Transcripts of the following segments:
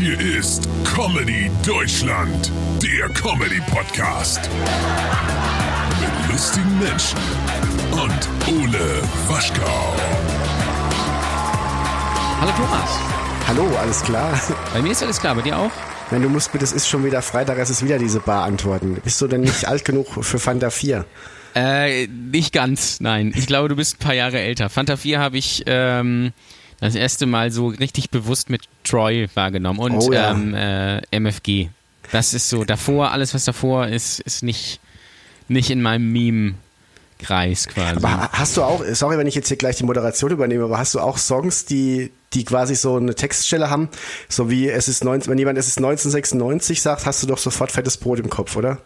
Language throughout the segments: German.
Hier ist Comedy Deutschland, der Comedy Podcast. Mit lustigen Menschen und Ole Waschkau. Hallo Thomas. Hallo, alles klar? Bei mir ist alles klar, bei dir auch? Nein, du musst bitte, es ist schon wieder Freitag, es ist wieder diese Bar antworten. Bist du denn nicht alt genug für Fanta 4? Äh, nicht ganz, nein. Ich glaube, du bist ein paar Jahre älter. Fanta 4 habe ich ähm, das erste Mal so richtig bewusst mit Troy wahrgenommen und Oh ja. ähm, äh, MFG. Das ist so, davor, alles was davor ist, ist nicht, nicht in meinem Meme-Kreis quasi. Aber ha- hast du auch, sorry, wenn ich jetzt hier gleich die Moderation übernehme, aber hast du auch Songs, die, die quasi so eine Textstelle haben? So wie es ist 19, wenn jemand es ist 1996 sagt, hast du doch sofort fettes Brot im Kopf, oder?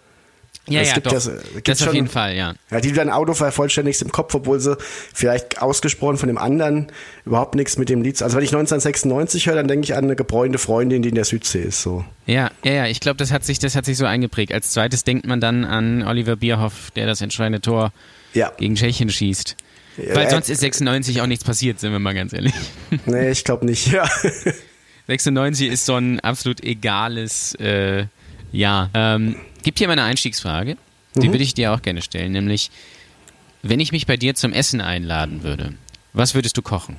Ja, es ja, gibt doch. ja so- gibt das auf schon- jeden Fall, ja. Ja, die du dein Auto vervollständigst im Kopf, obwohl sie vielleicht ausgesprochen von dem anderen überhaupt nichts mit dem Lied. Also wenn ich 1996 höre, dann denke ich an eine gebräunte Freundin, die in der Südsee ist. So. Ja, ja, ja, ich glaube, das hat sich, das hat sich so eingeprägt. Als zweites denkt man dann an Oliver Bierhoff, der das entscheidende Tor Ja. gegen Tschechien schießt. Ja, Weil äh, sonst ist 96 auch nichts passiert, sind wir mal ganz ehrlich. Nee, ich glaube nicht. Ja. 96 ist so ein absolut egales äh, Jahr. Ähm, gibt hier mal eine Einstiegsfrage, die würde ich dir auch gerne stellen, nämlich, wenn ich mich bei dir zum Essen einladen würde, was würdest du kochen?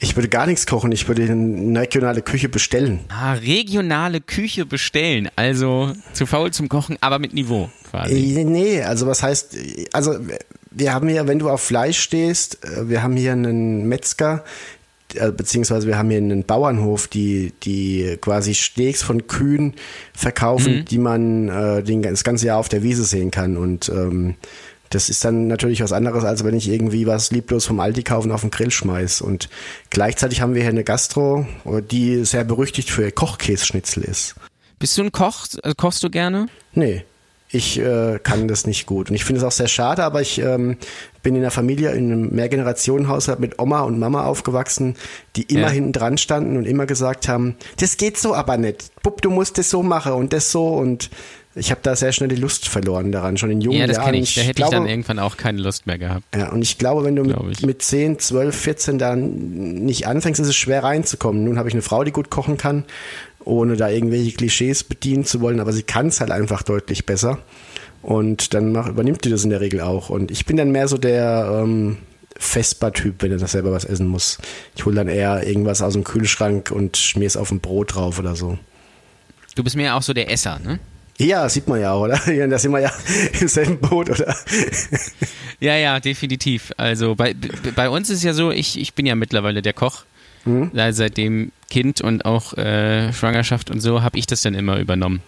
Ich würde gar nichts kochen, ich würde eine regionale Küche bestellen. Ah, regionale Küche bestellen, also zu faul zum Kochen, aber mit Niveau quasi. Äh, Nee, also was heißt, also wir haben hier, wenn du auf Fleisch stehst, äh, wir haben hier einen Metzger, beziehungsweise wir haben hier einen Bauernhof, die, die quasi Steaks von Kühen verkaufen, die man äh, den, das ganze Jahr auf der Wiese sehen kann und ähm, das ist dann natürlich was anderes, als wenn ich irgendwie was lieblos vom Aldi kaufen auf den Grill schmeiß. Und gleichzeitig haben wir hier eine Gastro, die sehr berüchtigt für ihr Kochkässchnitzel ist. Bist du ein Koch? Also kochst du gerne? Nee, ich äh, kann das nicht gut. Und ich finde es auch sehr schade, aber ich ähm, bin in einer Familie, in einem Mehrgenerationenhaushalt mit Oma und Mama aufgewachsen, die immer Ja. hinten dran standen und immer gesagt haben, das geht so aber nicht. Bub, du musst das so machen und das so. Und ich habe da sehr schnell die Lust verloren daran, schon in jungen Ja, das Jahren. kenne ich. Da hätte glaube, ich dann irgendwann auch keine Lust mehr gehabt. ja, und ich glaube, wenn du Glaub ich. mit, mit 10, 12, 14 dann nicht anfängst, ist es schwer reinzukommen. Nun habe ich eine Frau, die gut kochen kann, ohne da irgendwelche Klischees bedienen zu wollen, aber sie kann es halt einfach deutlich besser. Und dann mach, übernimmt die das in der Regel auch. Und ich bin dann mehr so der ähm, Vesper-Typ, wenn er das selber was essen muss. Ich hole dann eher irgendwas aus dem Kühlschrank und schmier es auf ein Brot drauf oder so. Du bist mehr auch so der Esser, ne? Ja, sieht man ja auch, oder? Ja, da sind wir ja im selben Boot, oder? Ja, ja, definitiv. Also bei, bei uns ist ja so, ich, ich bin ja mittlerweile der Koch. Mhm. Seitdem Kind und auch äh, Schwangerschaft und so habe ich das dann immer übernommen.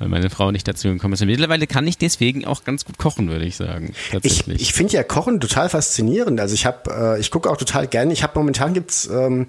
Weil meine Frau nicht dazu gekommen ist. Und mittlerweile kann ich deswegen auch ganz gut kochen, würde ich sagen. Ich, Tatsächlich. ich finde ja Kochen total faszinierend. Also ich habe, äh, ich gucke auch total gerne. Ich habe momentan gibt's, ähm,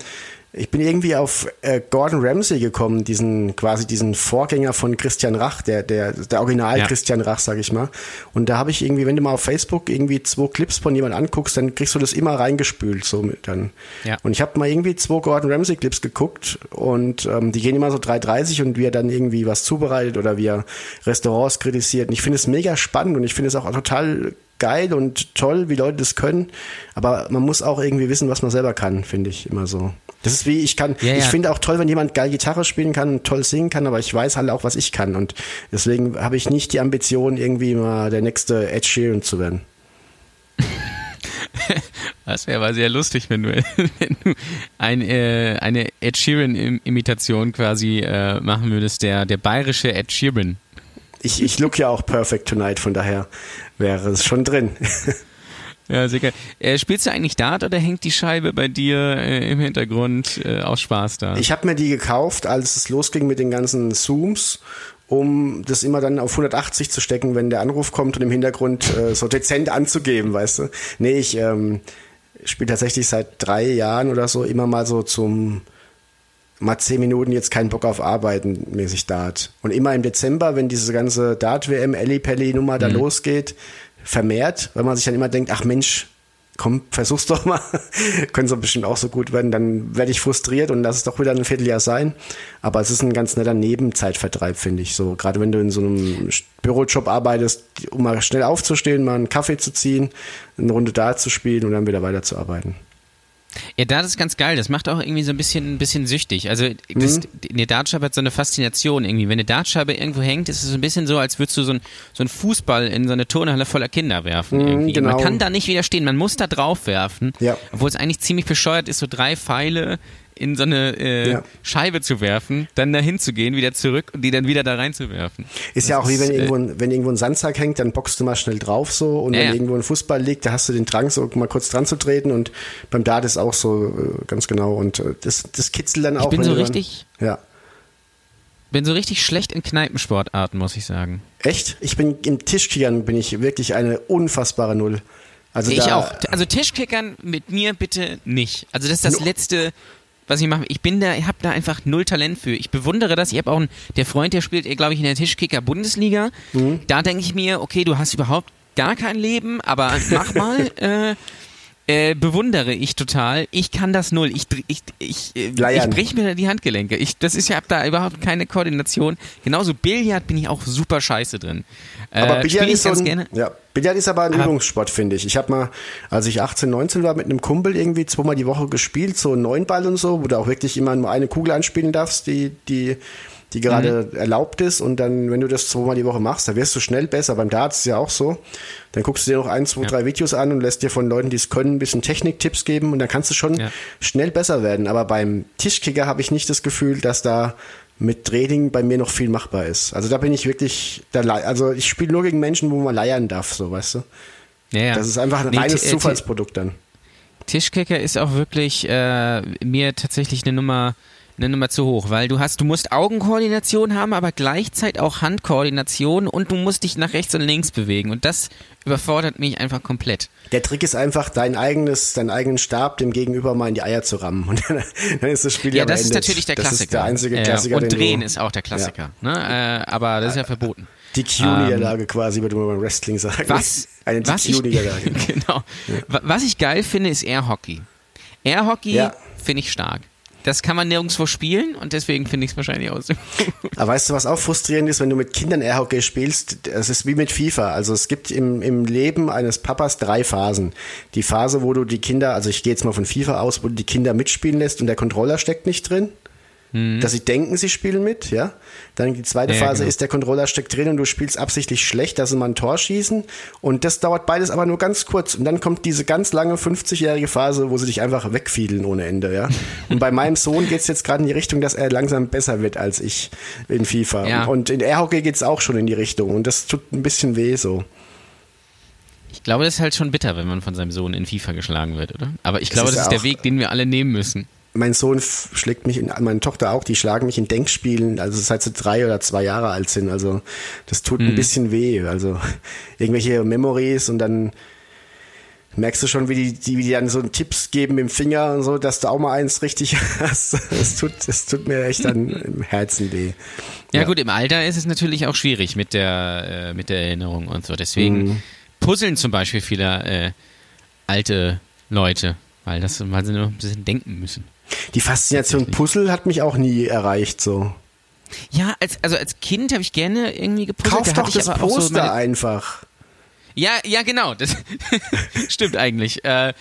ich bin irgendwie auf äh, Gordon Ramsay gekommen, diesen quasi diesen Vorgänger von Christian Rach, der der der Original Ja. Christian Rach, sag ich mal. Und da habe ich irgendwie, wenn du mal auf Facebook irgendwie zwei Clips von jemand anguckst, dann kriegst du das immer reingespült so mit dann. Ja. Und ich habe mal irgendwie zwei Gordon Ramsay Clips geguckt und ähm, die gehen immer so 3,30 und wie er dann irgendwie was zubereitet oder wie er Restaurants kritisiert. Und ich finde es mega spannend und ich finde es auch total geil und toll, wie Leute das können. Aber man muss auch irgendwie wissen, was man selber kann, finde ich immer so. Das ist wie, ich kann, Ja, ich ja. finde auch toll, wenn jemand geil Gitarre spielen kann und toll singen kann, aber ich weiß halt auch, was ich kann. Und deswegen habe ich nicht die Ambition, irgendwie mal der nächste Ed Sheeran zu werden. Das wäre aber sehr lustig, wenn du, wenn du ein, äh, eine Ed Sheeran-Imitation quasi äh, machen würdest, der, der bayerische Ed Sheeran. Ich, ich look ja auch perfect tonight, von daher wäre es schon drin. Ja, sehr geil. Äh, spielst du eigentlich Dart oder hängt die Scheibe bei dir äh, im Hintergrund äh, aus Spaß da? Ich habe mir die gekauft, als es losging mit den ganzen Zooms, um das immer dann auf 180 zu stecken, wenn der Anruf kommt und im Hintergrund äh, so dezent anzugeben, weißt du. Nee, ich ähm, spiele tatsächlich seit drei Jahren oder so immer mal so zum mal zehn Minuten jetzt keinen Bock auf Arbeiten mäßig Dart. Und immer im Dezember, wenn diese ganze Dart-WM, Elli-Pelli-Nummer da losgeht, vermehrt, weil man sich dann immer denkt, ach Mensch, komm, versuch's doch mal. Können so bestimmt auch so gut werden. Dann werde ich frustriert und lass es doch wieder ein Vierteljahr sein. Aber es ist ein ganz netter Nebenzeitvertreib, finde ich. So, gerade wenn du in so einem Bürojob arbeitest, um mal schnell aufzustehen, mal einen Kaffee zu ziehen, eine Runde da zu spielen und dann wieder weiterzuarbeiten. Ja, Dart ist ganz geil. Das macht auch irgendwie so ein bisschen, ein bisschen süchtig. Also das, Mhm. eine Dartscheibe hat so eine Faszination irgendwie. Wenn eine Dartscheibe irgendwo hängt, ist es so ein bisschen so, als würdest du so, ein, so einen Fußball in so eine Turnhalle voller Kinder werfen. irgendwie. genau. Man kann da nicht widerstehen. Man muss da drauf werfen. Ja. Obwohl es eigentlich ziemlich bescheuert ist, so drei Pfeile in so eine äh, Ja. Scheibe zu werfen, dann dahin zu gehen, wieder zurück und die dann wieder da reinzuwerfen. Ist ja Das auch wie wenn äh, irgendwo, ein, wenn irgendwo ein Sandsack hängt, dann boxst du mal schnell drauf so und Ja, wenn ja. irgendwo ein Fußball liegt, da hast du den Drang, so mal kurz dran zu treten und beim Dart ist auch so äh, ganz genau und äh, das, das kitzelt dann auch. bin wenn so richtig- Dann, ja. bin so richtig schlecht in Kneipensportarten, muss ich sagen. Echt? Ich bin im Tischkickern bin ich wirklich eine unfassbare Null. Also Ich da, auch. Also Tischkickern mit mir bitte nicht. Also das ist das letzte, was ich mache. Ich bin da, ich habe da einfach null Talent für. Ich bewundere das. Ich habe auch einen, der Freund, der spielt, glaube ich, in der Tischkicker Bundesliga. Mhm. Da denke ich mir, okay, du hast überhaupt gar kein Leben, aber mach mal. äh, äh, bewundere ich total. Ich kann das null. Ich, ich, ich, äh, ich Leiern. brech mir da die Handgelenke. Ich, das ist ja, hab da überhaupt keine Koordination. Genauso Billard bin ich auch super scheiße drin. Äh, aber Billard ist, so ein, ja, Billard ist aber ein Aber- Übungssport, finde ich. Ich habe mal, als ich 18, 19 war, mit einem Kumpel irgendwie zweimal die Woche gespielt, so neuen Ball und so, wo du auch wirklich immer nur eine Kugel anspielen darfst, die, die, die gerade Mhm. erlaubt ist. Und dann, wenn du das zweimal die Woche machst, dann wirst du schnell besser. Beim Darts ist ja auch so. Dann guckst du dir noch ein, zwei, drei Videos an und lässt dir von Leuten, die es können, ein bisschen Techniktipps geben und dann kannst du schon Ja. schnell besser werden. Aber beim Tischkicker habe ich nicht das Gefühl, dass da mit Training bei mir noch viel machbar ist. Also da bin ich wirklich, da, also ich spiele nur gegen Menschen, wo man leiern darf, so weißt du. Ja, ja. Das ist einfach ein Nee, reines äh, Zufallsprodukt dann. Tischkicker ist auch wirklich äh, mir tatsächlich eine Nummer eine Nummer zu hoch, weil du hast, du musst Augenkoordination haben, aber gleichzeitig auch Handkoordination und du musst dich nach rechts und links bewegen und das überfordert mich einfach komplett. Der Trick ist einfach, dein eigenes, deinen eigenen Stab dem Gegenüber mal in die Eier zu rammen. Und dann, dann ist das Spiel Ja, ja das ist natürlich der Klassiker. Das ist der einzige Klassiker. und den drehen du, ist auch der Klassiker. Ne? Äh, aber das ist ja verboten. Die Q-Niederlage quasi, würde man beim Wrestling sagen. Ähm, Was, Eine was ich, DQ-Niederlage. genau. Wa- Was ich geil finde, ist Air-Hockey. Air-Hockey Ja. finde ich stark. Das kann man nirgendwo spielen und deswegen finde ich es wahrscheinlich auch so. Aber weißt du, was auch frustrierend ist, wenn du mit Kindern Airhockey spielst? Es ist wie mit FIFA. Also es gibt im, im Leben eines Papas drei Phasen. Die Phase, wo du die Kinder, also ich gehe jetzt mal von FIFA aus, wo du die Kinder mitspielen lässt und der Controller steckt nicht drin. Dass sie denken, sie spielen mit, ja. Dann die zweite Mhm. Ja, Phase genau. ist, der Controller steckt drin und du spielst absichtlich schlecht, dass sie mal ein Tor schießen. Und das dauert beides aber nur ganz kurz. Und dann kommt diese ganz lange 50-jährige Phase, wo sie dich einfach wegfiedeln ohne Ende, ja. Und bei meinem Sohn geht's jetzt gerade in die Richtung, dass er langsam besser wird als ich in FIFA. Ja. Und in Airhockey geht's auch schon in die Richtung. Und das tut ein bisschen weh so. Ich glaube, das ist halt schon bitter, wenn man von seinem Sohn in FIFA geschlagen wird, oder? Aber ich Das glaube, ist das ist der auch- Weg, den wir alle nehmen müssen. Mein Sohn schlägt mich, in, meine Tochter auch, die schlagen mich in Denkspielen, also seit sie drei oder zwei Jahre alt sind. Also das tut Mhm. ein bisschen weh. Also irgendwelche Memories und dann merkst du schon, wie die, die, wie die dann so Tipps geben im Finger und so, dass du auch mal eins richtig hast. Es tut, es tut mir echt dann im Herzen weh. Ja, gut, im Alter ist es natürlich auch schwierig mit der, äh, mit der Erinnerung und so. Deswegen Mhm. puzzeln zum Beispiel viele äh, alte Leute, weil, das, weil sie nur ein bisschen denken müssen. Die Faszination Puzzle hat mich auch nie erreicht so. Ja, als, also als Kind habe ich gerne irgendwie gepuzzelt. Kauf da doch das so Poster meine- einfach. Ja, ja, genau. Das stimmt eigentlich. Äh,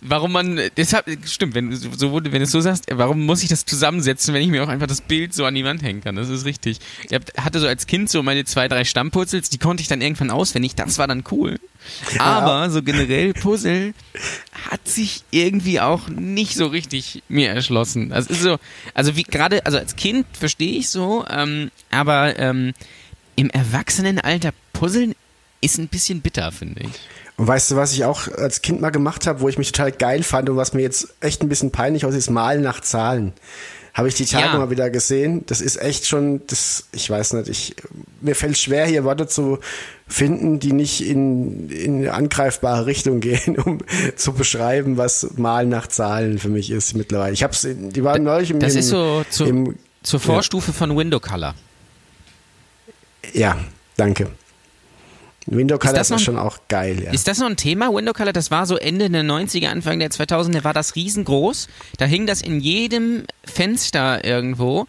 warum man, deshalb, stimmt, wenn, du so, wenn du es so sagst, warum muss ich das zusammensetzen, wenn ich mir auch einfach das Bild so an die Wand hängen kann? Das ist richtig. Ich hab, hatte so als Kind so meine zwei, drei Stammpuzzles, die konnte ich dann irgendwann auswendig, das war dann cool. Aber so generell Puzzle hat sich irgendwie auch nicht so richtig mir erschlossen. Also ist so, also wie gerade, also als Kind verstehe ich so, ähm, aber ähm, im Erwachsenenalter Puzzeln ist ein bisschen bitter, finde ich. Und weißt du, was ich auch als Kind mal gemacht habe, wo ich mich total geil fand und was mir jetzt echt ein bisschen peinlich aussieht, ist Malen nach Zahlen. Habe ich die Tage Ja. mal wieder gesehen. Das ist echt schon, das, ich weiß nicht, ich, mir fällt schwer, hier Worte zu finden, die nicht in, in eine angreifbare Richtung gehen, um zu beschreiben, was Malen nach Zahlen für mich ist mittlerweile. Ich hab's, die waren neulich im, Das im, ist so zu, im zur Vorstufe von Window Color. ja, danke. Window Color das ist, schon auch geil, ja. Ist das noch ein Thema? Window Color, das war so Ende der 90er, Anfang der 2000er, war das riesengroß. Da hing das in jedem Fenster irgendwo.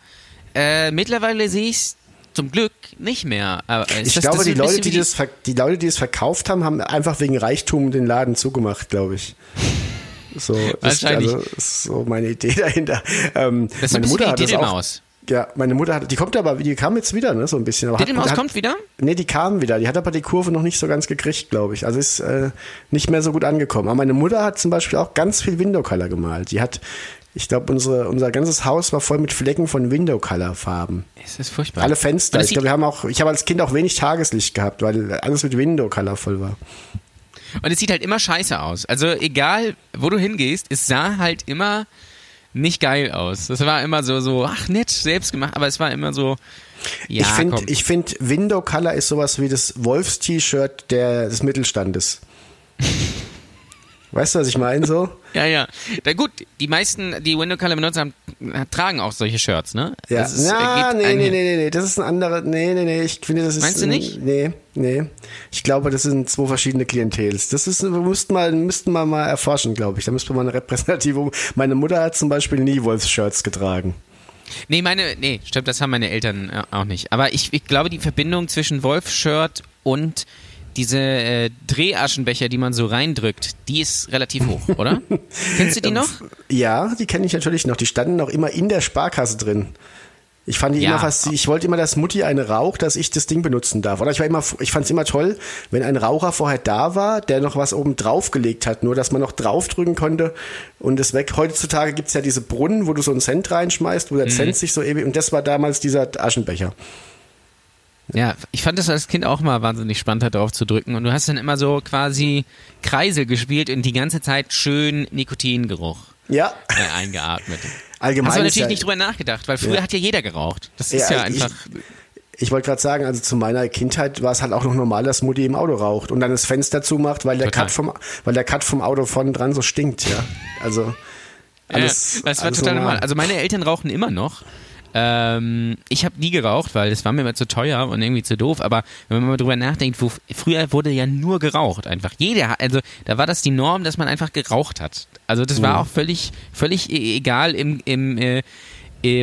Äh, mittlerweile sehe ich es zum Glück nicht mehr. Aber ist Ich das, glaube, das die ist Leute, die das, die Leute, die es verkauft haben, haben einfach wegen Reichtum den Laden zugemacht, glaube ich. So, das, Wahrscheinlich. Also, ist so meine Idee dahinter. Ähm, Das ist ein meine Mutter hat das auch. Ja, meine Mutter hat, die kommt aber, die kam jetzt wieder, ne, so ein bisschen. Aber hat- Diddlemaus hat, kommt wieder? Nee, die kam wieder. Die hat aber die Kurve noch nicht so ganz gekriegt, glaube ich. Also ist äh, nicht mehr so gut angekommen. Aber meine Mutter hat zum Beispiel auch ganz viel Window Color gemalt. Die hat, ich glaube, unsere, unser ganzes Haus war voll mit Flecken von Window Color Farben. Es ist furchtbar. Alle Fenster. Ich glaube, wir haben auch, ich habe als Kind auch wenig Tageslicht gehabt, weil alles mit Window Color voll war. Und es sieht halt immer scheiße aus. Also egal, wo du hingehst, es sah halt immer nicht geil aus. Das war immer so, so, ach nett, selbst gemacht, aber es war immer so, ja, ich finde, ich finde, Window Color ist sowas wie das Wolfs-T-Shirt des Mittelstandes. weißt du, was ich meine so? Ja, ja. Na gut, die meisten, die Window Color Benutzer haben, tragen auch solche Shirts, ne? Ja, Das ist, Na, geht nee, nee, nee, nee, nee, das ist ein anderer, nee, nee, nee, ich finde, das ist. Meinst du nicht? Nee, nee. Ich glaube, das sind zwei verschiedene Klientels. Das ist, wir müssten mal, müssten wir mal erforschen, glaube ich. Da müsste man mal eine repräsentative, meine Mutter hat zum Beispiel nie Wolfs-Shirts getragen. Nee, meine, nee, stimmt, das haben meine Eltern äh, auch nicht. Aber ich, ich glaube, die Verbindung zwischen Wolf-Shirt und diese äh, Drehaschenbecher, die man so reindrückt, die ist relativ hoch, oder? Kennst du die noch? Ja, die kenne ich natürlich noch. Die standen auch immer in der Sparkasse drin. Ich fand die Ja. immer fast, ich wollte immer, dass Mutti eine raucht, dass ich das Ding benutzen darf. Oder ich war immer, ich fand es immer toll, wenn ein Raucher vorher da war, der noch was oben drauf gelegt hat, nur dass man noch draufdrücken konnte und es weg. Heutzutage gibt's ja diese Brunnen, wo du so einen Cent reinschmeißt, wo der Cent sich so ewig, und das war damals dieser Aschenbecher. Ja, ich fand das als Kind auch mal wahnsinnig spannend, da drauf zu drücken. Und du hast dann immer so quasi Kreisel gespielt und die ganze Zeit schön Nikotingeruch Ja, äh, eingeatmet. allgemein. Hast du natürlich ja, nicht drüber nachgedacht, weil früher Ja. hat ja jeder geraucht. Das ist Ja, ja, ich- einfach. Ich wollte gerade sagen, also zu meiner Kindheit war es halt auch noch normal, dass Mutti im Auto raucht und dann das Fenster zumacht, weil der Total. Cut vom, weil der Cut vom Auto vorne dran so stinkt, ja. Also alles. ja, das war total normal. Also meine Eltern rauchen immer noch. Ähm, ich habe nie geraucht, weil das war mir immer zu teuer und irgendwie zu doof. Aber wenn man mal drüber nachdenkt, wo, früher wurde ja nur geraucht einfach. Jeder, also da war das die Norm, dass man einfach geraucht hat. Also das Mhm. war auch völlig, völlig e- egal im, im äh,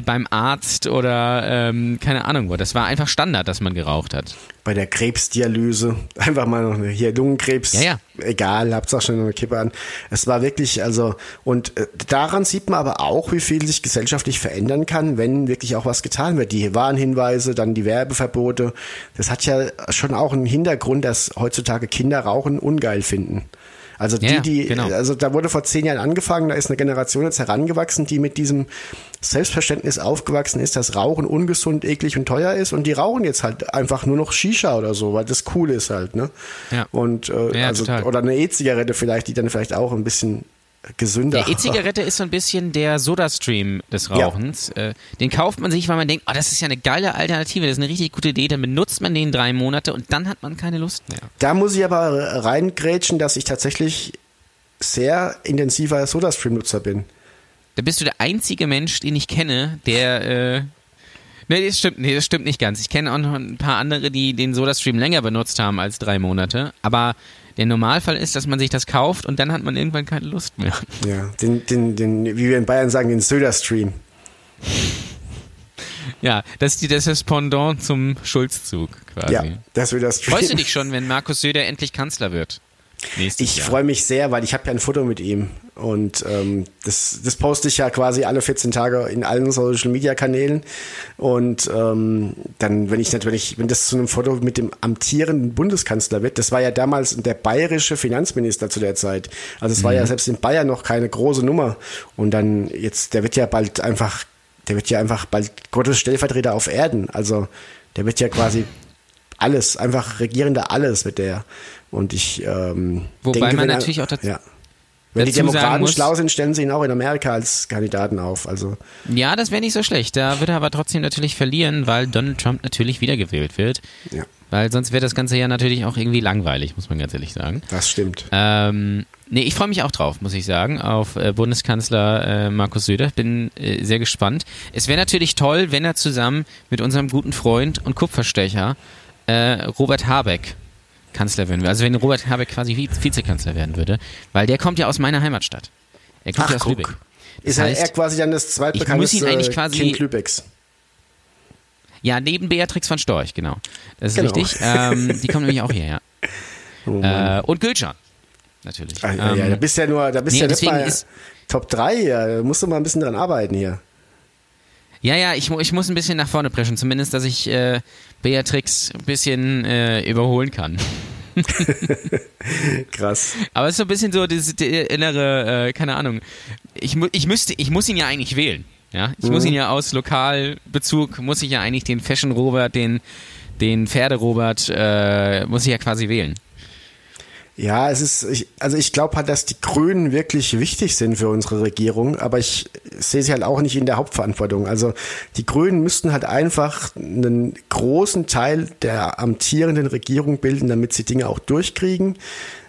beim Arzt oder ähm, keine Ahnung wo. Das war einfach Standard, dass man geraucht hat. Bei der Krebsdialyse einfach mal noch eine, hier Lungenkrebs. Ja, ja. Egal, hab's auch schon eine Kippe an. Es war wirklich, also, und äh, daran sieht man aber auch, wie viel sich gesellschaftlich verändern kann, wenn wirklich auch was getan wird. Die Warnhinweise, dann die Werbeverbote. Das hat ja schon auch einen Hintergrund, dass heutzutage Kinder Rauchen ungeil finden. Also die, Ja, die, genau. also da wurde vor zehn Jahren angefangen, da ist eine Generation jetzt herangewachsen, die mit diesem Selbstverständnis aufgewachsen ist, dass Rauchen ungesund, eklig und teuer ist und die rauchen jetzt halt einfach nur noch Shisha oder so, weil das cool ist halt, ne? Ja. Und äh, Ja, also, total. oder eine E-Zigarette vielleicht, die dann vielleicht auch ein bisschen gesünder. Der E-Zigarette ist so ein bisschen der Soda-Stream des Ja. Rauchens. Äh, den kauft man sich, weil man denkt, oh, das ist ja eine geile Alternative, das ist eine richtig gute Idee. Dann benutzt man den drei Monate und dann hat man keine Lust mehr. Da muss ich aber reingrätschen, dass ich tatsächlich sehr intensiver Soda-Stream-Nutzer bin. Da bist du der einzige Mensch, den ich kenne, der. Äh, nee, das stimmt, nee, das stimmt nicht ganz. Ich kenne auch noch ein paar andere, die den SodaStream länger benutzt haben als drei Monate. Aber der Normalfall ist, dass man sich das kauft und dann hat man irgendwann keine Lust mehr. Ja, den, den, den, wie wir in Bayern sagen, den Soda-Stream. Ja, das ist, die, das ist das Pendant zum Schulzzug quasi. Ja, der Soda-Stream. Freust du dich schon, wenn Markus Söder endlich Kanzler wird? Nächstes Ich freue mich sehr, weil ich habe ja ein Foto mit ihm. Und ähm, das, das poste ich ja quasi alle 14 Tage in allen Social Media Kanälen. Und ähm, dann, wenn ich natürlich, wenn das zu einem Foto mit dem amtierenden Bundeskanzler wird, das war ja damals der bayerische Finanzminister zu der Zeit, also es war Mhm. ja selbst in Bayern noch keine große Nummer. Und dann jetzt, der wird ja bald einfach, der wird ja einfach bald Gottes Stellvertreter auf Erden, also der wird ja quasi alles, einfach regierender alles wird der. Und ich ähm, Wobei denke, man er- natürlich auch dazu- ja. Wenn die Demokraten muss- schlau sind, stellen sie ihn auch in Amerika als Kandidaten auf. Also Ja, das wäre nicht so schlecht. Da wird er aber trotzdem natürlich verlieren, weil Donald Trump natürlich wiedergewählt wird. ja, Weil sonst wäre das Ganze ja natürlich auch irgendwie langweilig, muss man ganz ehrlich sagen. das stimmt. Ähm, nee, ich freue mich auch drauf, muss ich sagen, auf äh, Bundeskanzler äh, Markus Söder. Bin äh, sehr gespannt. Es wäre natürlich toll, wenn er zusammen mit unserem guten Freund und Kupferstecher äh, Robert Habeck Kanzler werden würde. Also wenn Robert Habeck quasi Vi- Vizekanzler werden würde, weil der kommt ja aus meiner Heimatstadt. Er kommt ja aus Lübeck. Ist Das er, heißt, er quasi dann das zweitbekannteste Kind Lübecks? Ja, neben Beatrix von Storch, genau. Das ist Genau. richtig. Ähm, die kommt nämlich auch hierher. Oh. Äh, und Gülcan. natürlich. Ah, ja, ja, da Ähm, bist ja nur, da bist nee, ja deswegen bei ist- Top 3, ja. Da musst du mal ein bisschen dran arbeiten hier. Ja, ja, ich, ich muss ein bisschen nach vorne preschen, zumindest, dass ich äh, Beatrix ein bisschen äh, überholen kann. Krass. Aber es ist so ein bisschen so die innere, äh, keine Ahnung. Ich, ich müsste, ich muss ihn ja eigentlich wählen. Ja, ich muss ihn ja aus Lokalbezug, muss ich ja eigentlich den Fashion Robert, den, den Pferde Robert, äh, muss ich ja quasi wählen. Ja, es ist, ich, also ich glaube halt, dass die Grünen wirklich wichtig sind für unsere Regierung, aber ich sehe sie halt auch nicht in der Hauptverantwortung. Also die Grünen müssten halt einfach einen großen Teil der amtierenden Regierung bilden, damit sie Dinge auch durchkriegen,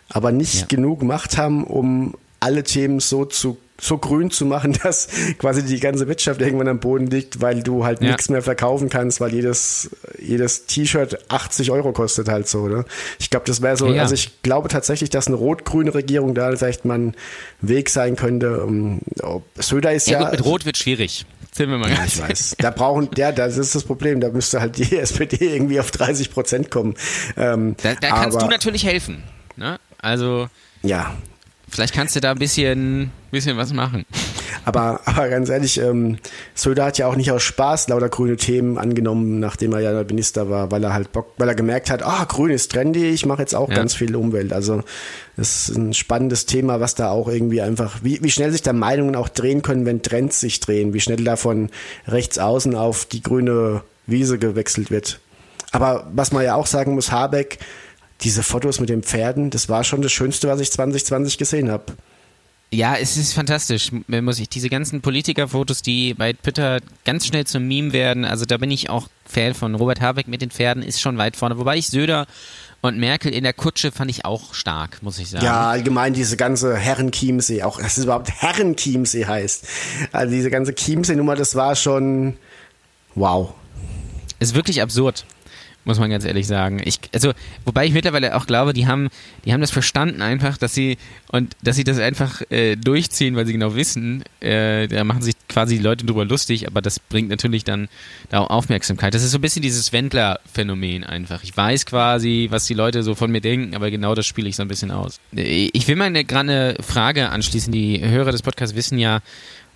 aber nicht Ja. genug Macht haben, um alle Themen so zu so grün zu machen, dass quasi die ganze Wirtschaft irgendwann am Boden liegt, weil du halt Ja. nichts mehr verkaufen kannst, weil jedes, jedes T-Shirt 80 Euro kostet halt so, ne? Ich glaube, das wäre so, Ja. also ich glaube tatsächlich, dass eine rot-grüne Regierung da vielleicht mal ein Weg sein könnte. Um, Söder ist Ja, ja. gut, mit Rot wird schwierig. Sind wir mal Ja, ich weiß. Da brauchen, ja, das ist das Problem. Da müsste halt die SPD irgendwie auf 30 Prozent kommen. Ähm, Da, da kannst aber, du natürlich helfen. Ne? Also, Ja, vielleicht kannst du da ein bisschen, bisschen was machen. Aber, aber ganz ehrlich, ähm, Söder hat ja auch nicht aus Spaß lauter grüne Themen angenommen, nachdem er ja Minister war, weil er halt Bock, weil er gemerkt hat, ah, grün ist trendy, ich mache jetzt auch Ja. ganz viel Umwelt. Also das ist ein spannendes Thema, was da auch irgendwie einfach, wie, wie schnell sich da Meinungen auch drehen können, wenn Trends sich drehen, wie schnell da von rechts außen auf die grüne Wiese gewechselt wird. Aber was man ja auch sagen muss, Habeck, diese Fotos mit den Pferden, das war schon das Schönste, was ich 2020 gesehen habe. Ja, es ist fantastisch, m- muss ich. Diese ganzen Politikerfotos, die bei Twitter ganz schnell zum Meme werden, also da bin ich auch Fan von. Robert Habeck mit den Pferden ist schon weit vorne. Wobei ich Söder und Merkel in der Kutsche fand ich auch stark, muss ich sagen. Ja, allgemein diese ganze Herrenchiemsee, auch dass es überhaupt Herrenchiemsee heißt. Also diese ganze Chiemsee-Nummer, das war schon wow. Ist wirklich absurd, muss man ganz ehrlich sagen. Ich, also, wobei ich mittlerweile auch glaube, die haben, die haben das verstanden einfach, dass sie und dass sie das einfach äh, durchziehen, weil sie genau wissen, äh, da machen sich quasi die Leute drüber lustig, aber das bringt natürlich dann da auch Aufmerksamkeit. Das ist so ein bisschen dieses Wendler-Phänomen einfach. Ich weiß quasi, was die Leute so von mir denken, aber genau das spiele ich so ein bisschen aus. Äh, Ich will mal eine gerade Frage anschließen. Die Hörer des Podcasts wissen ja,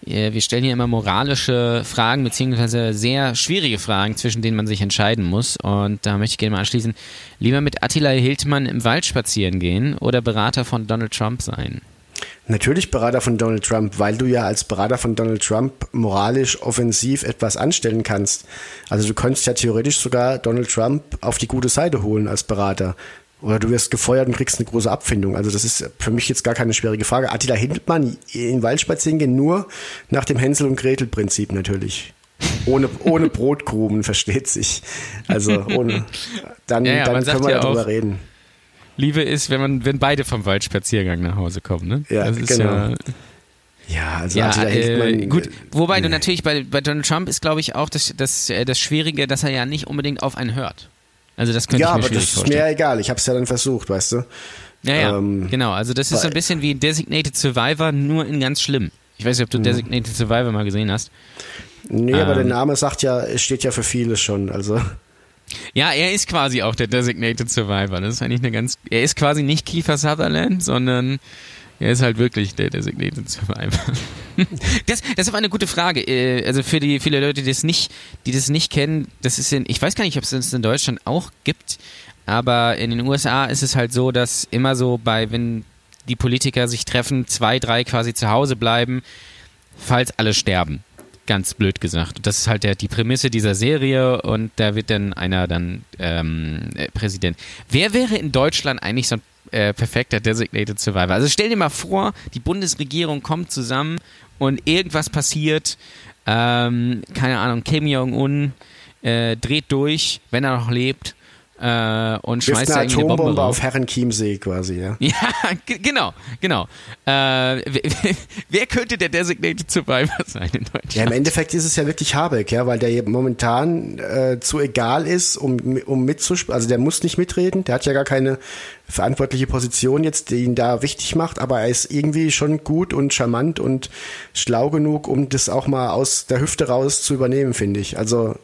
wir stellen hier immer moralische Fragen, beziehungsweise sehr schwierige Fragen, zwischen denen man sich entscheiden muss. Und da möchte ich gerne mal anschließen, lieber mit Attila Hildmann im Wald spazieren gehen oder Berater von Donald Trump sein? Natürlich Berater von Donald Trump, weil du ja als Berater von Donald Trump moralisch offensiv etwas anstellen kannst. Also du könntest ja theoretisch sogar Donald Trump auf die gute Seite holen als Berater. Oder du wirst gefeuert und kriegst eine große Abfindung. Also das ist für mich jetzt gar keine schwierige Frage. Attila Hildmann in den Wald spazieren gehen, nur nach dem Hänsel- und Gretel-Prinzip natürlich. Ohne, ohne Brotkrumen, versteht sich. Also ohne. Dann, Ja, ja, dann können wir ja darüber auch- reden. Liebe ist, wenn man, wenn beide vom Waldspaziergang nach Hause kommen, ne? Ja, genau. ja, Ja, also ja Attila äh, gut. Wobei du nee. natürlich bei, bei Donald Trump ist, glaube ich, auch das, das, äh, das Schwierige, dass er ja nicht unbedingt auf einen hört. Also das könnte Ja, ich mir aber schwierig das ist mir vorstellen. ja egal. Ich habe es ja dann versucht, weißt du. Ja, ja, Ähm, genau. Also das ist so ein bisschen wie Designated Survivor, nur in ganz schlimm. Ich weiß nicht, ob du Designated Survivor mal gesehen hast. Nee, aber der Ähm. Name sagt ja, es steht ja für vieles schon. Also Ja, er ist quasi auch der Designated Survivor. Das ist eigentlich eine ganz. Er ist quasi nicht Kiefer Sutherland, sondern er ist halt wirklich der Designated Survivor. das, das ist eine gute Frage. Äh, Also für die viele Leute, die das nicht, die das nicht kennen, das ist in, ich weiß gar nicht, ob es das in Deutschland auch gibt, aber in den USA ist es halt so, dass immer so bei, wenn die Politiker sich treffen, zwei, drei quasi zu Hause bleiben, falls alle sterben. Ganz blöd gesagt. Das ist halt der, die Prämisse dieser Serie und da wird dann einer dann ähm, äh, Präsident. Wer wäre in Deutschland eigentlich so ein äh, perfekter Designated Survivor? Also stell dir mal vor, die Bundesregierung kommt zusammen und irgendwas passiert. Ähm, keine Ahnung, Kim Jong-un äh, dreht durch, wenn er noch lebt. Äh, und schmeißt eine eine Bombe Atombombe auf Herrenchiemsee quasi, ja. Ja, ge- genau, genau. Äh, wer, wer könnte der Designated Survivor sein in Deutschland? Ja, im Endeffekt ist es ja wirklich Habeck, ja, weil der momentan äh, zu egal ist, um, um mitzuspielen. Also der muss nicht mitreden, der hat ja gar keine verantwortliche Position jetzt, die ihn da wichtig macht, aber er ist irgendwie schon gut und charmant und schlau genug, um das auch mal aus der Hüfte raus zu übernehmen, finde ich. Also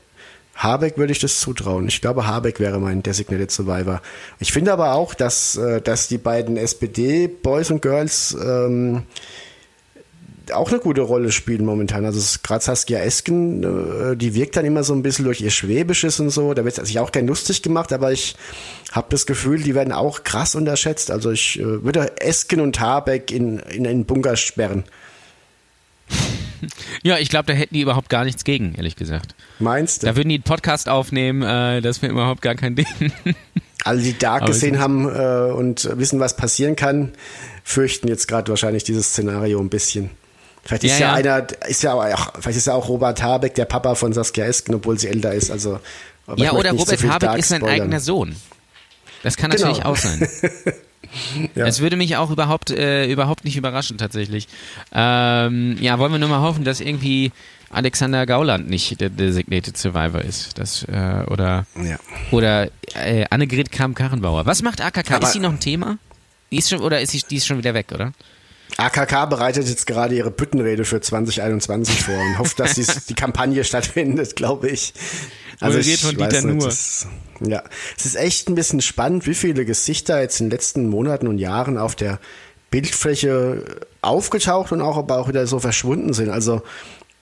Habeck würde ich das zutrauen. Ich glaube, Habeck wäre mein Designated Survivor. Ich finde aber auch, dass, äh, dass die beiden SPD-Boys und Girls ähm, auch eine gute Rolle spielen momentan. Also gerade Saskia Esken, äh, die wirkt dann immer so ein bisschen durch ihr Schwäbisches und so. Da wird sich auch gern lustig gemacht, aber ich habe das Gefühl, die werden auch krass unterschätzt. Also ich äh, würde Esken und Habeck in, in einen Bunker sperren. Ja, ich glaube, da hätten die überhaupt gar nichts gegen, ehrlich gesagt. Meinst du? Da würden die einen Podcast aufnehmen, äh, das wäre überhaupt gar kein Ding. Alle, die Dark Aber gesehen haben äh, und wissen, was passieren kann, fürchten jetzt gerade wahrscheinlich dieses Szenario ein bisschen. Vielleicht ist Ja, ja, ja. einer, ist ja auch, vielleicht ist ja auch Robert Habeck der Papa von Saskia Esken, obwohl sie älter ist. Also, ja, oder Robert viel Habeck ist sein eigener Sohn. Das kann Genau. natürlich auch sein. Ja. Es würde mich auch überhaupt, äh, überhaupt nicht überraschen, tatsächlich. Ähm, ja, wollen wir nur mal hoffen, dass irgendwie Alexander Gauland nicht der Designated Survivor ist. Das, äh, oder Ja. oder äh, Annegret Kramp-Karrenbauer. Was macht AKK? Aber- ist sie noch ein Thema? Die ist schon, oder ist sie, die ist schon wieder weg, oder? AKK bereitet jetzt gerade ihre Büttenrede für 2021 vor und hofft, dass die Kampagne stattfindet, glaube ich. Also ich von Dieter nicht, Nuhr. das- ja, es ist echt ein bisschen spannend, wie viele Gesichter jetzt in den letzten Monaten und Jahren auf der Bildfläche aufgetaucht und auch aber auch wieder so verschwunden sind. Also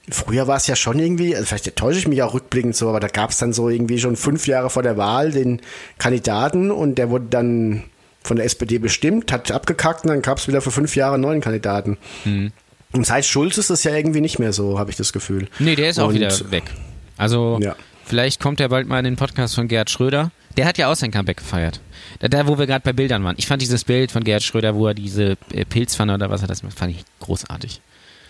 früher war es ja schon irgendwie, also vielleicht täusche ich mich auch rückblickend so, aber da gab es dann so irgendwie schon fünf Jahre vor der Wahl den Kandidaten und der wurde dann von der SPD bestimmt, hat abgekackt und dann gab es wieder für fünf Jahre neuen Kandidaten. Und seit Schulz ist das ja irgendwie nicht mehr so, habe ich das Gefühl. Nee, der ist auch Und- wieder weg. Also, Ja. Vielleicht kommt er bald mal in den Podcast von Gerhard Schröder. Der hat ja auch sein Comeback gefeiert. Da, wo wir gerade bei Bildern waren. Ich fand dieses Bild von Gerhard Schröder, wo er diese äh, Pilzpfanne oder was er das macht, fand ich großartig.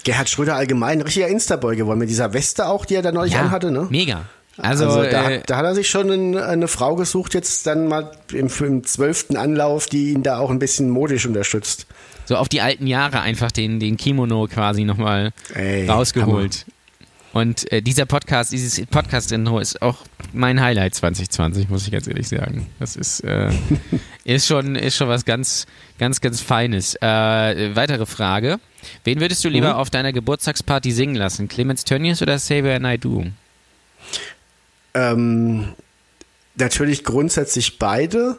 Gerhard Schröder allgemein, ein richtiger Instaboy geworden, mit dieser Weste auch, die er da neulich anhatte, ne? Mega. Also, Also, da, äh, hat, da hat er sich schon ein, eine Frau gesucht, jetzt dann mal im, im zwölften Anlauf, die ihn da auch ein bisschen modisch unterstützt. so auf die alten Jahre einfach den, den Kimono quasi nochmal Ey, rausgeholt. Und äh, dieser Podcast, dieses Podcast-Intro ist auch mein Highlight 2020, muss ich ganz ehrlich sagen. Das ist, äh, ist, schon, ist schon was ganz, ganz, ganz Feines. Äh, weitere Frage. Wen würdest du lieber Mhm. auf deiner Geburtstagsparty singen lassen? Clemens Tönnies oder Xavier Naidoo? Ähm, natürlich grundsätzlich beide.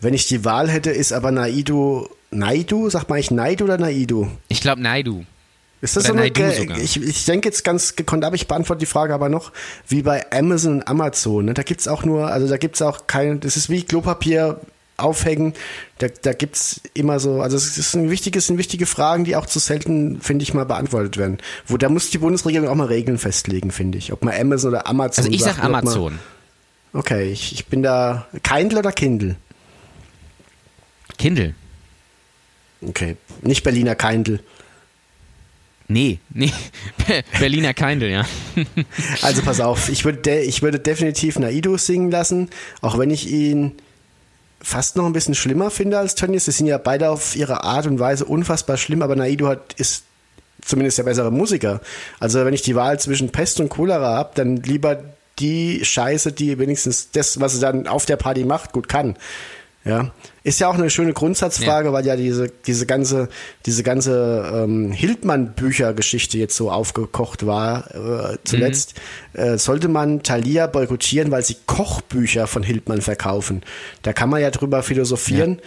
Wenn ich die Wahl hätte, ist aber Naidu, Naidu, sag mal ich Naidu oder Naidu? Ich glaube Naidoo. Ist das Oder so eine, Naidu ich, ich denke jetzt ganz gekonnt, aber ich beantworte die Frage aber noch, wie bei Amazon und Amazon. Ne? Da gibt's auch nur, also da gibt's auch kein, das ist wie Klopapier aufhängen. Da, da gibt's immer so, also es ist ein wichtiges, sind wichtige Fragen, die auch zu selten, finde ich, mal beantwortet werden. Wo da muss die Bundesregierung auch mal Regeln festlegen, finde ich. Ob man Amazon oder Amazon Also ich sagt sag oder ob man- Amazon. Okay, ich, ich bin da Kindle oder Kindle? Kindle. Okay, nicht Berliner Kindle. Nee, nee. Berliner Kindle, ja. Also pass auf, ich würde, de ich würde definitiv Naidu singen lassen, auch wenn ich ihn fast noch ein bisschen schlimmer finde als Tönnies. Sie sind ja beide auf ihre Art und Weise unfassbar schlimm, aber Naidu hat, ist zumindest der bessere Musiker. Also wenn ich die Wahl zwischen Pest und Cholera habe, dann lieber die Scheiße, die wenigstens das, was sie dann auf der Party macht, gut kann. Ja, ist ja auch eine schöne Grundsatzfrage, weil ja diese diese ganze diese ganze ähm, Hildmann-Bücher-Geschichte jetzt so aufgekocht war äh, zuletzt. Äh, sollte man Thalia boykottieren, weil sie Kochbücher von Hildmann verkaufen? Da kann man ja drüber philosophieren.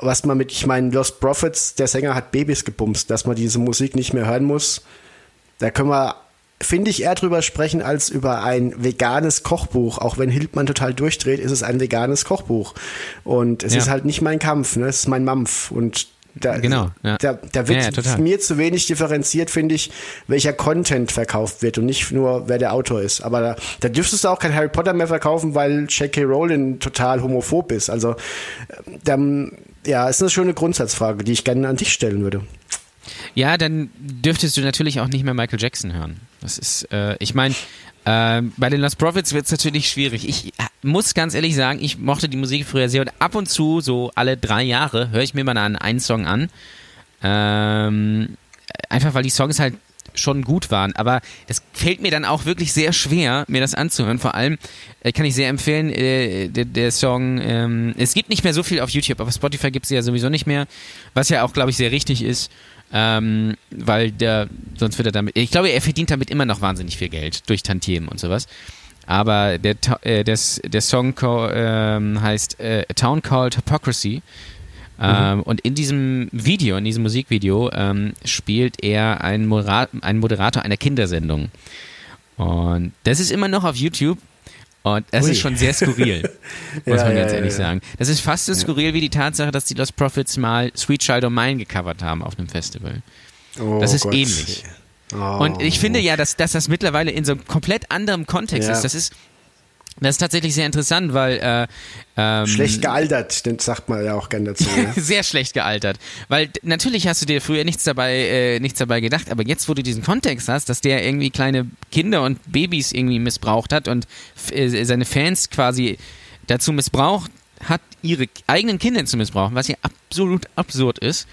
Was man mit, ich meine, Lost Prophets, der Sänger hat Babys gebumst, dass man diese Musik nicht mehr hören muss. Da können wir, finde ich, eher drüber sprechen als über ein veganes Kochbuch. Auch wenn Hildmann total durchdreht, ist es ein veganes Kochbuch. Und es Ja. ist halt nicht mein Kampf, ne? es ist mein Mampf. Und da, Genau, ja. da, da wird Ja, mir zu wenig differenziert, finde ich, welcher Content verkauft wird und nicht nur, wer der Autor ist. Aber da, da dürftest du auch kein Harry Potter mehr verkaufen, weil J.K. Rowling total homophob ist. Also, ähm, dann, ja, ist eine schöne Grundsatzfrage, die ich gerne an dich stellen würde. Ja, dann dürftest du natürlich auch nicht mehr Michael Jackson hören. Das ist, äh, ich meine, äh, bei den Lost Prophets wird es natürlich schwierig. Ich äh, muss ganz ehrlich sagen, ich mochte die Musik früher sehr und ab und zu, so alle drei Jahre, höre ich mir mal einen, einen Song an. Ähm, einfach weil die Songs halt schon gut waren. Aber das fällt mir dann auch wirklich sehr schwer, mir das anzuhören. Vor allem äh, kann ich sehr empfehlen, äh, der, der Song, ähm, es gibt nicht mehr so viel auf YouTube, aber Spotify gibt es ja sowieso nicht mehr, was ja auch, glaube ich, sehr richtig ist. Ähm, weil der, sonst wird er damit, ich glaube, er verdient damit immer noch wahnsinnig viel Geld durch Tantiemen und sowas. Aber der, äh, des, der Song ähm, heißt äh, A Town Called Hypocrisy. Ähm, mhm. Und in diesem Video, in diesem Musikvideo, ähm, spielt er einen Moderator einer Kindersendung. Und das ist immer noch auf YouTube. Und das Ui. ist schon sehr skurril, muss ja, man ganz ja, ehrlich ja. sagen. Das ist fast so skurril wie die Tatsache, dass die Lost Prophets mal Sweet Child of Mine gecovert haben auf einem Festival. Oh, das ist Gott. ähnlich. Oh. Und ich finde ja, dass, dass das mittlerweile in so einem komplett anderem Kontext ist. Das ist das ist tatsächlich sehr interessant, weil äh, ähm, schlecht gealtert, den sagt man ja auch gerne dazu. Ne? sehr schlecht gealtert, weil natürlich hast du dir früher nichts dabei, äh, nichts dabei gedacht, aber jetzt, wo du diesen Kontext hast, dass der irgendwie kleine Kinder und Babys irgendwie missbraucht hat und äh, seine Fans quasi dazu missbraucht hat, ihre eigenen Kinder zu missbrauchen, was ja absolut absurd ist,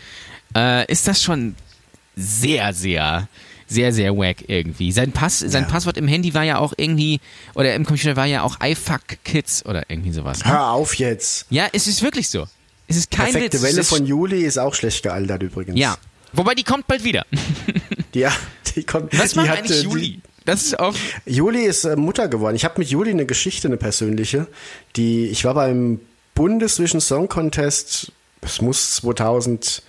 äh, ist das schon sehr, sehr sehr, sehr wack irgendwie. Sein Pass, sein ja. Passwort im Handy war ja auch irgendwie, oder im Computer war ja auch iFuck Kids oder irgendwie sowas. Ne? Hör auf jetzt. Ja, es ist wirklich so. Es ist kein Perfekte Witz. Welle von Juli ist auch schlecht gealtert übrigens. Ja. Wobei die kommt bald wieder. ja, die kommt. Was macht eigentlich Juli? Die, das ist auch. Juli ist äh, Mutter geworden. Ich habe mit Juli eine Geschichte, eine persönliche. Die, ich war beim Bundesvision Song Contest, es muss 2000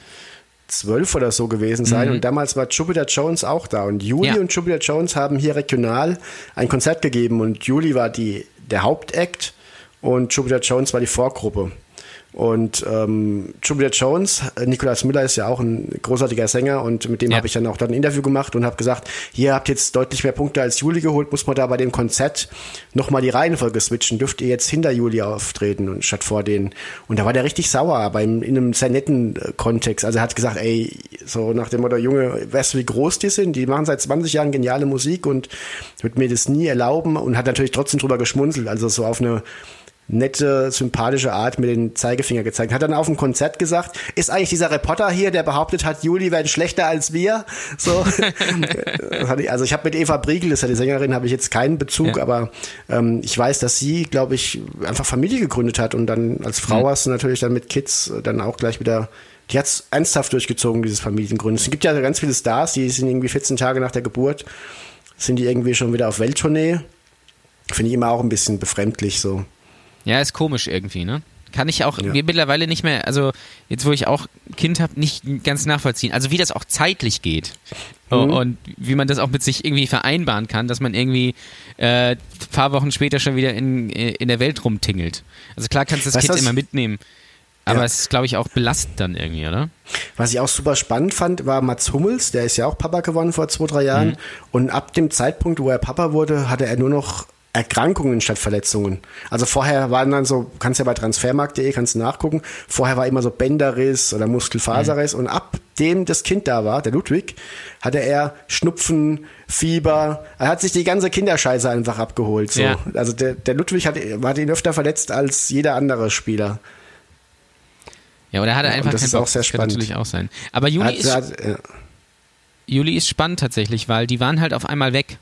zwölf oder so gewesen sein. Mhm. Und damals war Jupiter Jones auch da. Und Juli ja. und Jupiter Jones haben hier regional ein Konzert gegeben. Und Juli war die, der Hauptakt und Jupiter Jones war die Vorgruppe. Und ähm, Jupiter Jones, äh, Nicolas Müller ist ja auch ein großartiger Sänger und mit dem ja. habe ich dann auch dann ein Interview gemacht und habe gesagt, hier habt jetzt deutlich mehr Punkte als Juli geholt, muss man da bei dem Konzert nochmal die Reihenfolge switchen, dürft ihr jetzt hinter Juli auftreten und statt vor denen. Und da war der richtig sauer, aber in, in einem sehr netten äh, Kontext. Also er hat gesagt, ey, so nach dem Motto, Junge, weißt du, wie groß die sind? Die machen seit 20 Jahren geniale Musik und wird mir das nie erlauben und hat natürlich trotzdem drüber geschmunzelt, also so auf eine nette, sympathische Art mit den Zeigefinger gezeigt. Hat dann auf dem Konzert gesagt, ist eigentlich dieser Reporter hier, der behauptet hat, Juli wäre schlechter als wir. So. also ich habe mit Eva Briegel, das ist ja die Sängerin, habe ich jetzt keinen Bezug, ja. aber ähm, ich weiß, dass sie, glaube ich, einfach Familie gegründet hat und dann als Frau mhm. hast du natürlich dann mit Kids dann auch gleich wieder die hat es ernsthaft durchgezogen, dieses Familiengründen. Es gibt ja ganz viele Stars, die sind irgendwie 14 Tage nach der Geburt, sind die irgendwie schon wieder auf Welttournee. Finde ich immer auch ein bisschen befremdlich so. Ja, ist komisch irgendwie, ne? Kann ich auch ja. mittlerweile nicht mehr, also jetzt wo ich auch Kind habe, nicht ganz nachvollziehen. Also wie das auch zeitlich geht mhm. und wie man das auch mit sich irgendwie vereinbaren kann, dass man irgendwie äh, paar Wochen später schon wieder in, in der Welt rumtingelt. Also klar kannst du das Kind immer mitnehmen. Aber ja. es ist, glaube ich, auch belastend dann irgendwie, oder? Was ich auch super spannend fand, war Mats Hummels, der ist ja auch Papa geworden vor zwei, drei Jahren. Mhm. Und ab dem Zeitpunkt, wo er Papa wurde, hatte er nur noch Erkrankungen statt Verletzungen. Also vorher waren dann so, kannst ja bei transfermarkt.de kannst du nachgucken, vorher war immer so Bänderriss oder Muskelfaserriss mhm. und ab dem das Kind da war, der Ludwig, hatte er Schnupfen, Fieber, er hat sich die ganze Kinderscheiße einfach abgeholt. So. Ja. Also der, der Ludwig hat, hat ihn öfter verletzt als jeder andere Spieler. Ja, oder hat er einfach ja, das ist Bock. auch sehr spannend. Kann natürlich auch sein. Aber Juli, hat, ist, hat, ja. Juli ist spannend tatsächlich, weil die waren halt auf einmal weg.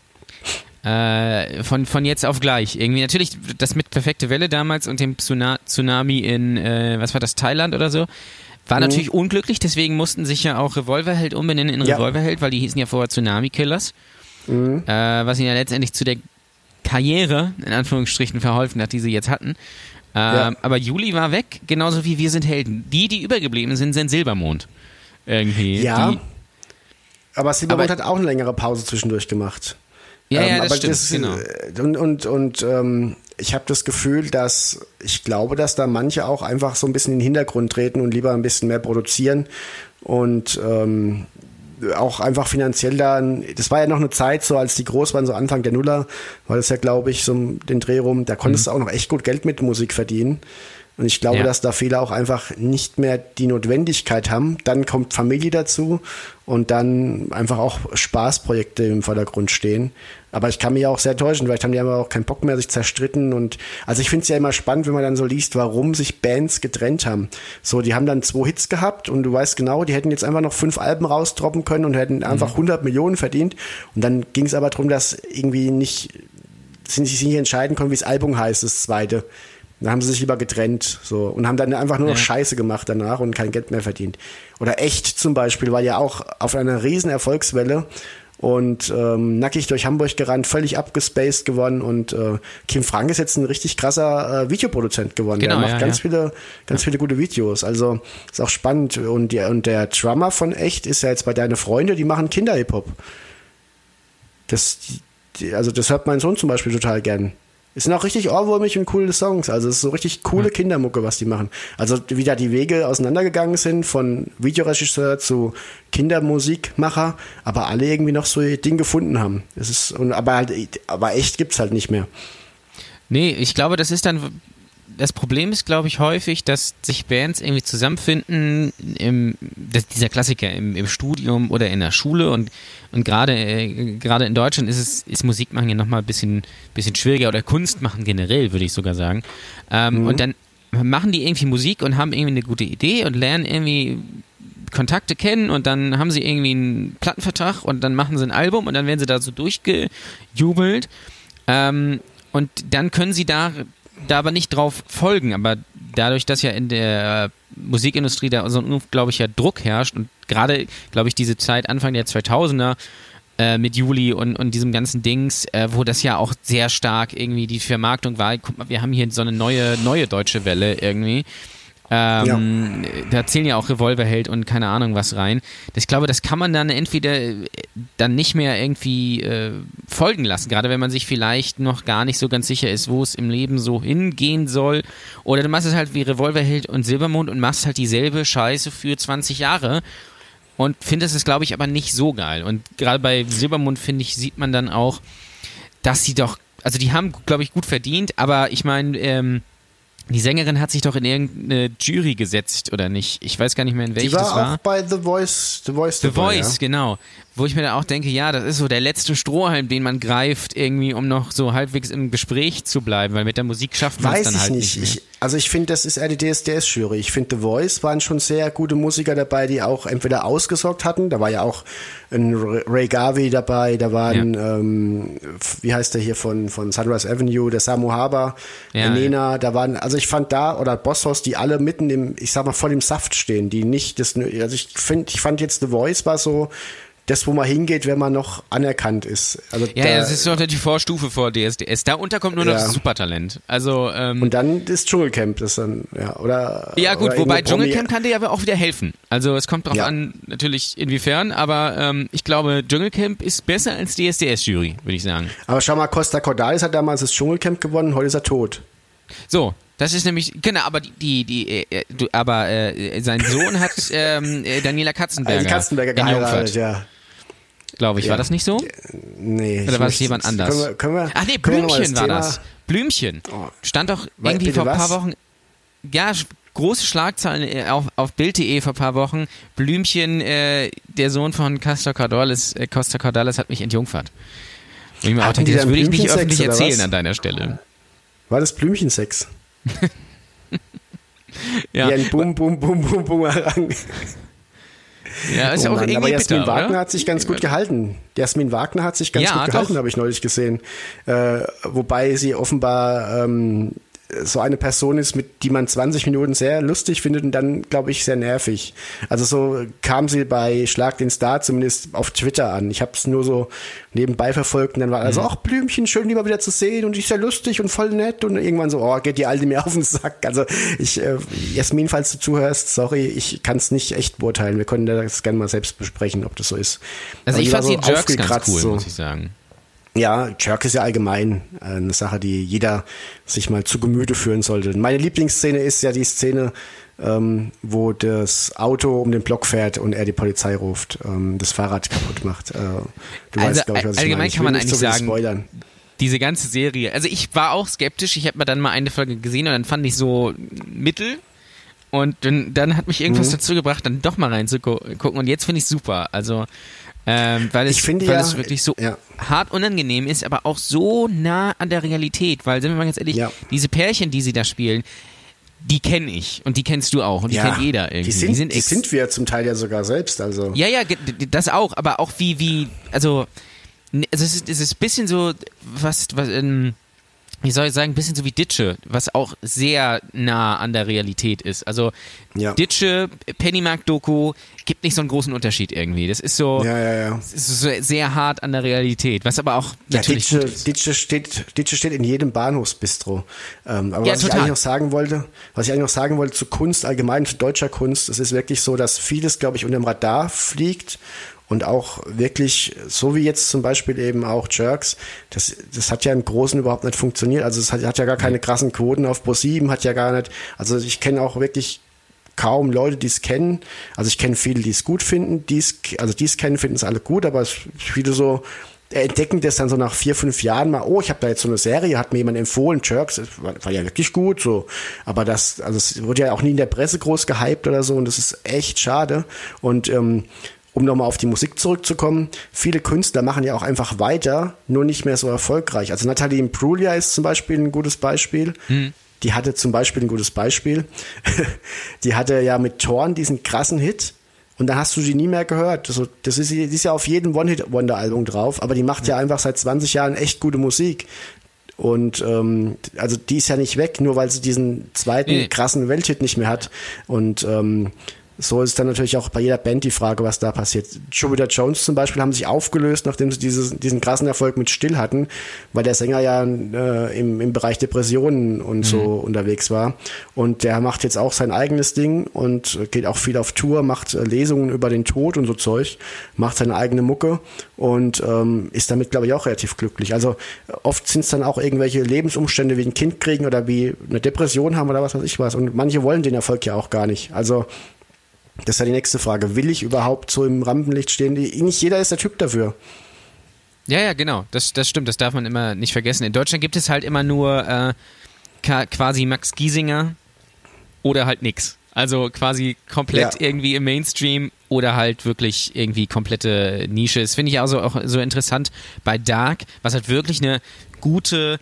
Äh, von, von jetzt auf gleich. Irgendwie natürlich das mit perfekte Welle damals und dem Tsunami in, äh, was war das, Thailand oder so. War mhm. natürlich unglücklich, deswegen mussten sich ja auch Revolverheld umbenennen in ja. Revolverheld, weil die hießen ja vorher Tsunami Killers. Mhm. Äh, was ihnen ja letztendlich zu der Karriere, in Anführungsstrichen, verholfen hat, die sie jetzt hatten. Ähm, ja. Aber Juli war weg, genauso wie wir sind Helden. Die, die übergeblieben sind, sind Silbermond. Irgendwie. Ja. Die, aber Silbermond aber, hat auch eine längere Pause zwischendurch gemacht. Ja, ähm, ja, das stimmt, das, genau. Äh, und, und, und ähm, ich habe das Gefühl, dass ich glaube, dass da manche auch einfach so ein bisschen in den Hintergrund treten und lieber ein bisschen mehr produzieren und ähm, auch einfach finanziell dann, das war ja noch eine Zeit, so als die groß waren, so Anfang der Nuller, war das ja, glaube ich, so den Dreh rum, da konntest mhm. du auch noch echt gut Geld mit Musik verdienen. Und ich glaube, ja. dass da viele auch einfach nicht mehr die Notwendigkeit haben. Dann kommt Familie dazu und dann einfach auch Spaßprojekte im Vordergrund stehen. Aber ich kann mich auch sehr täuschen, vielleicht haben die aber auch keinen Bock mehr, sich zerstritten und also ich finde es ja immer spannend, wenn man dann so liest, warum sich Bands getrennt haben. So, die haben dann zwei Hits gehabt und du weißt genau, die hätten jetzt einfach noch fünf Alben rausdroppen können und hätten einfach 100 mhm. Millionen verdient. Und dann ging es aber darum, dass irgendwie nicht, sie sich nicht entscheiden konnten, wie das Album heißt, das zweite. Dann haben sie sich lieber getrennt so und haben dann einfach nur noch ja. Scheiße gemacht danach und kein Geld mehr verdient. Oder Echt zum Beispiel war ja auch auf einer riesen Erfolgswelle und ähm, nackig durch Hamburg gerannt, völlig abgespaced geworden und äh, Kim Frank ist jetzt ein richtig krasser äh, Videoproduzent geworden. Genau, der macht ja, ganz ja. viele, ganz viele gute Videos. Also ist auch spannend. Und, die, und der Drummer von Echt ist ja jetzt bei Deine Freunde, die machen Kinder-Hip-Hop. Das, die, also das hört mein Sohn zum Beispiel total gern. Es sind auch richtig ohrwurmig und coole Songs. Also es ist so richtig coole Kindermucke, was die machen. Also wie da die Wege auseinandergegangen sind von Videoregisseur zu Kindermusikmacher, aber alle irgendwie noch so ihr Ding gefunden haben. Es ist, und, aber halt, aber echt gibt's halt nicht mehr. Nee, ich glaube, das ist dann. Das Problem ist, glaube ich, häufig, dass sich Bands irgendwie zusammenfinden, im, dieser Klassiker im, im Studium oder in der Schule und, und gerade äh, gerade in Deutschland ist es ist Musik machen ja nochmal ein bisschen, bisschen schwieriger oder Kunst machen generell, würde ich sogar sagen. Ähm, Und dann machen die irgendwie Musik und haben irgendwie eine gute Idee und lernen irgendwie Kontakte kennen und dann haben sie irgendwie einen Plattenvertrag und dann machen sie ein Album und dann werden sie da so durchgejubelt. Ähm, und dann können sie da, da aber nicht drauf folgen. Aber dadurch, dass ja in der Musikindustrie da so ein unglaublicher Druck herrscht und gerade, glaube ich, diese Zeit Anfang der 2000er äh, mit Juli und, und diesem ganzen Dings, äh, wo das ja auch sehr stark irgendwie die Vermarktung war. Guck mal, wir haben hier so eine neue, neue deutsche Welle irgendwie. Ähm, Da zählen ja auch Revolverheld und keine Ahnung was rein. Ich glaube, das kann man dann entweder äh, dann nicht mehr irgendwie äh, folgen lassen, gerade wenn man sich vielleicht noch gar nicht so ganz sicher ist, wo es im Leben so hingehen soll. Oder du machst es halt wie Revolverheld und Silbermond und machst halt dieselbe Scheiße für 20 Jahre und findest es, glaube ich, aber nicht so geil. Und gerade bei Silbermond, finde ich, sieht man dann auch, dass sie doch, also die haben, glaube ich, gut verdient, aber ich meine, ähm, die Sängerin hat sich doch in irgendeine Jury gesetzt, oder nicht? Ich weiß gar nicht mehr, in welche Die war das war. auch bei The Voice, The Voice, The dabei, Voice, ja. genau. Wo ich mir da auch denke, ja, das ist so der letzte Strohhalm, den man greift, irgendwie, um noch so halbwegs im Gespräch zu bleiben, weil mit der Musik schafft man es dann halt nicht. nicht. Ich, also ich finde, das ist eher die DSDS-Jury. Ich finde, The Voice waren schon sehr gute Musiker dabei, die auch entweder ausgesorgt hatten. Da war ja auch ein Ray Garvey dabei, da waren, ähm, wie heißt der hier von, von Sunrise Avenue, der Samu Haber, Ja, der Nena, da waren, also ich fand da, oder Bosshaus, die alle mitten im, ich sag mal, voll im Saft stehen, die nicht das, also ich finde, ich fand jetzt The Voice war so, das, wo man hingeht, wenn man noch anerkannt ist. Also ja, da, ja, das ist doch die Vorstufe vor DSDS. Da unterkommt nur noch Ja. das Supertalent. Also, ähm, und dann das Dschungelcamp, das dann, ja, oder. Ja gut, oder wobei Dschungelcamp kann dir aber auch wieder helfen. Also es kommt drauf Ja. an, natürlich inwiefern, aber ähm, ich glaube, Dschungelcamp ist besser als die SDS-Jury, würde ich sagen. Aber schau mal, Costa Cordalis hat damals das Dschungelcamp gewonnen, heute ist er tot. So, das ist nämlich, genau, aber die, die, die äh, du, aber äh, sein Sohn hat ähm, äh, Daniela Katzenberger, Also Katzenberger geheiratet, ja. Glaube ich. Ja. War das nicht so? Nee. Oder war es möchte- jemand anders? Können wir, können wir, Ach nee, Blümchen war Thema- das. Blümchen. Oh. Stand doch irgendwie vor ein paar? Wochen. Ja, große Schlagzeilen äh, auf, auf Bild.de vor ein paar Wochen. Blümchen, äh, der Sohn von Costa Cordalis, äh, Costa Cordalis hat mich entjungfert. Ich mir auch denke, das würde ich nicht öffentlich was? erzählen an deiner Stelle. War das Blümchensex? Ja, Wie ein Bum, Bum, Bum, Bum, Bumerang. Ja ist Oh auch Mann, irgendwie aber Jasmin bitter, Wagner oder? hat sich ganz gut gehalten. Jasmin Wagner hat sich ganz Ja, gut gehalten, habe ich neulich gesehen. Äh, wobei sie offenbar ähm, so eine Person ist, mit die man 20 Minuten sehr lustig findet und dann, glaube ich, sehr nervig. Also so kam sie bei Schlag den Star zumindest auf Twitter an. Ich habe es nur so nebenbei verfolgt und dann war Mhm. also auch Blümchen, schön die mal wieder zu sehen und die ist ja lustig und voll nett und irgendwann so, oh, geht die Alte mir auf den Sack. Also ich, äh, Jasmin, falls du zuhörst, sorry, ich kann es nicht echt beurteilen. Wir können das gerne mal selbst besprechen, ob das so ist. Also Aber ich die war fand die so Jerks ganz aufgekratzt, cool, so. muss ich sagen. Ja, Jerk ist ja allgemein äh, eine Sache, die jeder sich mal zu Gemüte führen sollte. Meine Lieblingsszene ist ja die Szene, ähm, wo das Auto um den Block fährt und er die Polizei ruft, ähm, das Fahrrad kaputt macht. Äh, du Also, weißt, glaube ich, was ich allgemein meine. Ich kann man so eigentlich viel sagen, spoilern. diese ganze Serie. Also ich war auch skeptisch. Ich habe mir dann mal eine Folge gesehen und dann fand ich so mittel. Und dann, dann hat mich Mhm. irgendwas dazu gebracht, dann doch mal reinzugucken. Und jetzt finde ich super. Also, ähm, weil, es, weil ja- es wirklich so ja. hart unangenehm ist, aber auch so nah an der Realität. Weil, sind wir mal ganz ehrlich, Ja. diese Pärchen, die sie da spielen, die kenne ich. Und die kennst du auch. Und die kennt jeder irgendwie. Die sind, die ex- sind wir zum Teil ja sogar selbst. Also ja, ja, das auch, aber auch wie, wie, also, also es ist, es ist ein bisschen so, was, was, ähm, wie soll ich sagen, ein bisschen so wie Ditsche, was auch sehr nah an der Realität ist. Also Ja. Ditsche, Pennymark-Doku, gibt nicht so einen großen Unterschied irgendwie. Das ist so, Ja, ja, ja. ist so sehr hart an der Realität, was aber auch Ja, natürlich Ditsche, gut ist. Ditsche, steht, Ditsche steht in jedem Bahnhofsbistro. Ähm, aber Ja, was ich total. eigentlich noch sagen wollte, was ich eigentlich noch sagen wollte zu Kunst allgemein, zu deutscher Kunst, es ist wirklich so, dass vieles, glaube ich, unter dem Radar fliegt und auch wirklich, so wie jetzt zum Beispiel eben auch Jerks, das, das hat ja im Großen überhaupt nicht funktioniert. Also es hat, hat ja gar keine krassen Quoten auf ProSieben, hat ja gar nicht, also ich kenne auch wirklich kaum Leute, die es kennen. Also ich kenne viele, die es gut finden, die es, also die es kennen, finden es alle gut, aber es viele so entdecken das dann so nach vier, fünf Jahren mal, oh, ich habe da jetzt so eine Serie, hat mir jemand empfohlen, Jerks, war, war ja wirklich gut so. Aber das, also es wurde ja auch nie in der Presse groß gehypt oder so und das ist echt schade. Und ähm, um nochmal auf die Musik zurückzukommen, viele Künstler machen ja auch einfach weiter, nur nicht mehr so erfolgreich. Also Natalie Imbruglia ist zum Beispiel ein gutes Beispiel. Die hatte zum Beispiel ein gutes Beispiel. die hatte ja mit Torn diesen krassen Hit. Und dann hast du die nie mehr gehört. Also, das ist, die ist ja auf jedem One-Hit-Wonder-Album drauf, aber die macht ja einfach seit 20 Jahren echt gute Musik. Und ähm, also die ist ja nicht weg, nur weil sie diesen zweiten Nee. krassen Welthit nicht mehr hat. Und ähm, so ist dann natürlich auch bei jeder Band die Frage, was da passiert. Jupiter Jones zum Beispiel haben sich aufgelöst, nachdem sie dieses, diesen krassen Erfolg mit Still hatten, weil der Sänger ja äh, im, im Bereich Depressionen und so unterwegs war. Und der macht jetzt auch sein eigenes Ding und geht auch viel auf Tour, macht äh, Lesungen über den Tod und so Zeug, macht seine eigene Mucke und ähm, ist damit, glaube ich, auch relativ glücklich. Also oft sind es dann auch irgendwelche Lebensumstände wie ein Kind kriegen oder wie eine Depression haben oder was weiß ich was. Und manche wollen den Erfolg ja auch gar nicht. Also das ist ja die nächste Frage. Will ich überhaupt so im Rampenlicht stehen? Nicht jeder ist der Typ dafür. Ja, ja, genau. Das, das stimmt. Das darf man immer nicht vergessen. In Deutschland gibt es halt immer nur äh, quasi Max Giesinger oder halt nix. Also quasi komplett Ja. irgendwie im Mainstream oder halt wirklich irgendwie komplette Nische. Das finde ich also auch so interessant bei Dark, was halt wirklich eine gute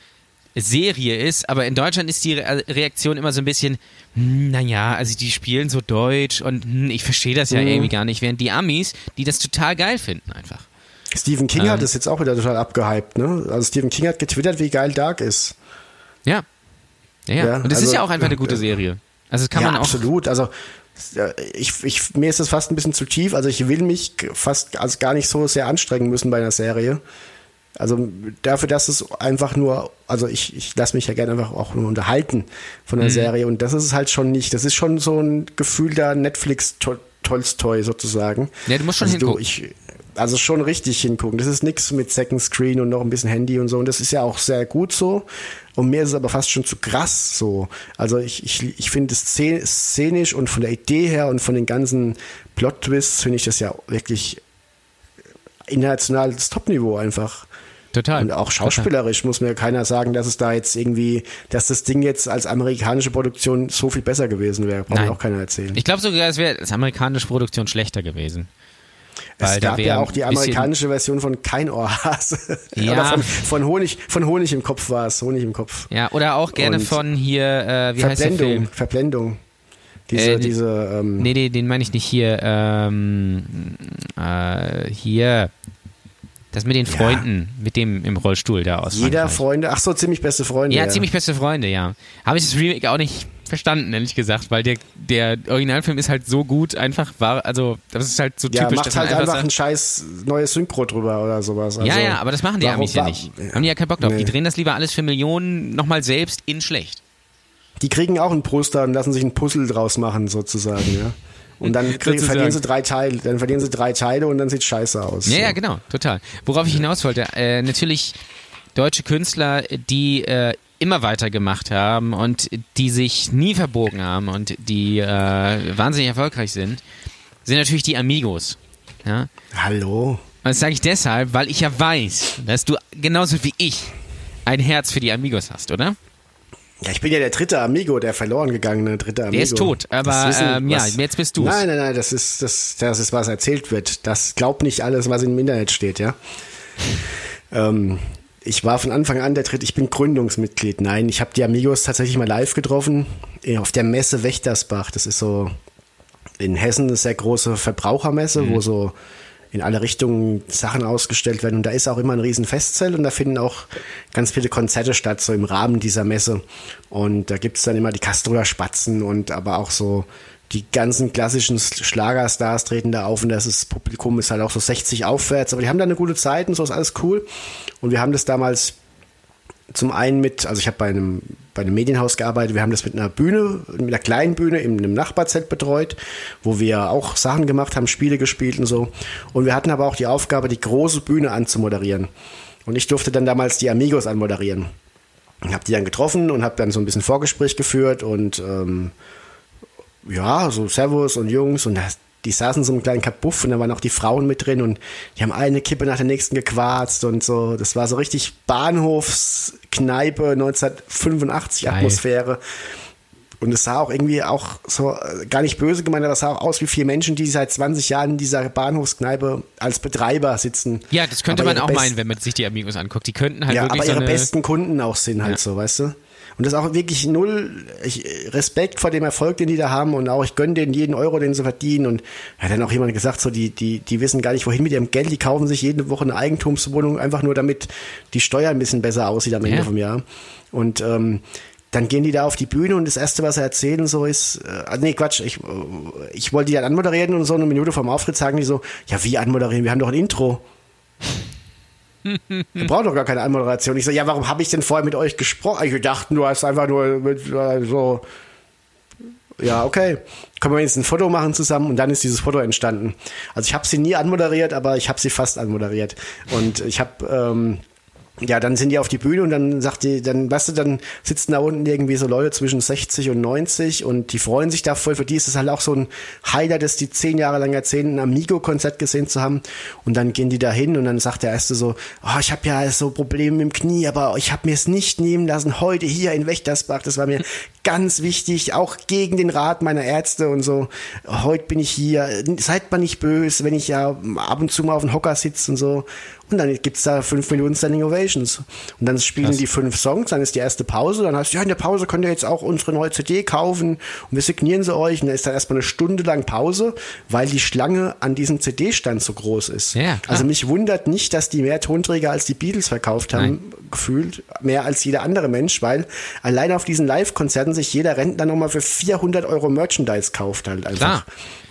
Serie ist, aber in Deutschland ist die Re Reaktion immer so ein bisschen, hm, naja, also die spielen so deutsch und hm, ich verstehe das ja irgendwie gar nicht, während die Amis, die das total geil finden einfach. Stephen King Ähm. hat das jetzt auch wieder total abgehypt. Ne? Also Stephen King hat getwittert, wie geil Dark ist. Ja. Ja, ja. Ja, und es ist also, ja auch einfach eine gute ja. Serie. Also das kann ja, man auch. absolut. Also ja, ich, ich, mir ist das fast ein bisschen zu tief. Also ich will mich fast also gar nicht so sehr anstrengen müssen bei einer Serie. Also dafür, dass es einfach nur, also ich, ich lasse mich ja gerne einfach auch nur unterhalten von Mhm. der Serie und das ist es halt schon nicht. Das ist schon so ein gefühlter Netflix-Tolstoi sozusagen. Ja, du musst schon also hingucken. ich, also schon richtig hingucken. Das ist nichts mit Second Screen und noch ein bisschen Handy und so. Und das ist ja auch sehr gut so. Und mir ist es aber fast schon zu krass so. Also ich, ich, ich finde es szen- szenisch und von der Idee her und von den ganzen Plot-Twists finde ich das ja wirklich internationales Topniveau einfach. Total. Und auch schauspielerisch muss mir keiner sagen, dass es da jetzt irgendwie, dass das Ding jetzt als amerikanische Produktion so viel besser gewesen wäre. Braucht mir auch keiner erzählen. Ich glaube sogar, es wäre als amerikanische Produktion schlechter gewesen. Es Weil da gab ja auch die amerikanische Version von Kein Ohrhase. Ja. Oder von, von, Honig, von Honig im Kopf war es. Honig im Kopf. Ja, oder auch gerne Und von hier, äh, wie heißt der Verblendung. Film? Verblendung. Diese, Äh, diese, ähm, Nee, nee, den meine ich nicht hier. Ähm, äh, hier. Das mit den Freunden, mit dem im Rollstuhl da aus. jeder Frankreich. Freunde, ach so, ziemlich beste Freunde. Ja, ziemlich beste Freunde, ja. Habe ich das Remake auch nicht verstanden, ehrlich gesagt, weil der, der Originalfilm ist halt so gut, einfach war, also das ist halt so Ja, typisch, macht halt einfach sagt, ein scheiß neues Synchro drüber oder sowas. Also, ja, ja, aber das machen die Amis ja nicht. Haben die ja keinen Bock drauf. Nee. Die drehen das lieber alles für Millionen nochmal selbst in schlecht. Die kriegen auch ein Poster und lassen sich ein Puzzle draus machen, sozusagen, ja. Und dann Sozusagen. verlieren sie drei Teile, dann verlieren sie drei Teile und dann sieht scheiße aus. Ja, So. ja, genau, total. Worauf ich hinaus wollte, äh, natürlich deutsche Künstler, die äh, immer weitergemacht haben und die sich nie verbogen haben und die äh, wahnsinnig erfolgreich sind, sind natürlich die Amigos. Ja? Hallo. Und das sage ich deshalb, weil ich ja weiß, dass du genauso wie ich ein Herz für die Amigos hast, oder? Ja, ich bin ja der dritte Amigo, der verloren gegangene dritte Amigo. Der ist tot, aber, wissen- ähm, ja, jetzt bist du's. Nein, nein, nein, das ist, das, das ist, was erzählt wird. Das glaubt nicht alles, was im Internet steht, ja. ähm, ich war von Anfang an der dritte, ich bin Gründungsmitglied. Nein, ich habe die Amigos tatsächlich mal live getroffen, auf der Messe Wächtersbach. Das ist so in Hessen eine sehr große Verbrauchermesse, Mhm. wo so in alle Richtungen Sachen ausgestellt werden. Und da ist auch immer ein riesen Festzelt und da finden auch ganz viele Konzerte statt, so im Rahmen dieser Messe. Und da gibt es dann immer die Castroer Spatzen und aber auch so die ganzen klassischen Schlagerstars treten da auf und das ist, Publikum ist halt auch so 60 aufwärts, aber die haben da eine gute Zeit und so ist alles cool. Und wir haben das damals zum einen mit, also ich habe bei einem, bei einem Medienhaus gearbeitet, wir haben das mit einer Bühne, mit einer kleinen Bühne in einem Nachbarzelt betreut, wo wir auch Sachen gemacht haben, Spiele gespielt und so. Und wir hatten aber auch die Aufgabe, die große Bühne anzumoderieren. Und ich durfte dann damals die Amigos anmoderieren. Habe die dann getroffen und habe dann so ein bisschen Vorgespräch geführt und ähm, ja, so Servus und Jungs und das, die saßen so einem kleinen Kabuff und da waren auch die Frauen mit drin und die haben eine Kippe nach der nächsten gequarzt und so. Das war so richtig Bahnhofskneipe 1985 Geil. Atmosphäre. Und es sah auch irgendwie auch so, äh, gar nicht böse gemeint, aber es sah auch aus wie vier Menschen, die seit 20 Jahren in dieser Bahnhofskneipe als Betreiber sitzen. Ja, das könnte man auch meinen, wenn man sich die Amigos anguckt. Die könnten halt ja, wirklich aber ihre so besten Kunden auch sind halt ja. so, weißt du? Und das ist auch wirklich null ich, Respekt vor dem Erfolg, den die da haben und auch ich gönne denen jeden Euro, den sie verdienen. Und hat dann auch jemand gesagt, so die, die, die wissen gar nicht, wohin mit ihrem Geld, die kaufen sich jede Woche eine Eigentumswohnung, einfach nur damit die Steuer ein bisschen besser aussieht am Ende ja. vom Jahr. Und ähm, dann gehen die da auf die Bühne und das Erste, was sie erzählen, so ist, äh, nee, Quatsch, ich, ich wollte die dann anmoderieren und so eine Minute vom Auftritt sagen die so, ja, wie anmoderieren? Wir haben doch ein Intro. Wir brauchen doch gar keine Anmoderation. Ich so, ja, warum habe ich denn vorher mit euch gesprochen? Ich dachte, du hast einfach nur mit, äh, so. Ja, okay. Können wir jetzt ein Foto machen zusammen und dann ist dieses Foto entstanden. Also ich habe sie nie anmoderiert, aber ich habe sie fast anmoderiert. Und ich habe ähm, ja, dann sind die auf die Bühne und dann sagt die, dann, weißt du, dann sitzen da unten irgendwie so Leute zwischen 60 und 90 und die freuen sich da voll. Für die ist es halt auch so ein Highlight, dass die zehn Jahre lang erzählen, ein Amigo-Konzert gesehen zu haben. Und dann gehen die da hin und dann sagt der Erste so, oh, ich habe ja so Probleme im Knie, aber ich habe mir es nicht nehmen lassen, heute hier in Wächtersbach. Das war mir ganz wichtig, auch gegen den Rat meiner Ärzte und so. Heute bin ich hier. Seid mal nicht böse, wenn ich ja ab und zu mal auf dem Hocker sitze und so. Und dann gibt's da fünf Minuten Standing Ovations. Und dann spielen Krass. die fünf Songs, dann ist die erste Pause, dann heißt ja, in der Pause könnt ihr jetzt auch unsere neue CD kaufen und wir signieren sie euch. Und dann ist dann erstmal eine Stunde lang Pause, weil die Schlange an diesem CD-Stand so groß ist. Ja, also mich wundert nicht, dass die mehr Tonträger als die Beatles verkauft haben, Nein. gefühlt, mehr als jeder andere Mensch, weil allein auf diesen Live-Konzerten sich jeder Rentner nochmal für 400 Euro Merchandise kauft halt einfach. Klar.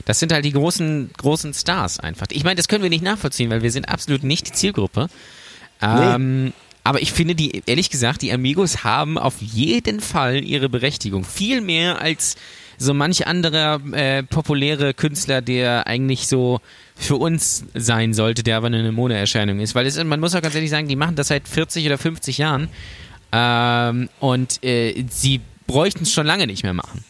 Das sind halt die großen, großen Stars einfach. Ich meine, das können wir nicht nachvollziehen, weil wir sind absolut nicht die Zielgruppe. Ähm, nee. Aber ich finde, die, ehrlich gesagt, die Amigos haben auf jeden Fall ihre Berechtigung. Viel mehr als so manch anderer äh, populäre Künstler, der eigentlich so für uns sein sollte, der aber eine Modeerscheinung ist. Weil es, man muss auch ganz ehrlich sagen, die machen das seit 40 oder 50 Jahren. Ähm, und äh, sie bräuchten es schon lange nicht mehr machen.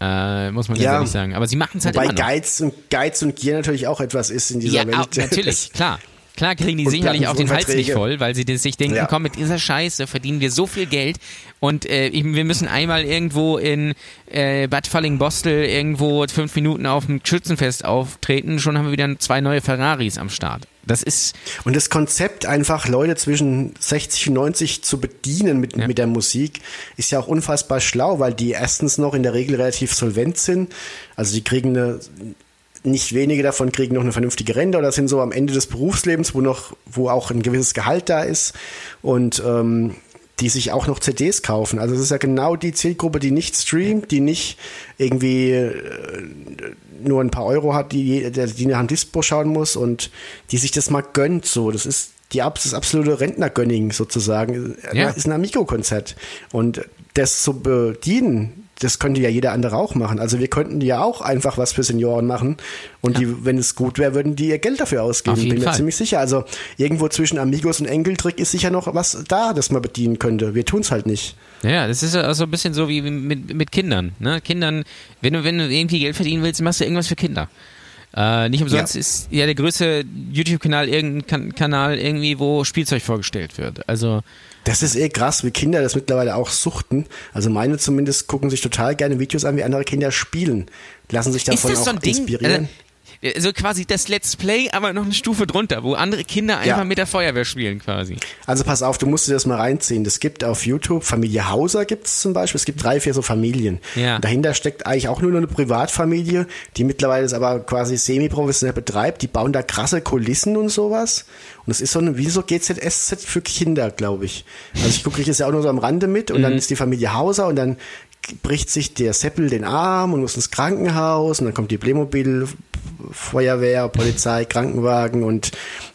Äh, muss man ganz ja, ehrlich sagen. Aber sie machen es halt Wobei immer noch. Geiz und, Geiz und Gier natürlich auch etwas ist in dieser ja, Welt. Auch, natürlich, klar. Klar kriegen die sicherlich auch den Hals nicht voll, weil sie sich denken, ja. komm, mit dieser Scheiße verdienen wir so viel Geld und äh, wir müssen einmal irgendwo in äh, Bad Falling-Bostel irgendwo fünf Minuten auf dem Schützenfest auftreten, schon haben wir wieder zwei neue Ferraris am Start. Das ist. Und das Konzept, einfach Leute zwischen 60 und 90 zu bedienen mit, ja. mit der Musik, ist ja auch unfassbar schlau, weil die erstens noch in der Regel relativ solvent sind. Also die kriegen eine nicht wenige davon kriegen noch eine vernünftige Rente oder sind so am Ende des Berufslebens, wo noch, wo auch ein gewisses Gehalt da ist und ähm, die sich auch noch CDs kaufen. Also es ist ja genau die Zielgruppe, die nicht streamt, die nicht irgendwie äh, nur ein paar Euro hat, die, die nach dem Dispo schauen muss und die sich das mal gönnt. So, das ist die das absolute Rentnergönning sozusagen. Ja. Das ist ein Amigo-Konzert und das zu bedienen, das könnte ja jeder andere auch machen. Also wir könnten ja auch einfach was für Senioren machen und ja. die, wenn es gut wäre, würden die ihr Geld dafür ausgeben. Bin mir Fall. ziemlich sicher. Also irgendwo zwischen Amigos und Enkeltrick ist sicher noch was da, das man bedienen könnte. Wir tun es halt nicht. Ja, das ist also ein bisschen so wie mit, mit Kindern. Ne? Kindern, wenn du, wenn du irgendwie Geld verdienen willst, machst du irgendwas für Kinder. Äh, nicht umsonst ja. ist ja der größte YouTube-Kanal irgendein Kanal irgendwie, wo Spielzeug vorgestellt wird. Also das ist eh krass, wie Kinder das mittlerweile auch suchten. Also meine zumindest gucken sich total gerne Videos an, wie andere Kinder spielen. Lassen sich davon ist das so ein auch inspirieren. Ding? so quasi das Let's Play, aber noch eine Stufe drunter, wo andere Kinder einfach Ja. mit der Feuerwehr spielen quasi. Also pass auf, du musst dir das mal reinziehen. Es gibt auf YouTube, Familie Hauser gibt es zum Beispiel, es gibt drei, vier so Familien. Ja. Und dahinter steckt eigentlich auch nur eine Privatfamilie, die mittlerweile es aber quasi semi-professionell betreibt. Die bauen da krasse Kulissen und sowas. Und es ist so eine, wie so GZSZ für Kinder, glaube ich. Also ich gucke das ja auch nur so am Rande mit und Mhm. dann ist die Familie Hauser und dann bricht sich der Seppel den Arm und muss ins Krankenhaus und dann kommt die Playmobil Feuerwehr, Polizei, Krankenwagen und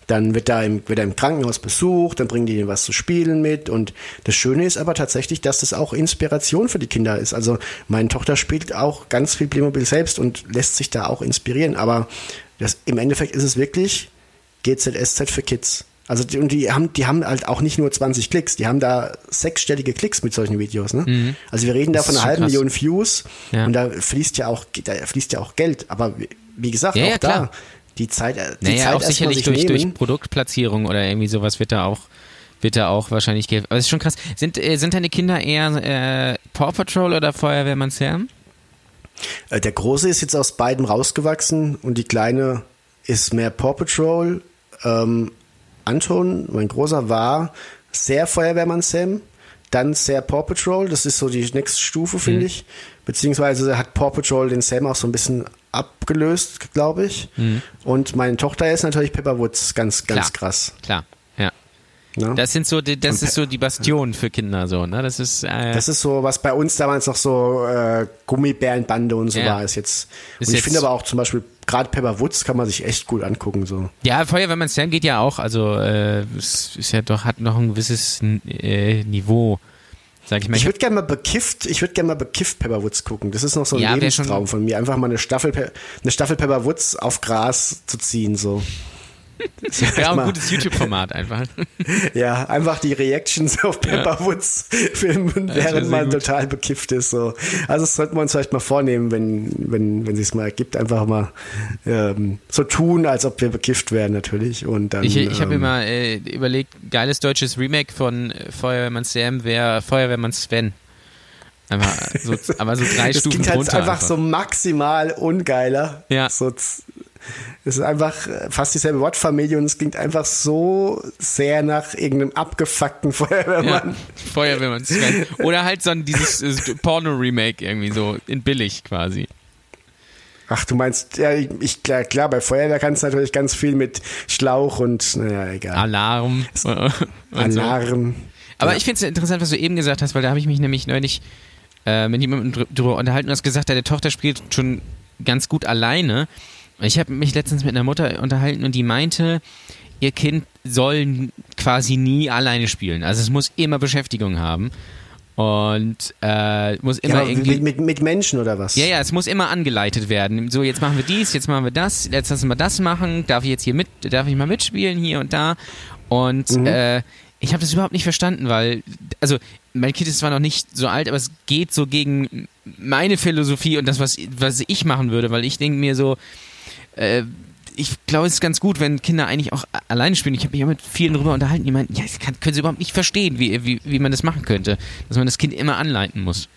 dann wird er, im, wird er im Krankenhaus besucht, dann bringen die ihm was zu spielen mit und das Schöne ist aber tatsächlich, dass das auch Inspiration für die Kinder ist. Also meine Tochter spielt auch ganz viel Playmobil selbst und lässt sich da auch inspirieren, aber das, im Endeffekt ist es wirklich GZSZ für Kids. Also die, und die haben, die haben halt auch nicht nur 20 Klicks, die haben da sechsstellige Klicks mit solchen Videos. Ne? Also wir reden da Das von ist einer halben krass. Million Views Ja. und da fließt ja auch, da fließt ja auch Geld. Aber wie- gesagt, Ja, auch ja, da die Zeit, die Naja, Zeit auch sicherlich sich durch, durch. Produktplatzierung oder irgendwie sowas wird da auch wird da auch wahrscheinlich Geld. Aber es ist schon krass. Sind, äh, sind deine Kinder eher äh, Paw Patrol oder Feuerwehrmann Sam? Äh, Der Große ist jetzt aus beiden rausgewachsen und die Kleine ist mehr Paw Patrol. Ähm, Anton, mein Großer, war sehr Feuerwehrmann Sam, dann sehr Paw Patrol. Das ist so die nächste Stufe, finde Mhm. ich. Beziehungsweise hat Paw Patrol den Sam auch so ein bisschen abgelöst, glaube ich. Mhm. Und meine Tochter ist natürlich Pepper Woods, ganz, ganz Klar. krass. Klar, ja. Ne? Das sind so, die, das ist so die Bastion für Kinder so, ne? Das ist, äh, Das ist so, was bei uns damals noch so äh, Gummibärenbande und so Ja. war, ist jetzt. Ist und ich finde aber auch zum Beispiel, gerade Pepper Woods kann man sich echt gut angucken. So. ja, Feuerwehrmann Sam geht ja auch, also äh, es ist ja doch, hat noch ein gewisses äh, Niveau, sag ich mal. Ich würde gerne mal bekifft, ich würde gerne mal bekifft Pepper Woods gucken. Das ist noch so ein Ja, Lebenstraum von mir. Einfach mal eine Staffel, eine Staffel Pepper Woods auf Gras zu ziehen, so. Ja, ein gutes YouTube-Format einfach. Ja, einfach die Reactions auf Pepper Woods filmen, während man gut. total bekifft ist. So. Also das sollten wir uns vielleicht mal vornehmen, wenn, wenn, wenn sich mal ergibt, einfach mal ähm, so tun, als ob wir bekifft wären natürlich. Und dann, Ich, ich habe ähm, mir mal äh, überlegt, geiles deutsches Remake von Feuerwehrmann Sam wäre Feuerwehrmann Sven. Einfach so, aber so drei das Stufen klingt halt drunter. einfach, so maximal ungeiler. Ja. So, es ist einfach äh, fast dieselbe Wortfamilie und es klingt einfach so sehr nach irgendeinem abgefuckten Feuerwehrmann. ja, Feuerwehrmann. Oder halt so ein dieses äh, Porno-Remake irgendwie so in billig quasi. Ach, du meinst, ja, ich, klar, klar, bei Feuerwehr kannst du natürlich ganz viel mit Schlauch und, naja, egal. Alarm. so. Alarm. Aber Ja. ich finde es interessant, was du eben gesagt hast, weil da habe ich mich nämlich neulich äh, mit jemandem drü- drüber unterhalten und hast gesagt, deine Tochter spielt schon ganz gut alleine. Ich habe mich letztens mit einer Mutter unterhalten und die meinte, ihr Kind soll quasi nie alleine spielen. Also es muss immer Beschäftigung haben und äh, muss Ja, immer aber irgendwie mit, mit, mit Menschen oder was? ja, ja, es muss immer angeleitet werden. So, jetzt machen wir dies, jetzt machen wir das, jetzt lassen wir das machen. Darf ich jetzt hier mit, darf ich mal mitspielen hier und da? Und Mhm. äh, ich habe das überhaupt nicht verstanden, weil, also, mein Kind ist zwar noch nicht so alt, aber es geht so gegen meine Philosophie und das, was, was ich machen würde, weil ich denke mir so, äh, ich glaube, es ist ganz gut, wenn Kinder eigentlich auch alleine spielen. Ich habe mich auch mit vielen darüber unterhalten, die meinten, ja, das kann, können sie überhaupt nicht verstehen, wie, wie, wie man das machen könnte. Dass man das Kind immer anleiten muss.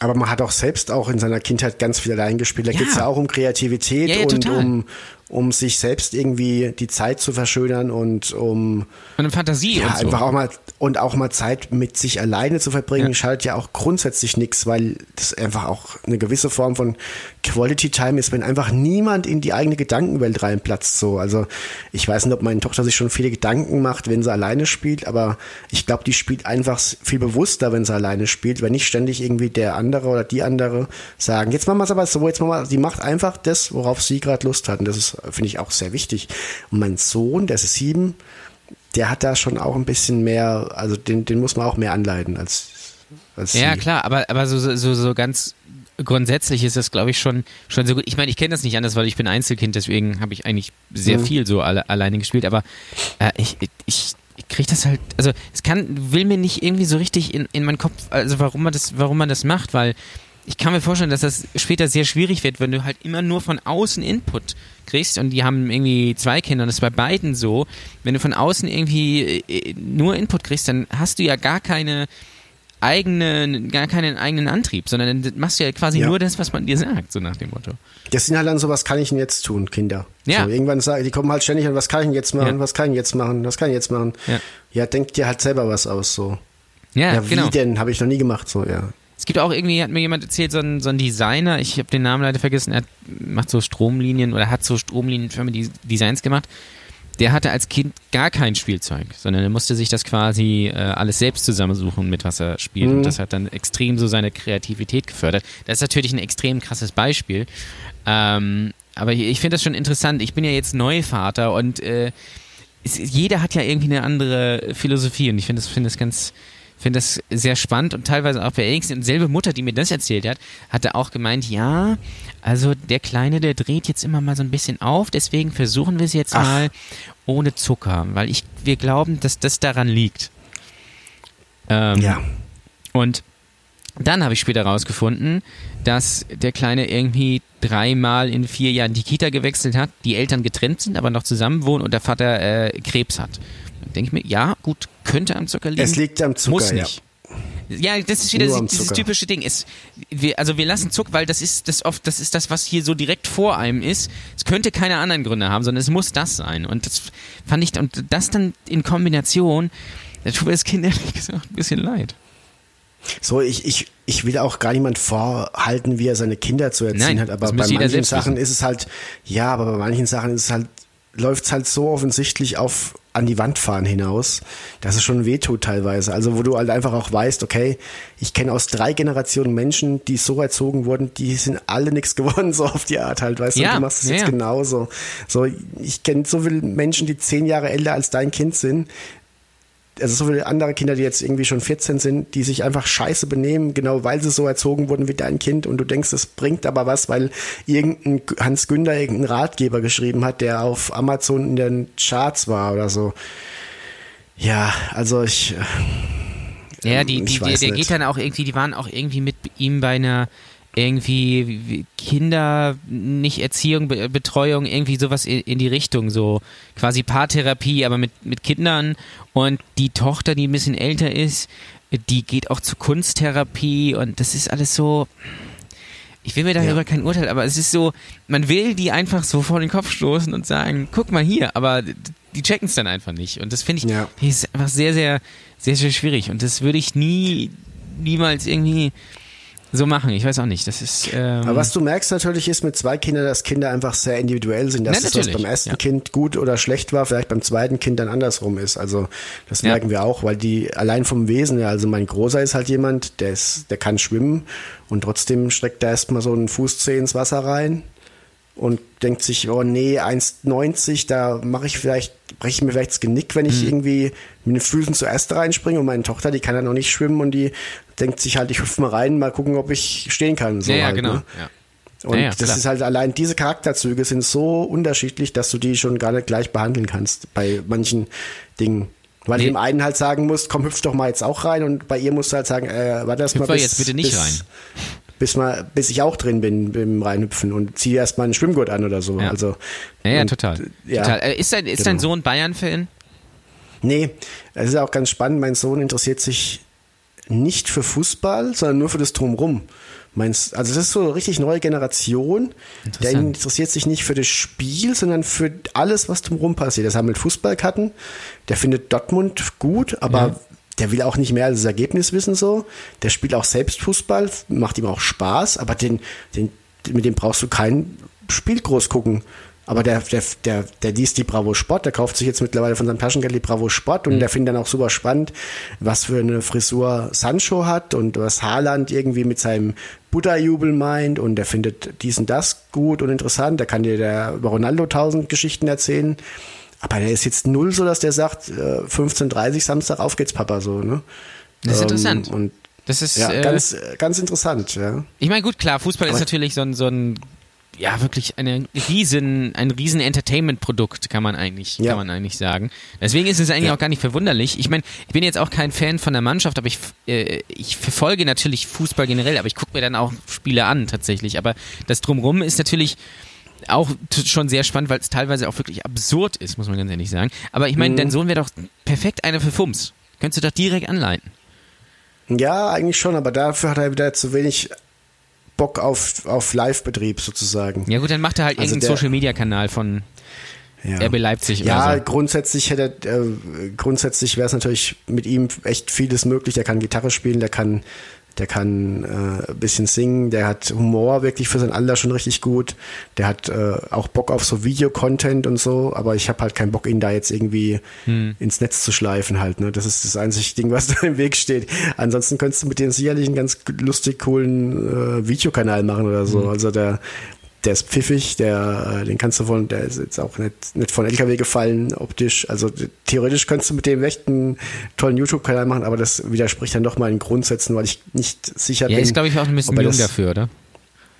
Aber man hat auch selbst auch in seiner Kindheit ganz viel allein gespielt. Da Ja. geht's ja auch um Kreativität Ja, ja, und um, um sich selbst irgendwie die Zeit zu verschönern und um Und eine Fantasie ja, und so. einfach auch mal und auch mal Zeit mit sich alleine zu verbringen, Ja. schadet ja auch grundsätzlich nichts, weil das einfach auch eine gewisse Form von Quality Time ist, wenn einfach niemand in die eigene Gedankenwelt reinplatzt. So, also ich weiß nicht, ob meine Tochter sich schon viele Gedanken macht, wenn sie alleine spielt, aber ich glaube, die spielt einfach viel bewusster, wenn sie alleine spielt, wenn nicht ständig irgendwie der andere oder die andere sagen, jetzt machen wir es aber so, jetzt machen wir, die macht einfach das, worauf sie gerade Lust hat. Und das ist, finde ich, auch sehr wichtig. Und mein Sohn, der ist sieben, der hat da schon auch ein bisschen mehr, also den, den muss man auch mehr anleiten als, als Ja, sie. klar, aber, aber so, so, so, ganz grundsätzlich ist das, glaube ich, schon, schon so gut. Ich meine, ich kenne das nicht anders, weil ich bin Einzelkind, deswegen habe ich eigentlich sehr Mhm. viel so alle, alleine gespielt, aber äh, ich, ich, ich kriege das halt, also es kann, will mir nicht irgendwie so richtig in, in meinen Kopf, also warum man das, warum man das macht, weil ich kann mir vorstellen, dass das später sehr schwierig wird, wenn du halt immer nur von außen Input kriegst und die haben irgendwie zwei Kinder und das ist bei beiden so. Wenn du von außen irgendwie äh, nur Input kriegst, dann hast du ja gar keine eigene, gar keinen eigenen Antrieb, sondern dann machst du ja quasi Ja. nur das, was man dir sagt, so nach dem Motto. Das sind halt dann so, was kann ich denn jetzt tun, Kinder? Ja. So, irgendwann sagen, die kommen halt ständig an, was kann ich denn jetzt machen, Ja. was kann ich jetzt machen, was kann ich jetzt machen? Ja. Ja, denk dir halt selber was aus, so. Ja, Ja, wie genau. denn? Habe ich noch nie gemacht, so, ja. Es gibt auch irgendwie, hat mir jemand erzählt, so ein, so ein Designer, ich habe den Namen leider vergessen, er hat, macht so Stromlinien oder hat so Stromlinienfirmen die Designs gemacht. Der hatte als Kind gar kein Spielzeug, sondern er musste sich das quasi äh, alles selbst zusammensuchen, mit was er spielt. Und das hat dann extrem so seine Kreativität gefördert. Das ist natürlich ein extrem krasses Beispiel. Ähm, aber ich, ich finde das schon interessant. Ich bin ja jetzt Neuvater und äh, es, jeder hat ja irgendwie eine andere Philosophie und ich finde das, finde das ganz, finde das sehr spannend und teilweise auch beängstigend. Und selbe Mutter, die mir das erzählt hat, hatte auch gemeint, ja, also der Kleine, der dreht jetzt immer mal so ein bisschen auf, deswegen versuchen wir es jetzt Ach. mal ohne Zucker, weil ich, wir glauben, dass das daran liegt. Ähm, Ja. und dann habe ich später rausgefunden, dass der Kleine irgendwie dreimal in vier Jahren die Kita gewechselt hat, die Eltern getrennt sind, aber noch zusammen wohnen und der Vater äh, Krebs hat. Denke ich mir, ja, gut, könnte am Zucker liegen. Es liegt am Zucker, Muss ja. nicht. Ja, das ist wieder dieses Zucker. typische Ding. Es, wir, also wir lassen Zucker, weil das ist das oft, das ist das, was hier so direkt vor einem ist. Es könnte keine anderen Gründe haben, sondern es muss das sein. Und das fand ich, und das dann in Kombination, da tut mir das Kind ehrlich gesagt ein bisschen leid. So, ich, ich, ich will auch gar niemand vorhalten, wie er seine Kinder zu erziehen Nein, hat, aber bei manchen Sachen wissen. ist es halt, ja, aber bei manchen Sachen ist es halt, läuft es halt so offensichtlich auf an die Wand fahren hinaus, dass es schon wehtut teilweise. Also wo du halt einfach auch weißt, okay, ich kenne aus drei Generationen Menschen, die so erzogen wurden, die sind alle nichts geworden, so auf die Art halt, weißt du, Ja, und du machst es ja, jetzt ja. genauso. So, ich kenne so viele Menschen, die zehn Jahre älter als dein Kind sind, also so viele andere Kinder, die jetzt irgendwie schon 14 sind, die sich einfach scheiße benehmen, genau weil sie so erzogen wurden wie dein Kind und du denkst, es bringt aber was, weil irgendein Hans Günther irgendeinen Ratgeber geschrieben hat, der auf Amazon in den Charts war oder so. Ja, also ich, Ja, die, Ähm, die, ich der, der geht dann auch irgendwie, die waren auch irgendwie mit ihm bei einer irgendwie wie- Kinder nicht Erziehung, Be- Betreuung, irgendwie sowas in, in die Richtung, so quasi Paartherapie, aber mit, mit Kindern und die Tochter, die ein bisschen älter ist, die geht auch zur Kunsttherapie und das ist alles so, ich will mir darüber Ja. kein Urteil, aber es ist so, man will die einfach so vor den Kopf stoßen und sagen, guck mal hier, aber die checken es dann einfach nicht. Und das finde ich, Ja. ist einfach sehr, sehr, sehr, sehr schwierig. Und das würde ich nie, niemals irgendwie so machen. Ich weiß auch nicht. Das ist. Ähm, Aber was du merkst natürlich ist mit zwei Kindern, dass Kinder einfach sehr individuell sind. Dass das, was beim ersten ja. Kind gut oder schlecht war, vielleicht beim zweiten Kind dann andersrum ist. Also das Ja. merken wir auch, weil die allein vom Wesen, her, also mein Großer ist halt jemand, der ist, der kann schwimmen und trotzdem streckt er erstmal so einen Fußzeh ins Wasser rein und denkt sich, oh nee, 1,90, da mache ich vielleicht, breche ich mir vielleicht das Genick, wenn ich Mhm. irgendwie mit den Füßen zuerst reinspringe und meine Tochter, die kann ja noch nicht schwimmen und die denkt sich halt, ich hüpfe mal rein, mal gucken, ob ich stehen kann. So ja, halt, genau. Ne? Ja. Und ja, das klar. ist halt allein, diese Charakterzüge sind so unterschiedlich, dass du die schon gar nicht gleich behandeln kannst bei manchen Dingen. Weil Nee. du dem einen halt sagen musst, komm, hüpf doch mal jetzt auch rein und bei ihr musst du halt sagen, äh, warte erst mal bis, jetzt bitte nicht bis, rein. Bis, mal, bis ich auch drin bin beim Reinhüpfen und zieh erst mal einen Schwimmgurt an oder so. Ja. Also, Ja, ja, und, total. ja, total. Äh, Ist, dein, ist dein genau. Sohn Bayern-Fan? Nee, es ist auch ganz spannend. Mein Sohn interessiert sich nicht für Fußball, sondern nur für das Drumrum. Meins, also das ist so eine richtig neue Generation. Der interessiert sich nicht für das Spiel, sondern für alles, was drumherum passiert. Der sammelt Fußballkarten, der findet Dortmund gut, aber Ja. der will auch nicht mehr als das Ergebnis wissen so. Der spielt auch selbst Fußball, macht ihm auch Spaß, aber den, den, mit dem brauchst du kein Spiel groß gucken. Aber der, der, der, der liest die Bravo Sport, der kauft sich jetzt mittlerweile von seinem Taschengeld die Bravo Sport und der findet dann auch super spannend, was für eine Frisur Sancho hat und was Haaland irgendwie mit seinem Buddha-Jubel meint und der findet dies und das gut und interessant. Da kann dir der über Ronaldo tausend Geschichten erzählen. Aber der ist jetzt null so, dass der sagt, äh, 15.30 Samstag, auf geht's, Papa, so, ne? Das ist Ähm, interessant. Und Das ist. ja, äh, ganz, äh, ganz interessant, ja. Ich meine, gut, klar, Fußball ist Aber- natürlich so ein, so ein ja, wirklich eine riesen, ein riesen Entertainment-Produkt, kann man eigentlich, Ja. kann man eigentlich sagen. Deswegen ist es eigentlich Ja. auch gar nicht verwunderlich. Ich meine, ich bin jetzt auch kein Fan von der Mannschaft, aber ich, äh, ich verfolge natürlich Fußball generell, aber ich gucke mir dann auch Spiele an, tatsächlich. Aber das Drumrum ist natürlich auch schon sehr spannend, weil es teilweise auch wirklich absurd ist, muss man ganz ehrlich sagen. Aber ich meine, Mhm. dein Sohn wäre doch perfekt einer für Fums. Könntest du doch direkt anleiten. Ja, eigentlich schon, aber dafür hat er wieder zu wenig Bock auf, auf Live-Betrieb sozusagen. Ja gut, dann macht er halt Also irgendeinen Social-Media-Kanal von Ja. RB Leipzig Ja, oder so. grundsätzlich hätte äh, grundsätzlich wäre es natürlich mit ihm echt vieles möglich. Der kann Gitarre spielen, der kann, der kann äh, ein bisschen singen, der hat Humor wirklich für sein Alter schon richtig gut. Der hat äh, auch Bock auf so Videocontent und so, aber ich habe halt keinen Bock, ihn da jetzt irgendwie Hm. ins Netz zu schleifen halt. Ne? Das ist das einzige Ding, was da im Weg steht. Ansonsten könntest du mit dem sicherlich einen ganz lustig coolen äh, Videokanal machen oder Hm. so. Also der der ist pfiffig, der, äh, den kannst du von, der ist jetzt auch nicht, nicht von LKW gefallen, optisch. Also theoretisch könntest du mit dem echt einen tollen YouTube-Kanal machen, aber das widerspricht dann doch mal in Grundsätzen, weil ich nicht sicher Ja, bin. ist glaube ich auch ein bisschen jung das- dafür, oder?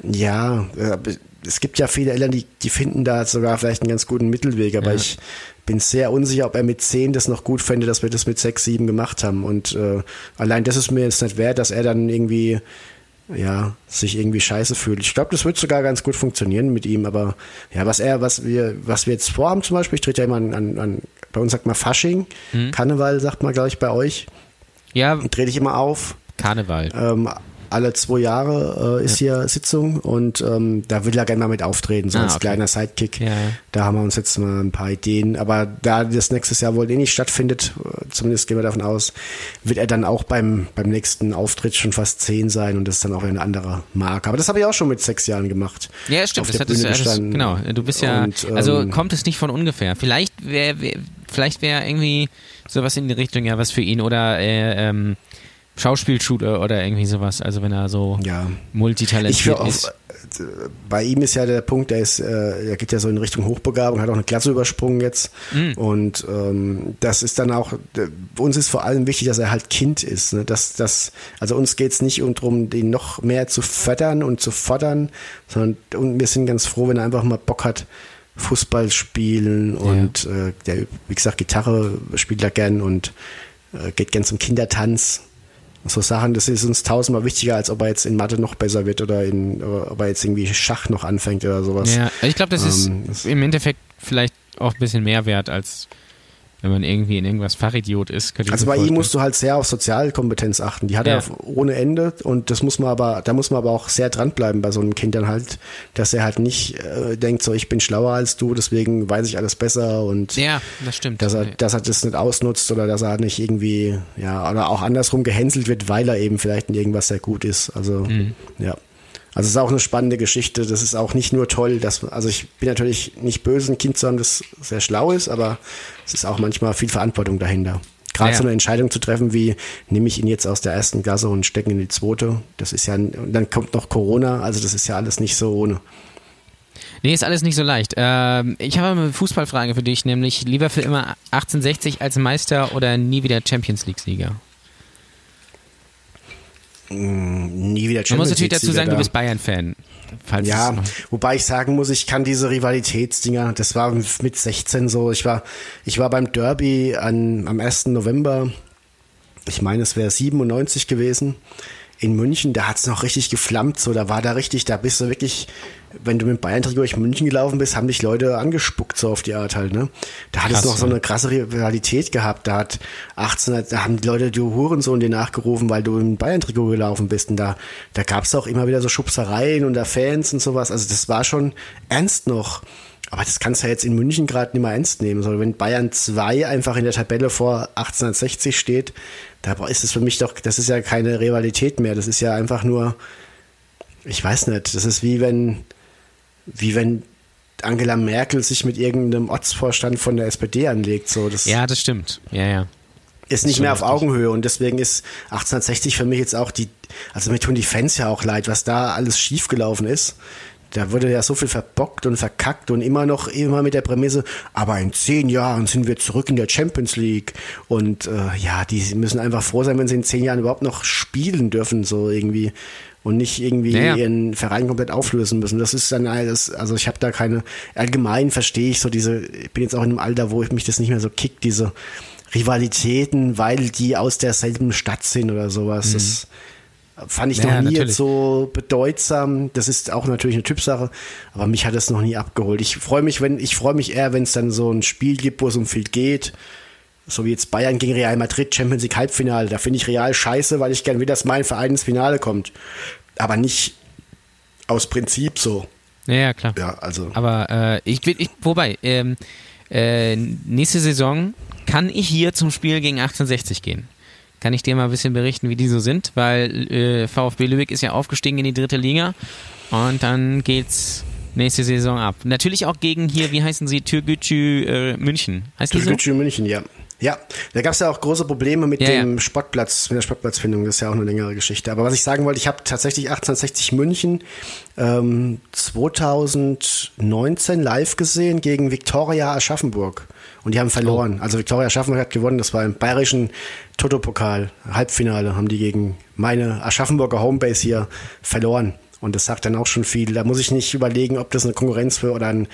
Ja, äh, es gibt ja viele Eltern, die, die finden da sogar vielleicht einen ganz guten Mittelweg, aber Ja. ich bin sehr unsicher, ob er mit 10 das noch gut fände, dass wir das mit 6, 7 gemacht haben. Und äh, allein das ist mir jetzt nicht wert, dass er dann irgendwie ja, sich irgendwie scheiße fühlt. Ich glaube, das wird sogar ganz gut funktionieren mit ihm, aber ja, was er, was wir, was wir jetzt vorhaben zum Beispiel, ich trete ja immer an, an, an bei uns sagt man Fasching, Mhm. Karneval sagt man, glaube ich, bei euch, Ja, trete ich immer auf. Karneval. Ähm, alle zwei Jahre äh, ist hier Sitzung und ähm, da will er gerne mal mit auftreten, so Ah, als okay. kleiner Sidekick. Ja, ja. Da haben wir uns jetzt mal ein paar Ideen. Aber da das nächstes Jahr wohl eh nicht stattfindet, äh, zumindest gehen wir davon aus, wird er dann auch beim, beim nächsten Auftritt schon fast zehn sein und das ist dann auch eine andere Marke. Aber das habe ich auch schon mit sechs Jahren gemacht. Ja, stimmt. Auf Das der Bühne das, gestanden. genau. Du bist ja, Und, ähm, also kommt es nicht von ungefähr. Vielleicht wäre, wär, vielleicht wäre irgendwie sowas in die Richtung ja was für ihn oder äh, ähm, Schauspielshooter oder irgendwie sowas. Also wenn er so Ja. multitalentiert Ich ist. äh, bei ihm ist ja der Punkt, der ist, äh, er geht ja so in Richtung Hochbegabung, hat auch eine Klasse übersprungen jetzt. Mhm. Und ähm, das ist dann auch, uns ist vor allem wichtig, dass er halt Kind ist. Ne? Dass, dass, also uns geht es nicht um darum, den noch mehr zu fördern und zu fordern, sondern und wir sind ganz froh, wenn er einfach mal Bock hat, Fußball spielen und äh, der, wie gesagt, Gitarre spielt er gern und äh, geht gern zum Kindertanz. So Sachen, das ist uns tausendmal wichtiger, als ob er jetzt in Mathe noch besser wird oder in, oder ob er jetzt irgendwie Schach noch anfängt oder sowas. Ja, ich glaube, das ist Ähm, das- im Endeffekt vielleicht auch ein bisschen mehr wert, als wenn man irgendwie in irgendwas Fachidiot ist. Also bei ihm musst du halt sehr auf Sozialkompetenz achten. Die hat Ja. er ohne Ende und das muss man aber, da muss man aber auch sehr dranbleiben bei so einem Kind dann halt, dass er halt nicht äh, denkt, so ich bin schlauer als du, deswegen weiß ich alles besser und Ja, das stimmt. dass er, dass er das nicht ausnutzt oder dass er nicht irgendwie, ja, oder auch andersrum gehänselt wird, weil er eben vielleicht in irgendwas sehr gut ist. Also, ja. Also es ist auch eine spannende Geschichte. Das ist auch nicht nur toll, dass, also ich bin natürlich nicht böse, ein Kind zu haben, das sehr schlau ist, aber es ist auch manchmal viel Verantwortung dahinter. Gerade Ja. so eine Entscheidung zu treffen, wie nehme ich ihn jetzt aus der ersten Klasse und stecke ihn in die zweite. Das ist ja, und dann kommt noch Corona, also das ist ja alles nicht so ohne. Nee, ist alles nicht so leicht. Ähm, ich habe eine Fußballfrage für dich, nämlich lieber für immer 1860 als Meister oder nie wieder Champions League-Sieger? Nie wieder Champions Man muss natürlich dazu sagen, du da. bist Bayern-Fan. Ja, es wobei ich sagen muss, ich kann diese Rivalitätsdinger, das war mit 16 so, ich war, ich war beim Derby an, am 1. November, ich meine, es wäre 97 gewesen, in München, da hat's noch richtig geflammt, so, da war da richtig, da bist du wirklich, wenn du mit Bayern-Trikot durch München gelaufen bist, haben dich Leute angespuckt, so auf die Art halt, ne? Da hat es Krass, noch so eine krasse Rivalität gehabt, da hat 18, da haben die Leute du Hurensohn dir nachgerufen, weil du im Bayern-Trikot gelaufen bist und da, da gab's auch immer wieder so Schubsereien unter Fans und sowas, also das war schon ernst noch. Aber das kannst du ja jetzt in München gerade nicht mehr ernst nehmen. sondern wenn Bayern 2 einfach in der Tabelle vor 1860 steht, da ist es für mich doch, das ist ja keine Rivalität mehr. Das ist ja einfach nur, ich weiß nicht, das ist wie wenn, wie wenn Angela Merkel sich mit irgendeinem Ortsvorstand von der SPD anlegt. So, das Ja, das stimmt. Ja, ja. ist nicht mehr auf. Augenhöhe und deswegen ist 1860 für mich jetzt auch die, also mir tun die Fans ja auch leid, was da alles schiefgelaufen ist. Da wurde ja so viel verbockt und verkackt und immer noch immer mit der Prämisse, aber in zehn Jahren sind wir zurück in der Champions League und äh, ja, die müssen einfach froh sein, wenn sie in zehn Jahren überhaupt noch spielen dürfen, so irgendwie und nicht irgendwie Ja, ja. ihren Verein komplett auflösen müssen. Das ist dann alles, also ich habe da keine, allgemein verstehe ich so diese, ich bin jetzt auch in einem Alter, wo ich mich das nicht mehr so kickt, diese Rivalitäten, weil die aus derselben Stadt sind oder sowas. Das fand ich Mhm. Ja, noch nie so bedeutsam. Das ist auch natürlich eine Typsache, aber mich hat es noch nie abgeholt. Ich freue mich, wenn ich freue mich eher, wenn es dann so ein Spiel gibt, wo es um viel geht. So wie jetzt Bayern gegen Real Madrid, Champions League Halbfinale. Da finde ich Real scheiße, weil ich gern will, dass mein Verein ins Finale kommt. Aber nicht aus Prinzip so. Ja, ja klar. Ja, also. Aber äh, ich will, ich, wobei, ähm, äh, nächste Saison kann ich hier zum Spiel gegen 1860 gehen. Kann ich dir mal ein bisschen berichten, wie die so sind, weil äh, VfB Lübeck ist ja aufgestiegen in die dritte Liga und dann geht's nächste Saison ab. Natürlich auch gegen hier, wie heißen sie, Türgücü äh, München. Heißt die so? München, ja. Ja, da gab es ja auch große Probleme mit Ja, dem ja. Sportplatz, mit der Sportplatzfindung. Das ist ja auch eine längere Geschichte. Aber was ich sagen wollte, ich habe tatsächlich 1860 München ähm, 2019 live gesehen gegen Viktoria Aschaffenburg. Und die haben verloren. Also Viktoria Aschaffenburg hat gewonnen. Das war im bayerischen Toto-Pokal. Halbfinale haben die gegen meine Aschaffenburger Homebase hier verloren. Und das sagt dann auch schon viel. Da muss ich nicht überlegen, ob das eine Konkurrenz für oder ein,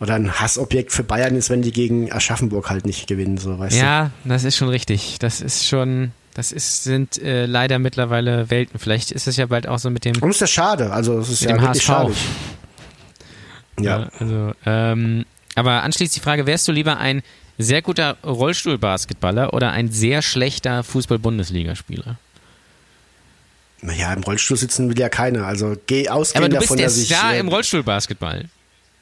oder ein Hassobjekt für Bayern ist, wenn die gegen Aschaffenburg halt nicht gewinnen, so weißt Ja, das ist schon richtig. Das ist schon, das ist, sind äh, leider mittlerweile Welten. Vielleicht ist es ja bald auch so mit dem, du. Und ist ja schade. Also es ist ja wirklich schade. Ja. Ja, also, ähm, aber anschließend die Frage, wärst du lieber ein sehr guter Rollstuhlbasketballer oder ein sehr schlechter Fußball-Bundesligaspieler? Naja, im Rollstuhl sitzen will ja keiner. Also geh Aber ausgehend du bist davon, der dass ich. Star äh, im Rollstuhlbasketball.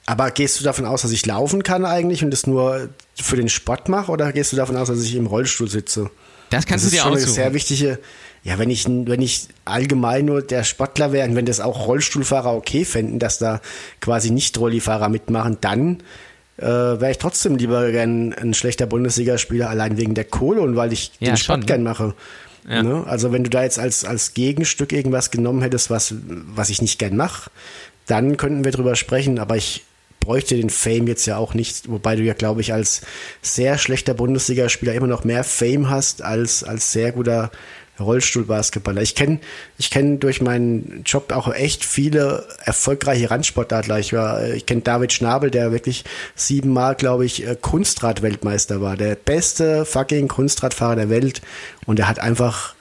Aber gehst du davon aus, dass ich laufen kann eigentlich und das nur für den Sport mache oder gehst du davon aus, dass ich im Rollstuhl sitze? Das kannst das du ist dir schon eine aussuchen. sehr wichtige. Ja, wenn ich, wenn ich allgemein nur der Sportler wäre und wenn das auch Rollstuhlfahrer okay fänden, dass da quasi nicht Rollifahrer mitmachen, dann äh, wäre ich trotzdem lieber gern ein schlechter Bundesligaspieler, allein wegen der Kohle und weil ich Ja, den Sport schon, gern ne? mache. Ja. Ne? Also wenn du da jetzt als, als Gegenstück irgendwas genommen hättest, was, was ich nicht gern mache, dann könnten wir drüber sprechen, aber ich bräuchte den Fame jetzt ja auch nicht, wobei du ja, glaube ich, als sehr schlechter Bundesligaspieler immer noch mehr Fame hast als als sehr guter Rollstuhlbasketballer. Ich kenne ich kenn durch meinen Job auch echt viele erfolgreiche Randsportadler. Ich, war, ich kenne David Schnabel, der wirklich siebenmal, glaube ich, äh, Kunstrad-Weltmeister war. Der beste fucking Kunstradfahrer der Welt. Und er hat einfach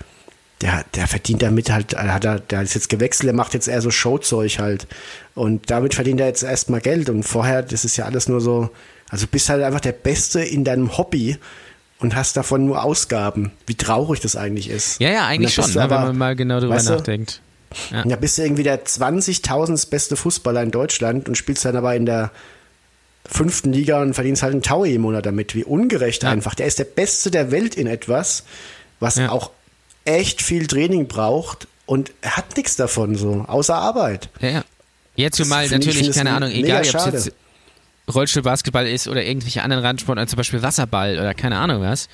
der, der verdient damit halt, er hat er, der ist jetzt gewechselt, der macht jetzt eher so Showzeug halt. Und damit verdient er jetzt erstmal Geld. Und vorher, das ist ja alles nur so, also du bist halt einfach der Beste in deinem Hobby und hast davon nur Ausgaben. Wie traurig das eigentlich ist. Ja, ja, eigentlich schon, ne, wenn aber- man mal genau drüber weißt du, nachdenkt. Ja. Ja, bist du irgendwie der 20.000 beste Fußballer in Deutschland und spielst dann aber in der fünften Liga und verdienst halt einen Taui im Monat damit. Wie ungerecht Ja. einfach. Der ist der Beste der Welt in etwas, was Ja. auch echt viel Training braucht und er hat nichts davon so, außer Arbeit. Ja, ja. Jetzt zumal ich- natürlich, keine Ahnung, egal ob es jetzt Rollstuhlbasketball ist oder irgendwelche anderen Randsportarten, zum Beispiel Wasserball oder keine Ahnung was.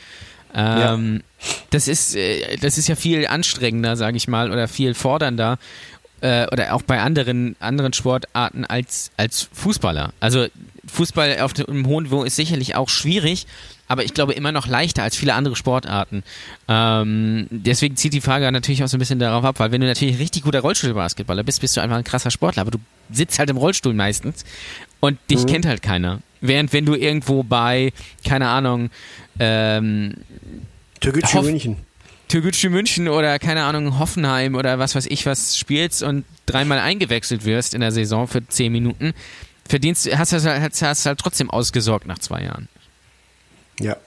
Ähm, Das ist äh, das ist ja viel anstrengender, sage ich mal, oder viel fordernder äh, oder auch bei anderen anderen Sportarten als als Fußballer. Also Fußball auf dem hohen Niveau ist sicherlich auch schwierig, aber ich glaube immer noch leichter als viele andere Sportarten. Ähm, deswegen zieht die Frage natürlich auch so ein bisschen darauf ab, weil wenn du natürlich ein richtig guter Rollstuhlbasketballer bist, bist du einfach ein krasser Sportler, aber du sitzt halt im Rollstuhl meistens und dich kennt halt keiner. Während wenn du irgendwo bei, keine Ahnung, ähm, Türkgücü München. Türkgücü München oder keine Ahnung Hoffenheim oder was weiß ich was spielst und dreimal eingewechselt wirst in der Saison für zehn Minuten, verdienst hast du hast, hast halt trotzdem ausgesorgt nach zwei Jahren. Ja.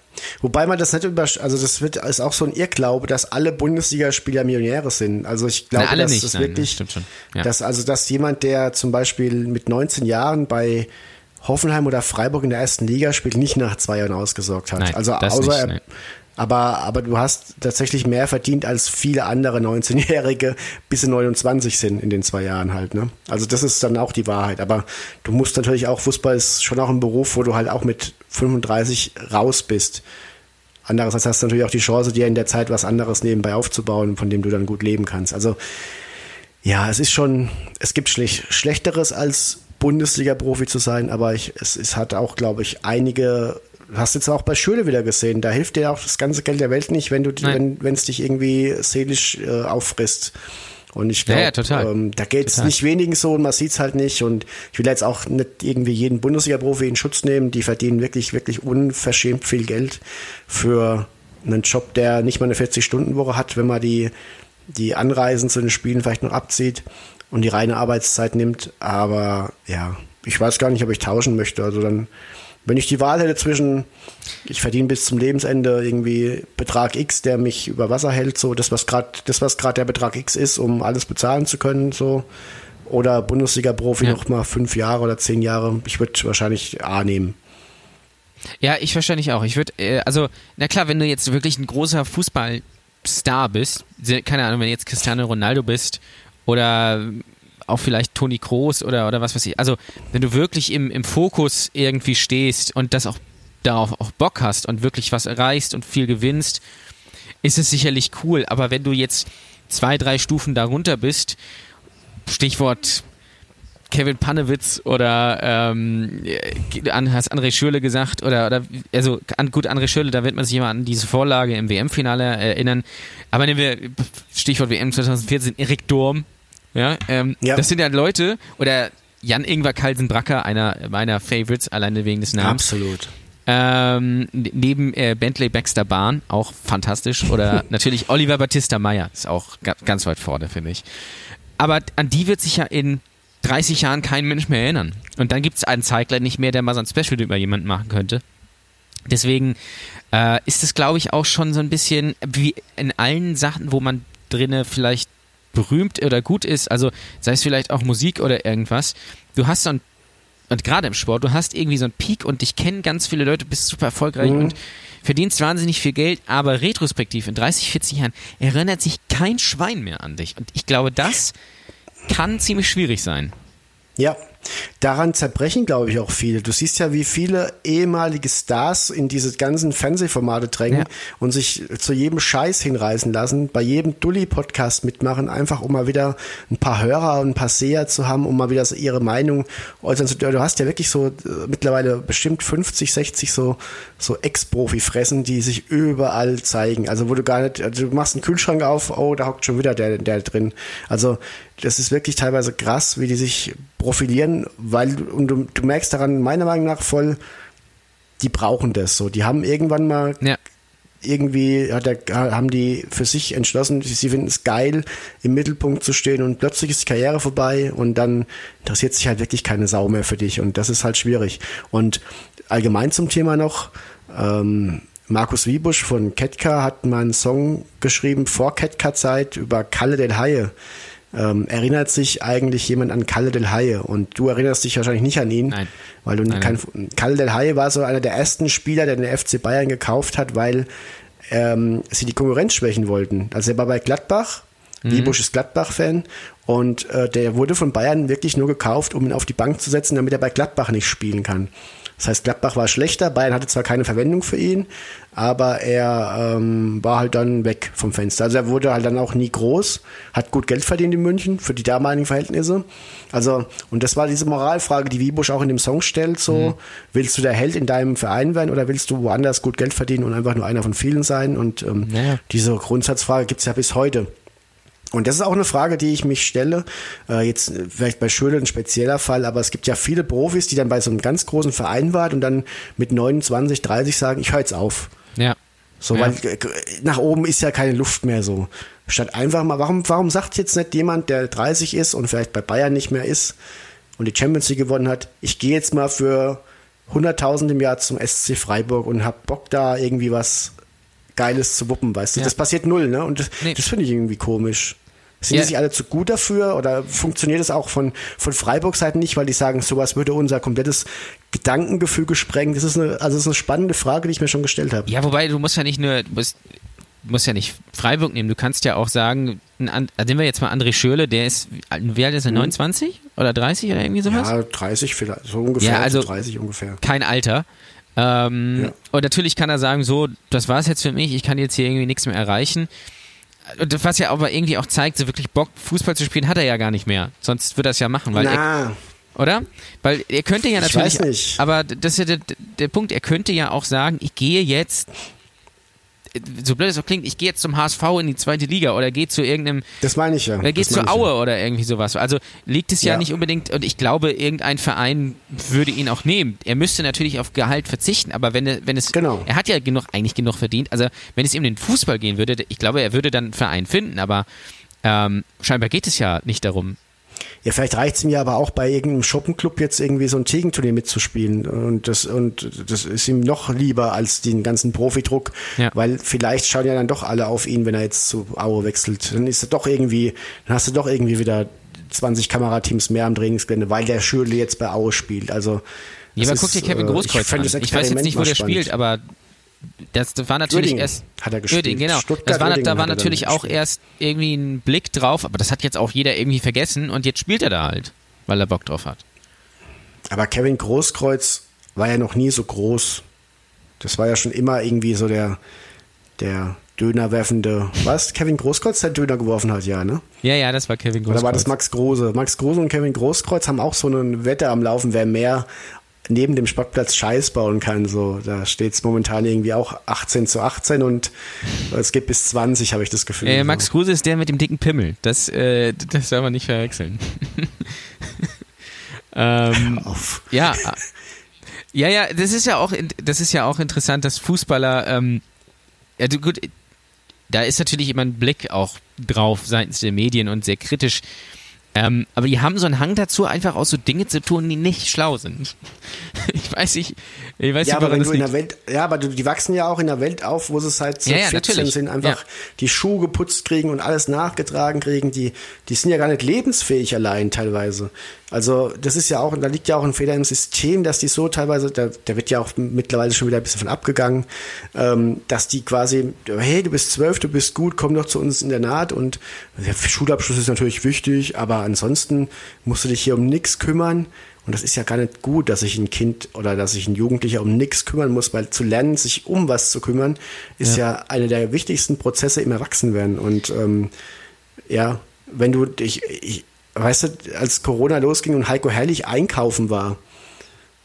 Wobei man das nicht über, also das wird ist auch so ein Irrglaube, dass alle Bundesligaspieler Millionäre sind. Also ich glaube, Na, dass nicht, das nein, wirklich, schon. Ja. dass also dass jemand, der zum Beispiel mit 19 Jahren bei Hoffenheim oder Freiburg in der ersten Liga spielt, nicht nach zwei Jahren ausgesorgt hat. Nein, also außer nicht, er, nein. Aber aber du hast tatsächlich mehr verdient als viele andere 19-Jährige, bis sie 29 sind in den zwei Jahren halt. Ne? Also das ist dann auch die Wahrheit. Aber du musst natürlich auch Fußball ist schon auch ein Beruf, wo du halt auch mit 35 raus bist. Andererseits hast du natürlich auch die Chance, dir in der Zeit was anderes nebenbei aufzubauen, von dem du dann gut leben kannst. Also ja, es ist schon, es gibt schlech Schlechteres als Bundesliga-Profi zu sein, aber ich, es, es hat auch, glaube ich, einige, hast jetzt auch bei Schöne wieder gesehen, da hilft dir auch das ganze Geld der Welt nicht, wenn du, Nein. wenn es dich irgendwie seelisch äh, auffrisst. Und ich Ja, glaube, ja, total. ähm, da geht es nicht wenigen so und man sieht es halt nicht. Und ich will jetzt auch nicht irgendwie jeden Bundesliga-Profi in Schutz nehmen. Die verdienen wirklich, wirklich unverschämt viel Geld für einen Job, der nicht mal eine 40-Stunden-Woche hat, wenn man die, die Anreisen zu den Spielen vielleicht noch abzieht und die reine Arbeitszeit nimmt. Aber ja, ich weiß gar nicht, ob ich tauschen möchte. Also dann Wenn ich die Wahl hätte zwischen, ich verdiene bis zum Lebensende irgendwie Betrag X, der mich über Wasser hält, so das, was gerade das, was gerade der Betrag X ist, um alles bezahlen zu können, so, oder Bundesliga-Profi Ja. noch mal fünf Jahre oder zehn Jahre, ich würde wahrscheinlich A nehmen. Ja, ich wahrscheinlich auch. Ich würde, äh, also, na klar, wenn du jetzt wirklich ein großer Fußballstar bist, keine Ahnung, wenn du jetzt Cristiano Ronaldo bist oder auch vielleicht Toni Kroos oder, oder was weiß ich. Also, wenn du wirklich im, im Fokus irgendwie stehst und das auch darauf auch Bock hast und wirklich was erreichst und viel gewinnst, ist es sicherlich cool. Aber wenn du jetzt zwei, drei Stufen darunter bist, Stichwort Kevin Panewitz oder ähm, an, hast André Schürle gesagt oder, oder also an, gut André Schürle, da wird man sich immer an diese Vorlage im WM-Finale erinnern. Aber nehmen wir Stichwort WM 2014 Erik Durm, ja, ähm, Ja. das sind ja Leute oder Jan Ingwer Kalsenbracker, einer meiner Favorites, alleine wegen des Namens. Absolut. Ähm, neben äh, Bentley Baxter Bahn, auch fantastisch. Oder natürlich Oliver Battista Meyer, ist auch ga ganz weit vorne, finde ich. Aber an die wird sich ja in 30 Jahren kein Mensch mehr erinnern. Und dann gibt es einen Zeigler nicht mehr, der mal so ein Special über jemanden machen könnte. Deswegen äh, ist es, glaube ich, auch schon so ein bisschen wie in allen Sachen, wo man drinne vielleicht berühmt oder gut ist, also sei es vielleicht auch Musik oder irgendwas, du hast so ein und gerade im Sport, du hast irgendwie so einen Peak und dich kennen ganz viele Leute, bist super erfolgreich Mhm. und verdienst wahnsinnig viel Geld, aber retrospektiv in 30, 40 Jahren erinnert sich kein Schwein mehr an dich. Und ich glaube, das kann ziemlich schwierig sein. Ja, daran zerbrechen, glaube ich, auch viele. Du siehst ja, wie viele ehemalige Stars in diese ganzen Fernsehformate drängen Ja. und sich zu jedem Scheiß hinreißen lassen, bei jedem Dulli-Podcast mitmachen, einfach um mal wieder ein paar Hörer und ein paar Seher zu haben, um mal wieder so ihre Meinung äußern zu dürfen. Du hast ja wirklich so äh, mittlerweile bestimmt 50, 60 so, so Ex-Profi-Fressen, die sich überall zeigen. Also wo du gar nicht, also du machst einen Kühlschrank auf, oh, da hockt schon wieder der, der drin. Also das ist wirklich teilweise krass, wie die sich profilieren, weil und du, du merkst daran meiner Meinung nach voll, die brauchen das so. Die haben irgendwann mal Ja. irgendwie der, haben die für sich entschlossen, sie finden es geil, im Mittelpunkt zu stehen und plötzlich ist die Karriere vorbei und dann interessiert sich halt wirklich keine Sau mehr für dich und das ist halt schwierig. Und allgemein zum Thema noch, ähm, Markus Wiebusch von Ketka hat mal einen Song geschrieben vor Ketka-Zeit über Kalle del Haie. Ähm, erinnert sich eigentlich jemand an Kalle del Haie? Und du erinnerst dich wahrscheinlich nicht an ihn, Nein. weil du Nein, kein, Kalle del Haie war so einer der ersten Spieler, der den FC Bayern gekauft hat, weil ähm, sie die Konkurrenz schwächen wollten. Also er war bei Gladbach, Wiebusch ist Gladbach-Fan und äh, der wurde von Bayern wirklich nur gekauft, um ihn auf die Bank zu setzen, damit er bei Gladbach nicht spielen kann. Das heißt, Gladbach war schlechter, Bayern hatte zwar keine Verwendung für ihn, aber er ähm, war halt dann weg vom Fenster. Also er wurde halt dann auch nie groß, hat gut Geld verdient in München für die damaligen Verhältnisse. Also, und das war diese Moralfrage, die Wiebusch auch in dem Song stellt, so, willst du der Held in deinem Verein werden oder willst du woanders gut Geld verdienen und einfach nur einer von vielen sein? Und ähm, Naja. diese Grundsatzfrage gibt's ja bis heute. Und das ist auch eine Frage, die ich mich stelle. Äh, jetzt äh, vielleicht bei Schöle ein spezieller Fall, aber es gibt ja viele Profis, die dann bei so einem ganz großen Verein waren und dann mit 29, 30 sagen, ich höre jetzt auf. Ja. So, Ja. weil äh, nach oben ist ja keine Luft mehr so. Statt einfach mal, warum, warum sagt jetzt nicht jemand, der 30 ist und vielleicht bei Bayern nicht mehr ist und die Champions League gewonnen hat, ich gehe jetzt mal für 100.000 im Jahr zum SC Freiburg und hab Bock da irgendwie was Geiles zu wuppen, weißt du? Ja. Das passiert null, ne? Und das, Nee. das finde ich irgendwie komisch. Sind Ja. die sich alle zu gut dafür oder funktioniert es auch von, von Freiburg-Seiten nicht, weil die sagen, sowas würde unser komplettes Gedankengefüge sprengen? Das ist eine, also das ist eine spannende Frage, die ich mir schon gestellt habe. Ja, wobei du musst ja nicht nur, du musst, du musst ja nicht Freiburg nehmen, du kannst ja auch sagen, also nehmen wir jetzt mal André Schürle, der ist, wie alt ist er, 29 oder 30 oder irgendwie sowas? Ja, 30 vielleicht, so ungefähr, Ja, also- so 30 ungefähr. kein Alter. Ähm, Ja. Und natürlich kann er sagen, so, das war's jetzt für mich, ich kann jetzt hier irgendwie nichts mehr erreichen. Was ja aber irgendwie auch zeigt, so wirklich Bock, Fußball zu spielen, hat er ja gar nicht mehr. Sonst würde er es ja machen, weil er, Na, oder? Weil er könnte ja Ich natürlich, weiß nicht. aber das ist ja der, der Punkt, er könnte ja auch sagen, ich gehe jetzt, so blöd es auch klingt, ich gehe jetzt zum HSV in die zweite Liga oder gehe zu irgendeinem das meine ich ja. oder meine ich Aue oder irgendwie sowas. Also liegt es ja, Ja. nicht unbedingt, und ich glaube, irgendein Verein würde ihn auch nehmen. Er müsste natürlich auf Gehalt verzichten, aber wenn, er- wenn es, Genau. er hat ja genug, eigentlich genug verdient. Also wenn es ihm um den Fußball gehen würde, ich glaube, er würde dann einen Verein finden, aber ähm, scheinbar geht es ja nicht darum. Ja, vielleicht reicht's mir aber auch bei irgendeinem Shoppenclub jetzt irgendwie so ein Tegenturnier mitzuspielen. Und das, und das ist ihm noch lieber als den ganzen Profidruck, Ja. weil vielleicht schauen ja dann doch alle auf ihn, wenn er jetzt zu Aue wechselt. Dann ist er doch irgendwie, dann hast du doch irgendwie wieder 20 Kamerateams mehr am Trainingsgelände, weil der Schürle jetzt bei Aue spielt. Also Ja, aber guck dir Kevin äh, Großkreuz fänd an. Ich weiß jetzt nicht, wo der mal spielt, aber das war natürlich Uerdingen erst. hat er gespielt. Uerdingen, genau. Stuttgart, das war, da war natürlich auch gespielt. erst irgendwie ein Blick drauf, aber das hat jetzt auch jeder irgendwie vergessen und jetzt spielt er da halt, weil er Bock drauf hat. Aber Kevin Großkreuz war ja noch nie so groß. Das war ja schon immer irgendwie so der, der Dönerwerfende. Was? Kevin Großkreuz, der Döner geworfen hat, ja, ne? Ja, ja, das war Kevin Großkreuz. Oder war das Max Große? Max Große und Kevin Großkreuz haben auch so eine Wette am Laufen, wer mehr neben dem Sportplatz Scheiß bauen kann. So, da steht es momentan irgendwie auch 18 zu 18 und es geht bis 20, habe ich das Gefühl. Äh, Max Kruse ist der mit dem dicken Pimmel. Das, äh, das soll man nicht verwechseln. ähm. Auf. ja, äh, ja, ja, das ist ja auch, das ist ja auch interessant, dass Fußballer, ähm, ja, gut, da ist natürlich immer ein Blick auch drauf seitens der Medien und sehr kritisch. Ähm, aber die haben so einen Hang dazu, einfach auch so Dinge zu tun, die nicht schlau sind. Ich weiß nicht, ich weiß Ja, nicht, aber wenn du in der Welt, ja, aber die wachsen ja auch in der Welt auf, wo sie seit so Ja, ja, 14 natürlich. sind, einfach Ja. die Schuhe geputzt kriegen und alles nachgetragen kriegen. Die, die sind ja gar nicht lebensfähig allein teilweise. Also das ist ja auch, da liegt ja auch ein Fehler im System, dass die so teilweise, da, da wird ja auch mittlerweile schon wieder ein bisschen von abgegangen, ähm, dass die quasi, hey, du bist zwölf, du bist gut, komm doch zu uns in der Naht und der Schulabschluss ist natürlich wichtig, aber ansonsten musst du dich hier um nichts kümmern. Und das ist ja gar nicht gut, dass sich ein Kind oder dass sich ein Jugendlicher um nichts kümmern muss, weil zu lernen, sich um was zu kümmern, ist ja, einer der wichtigsten Prozesse im Erwachsenwerden. Und ähm, ja, wenn du dich, ich, weißt du, als Corona losging und Heiko Herrlich einkaufen war,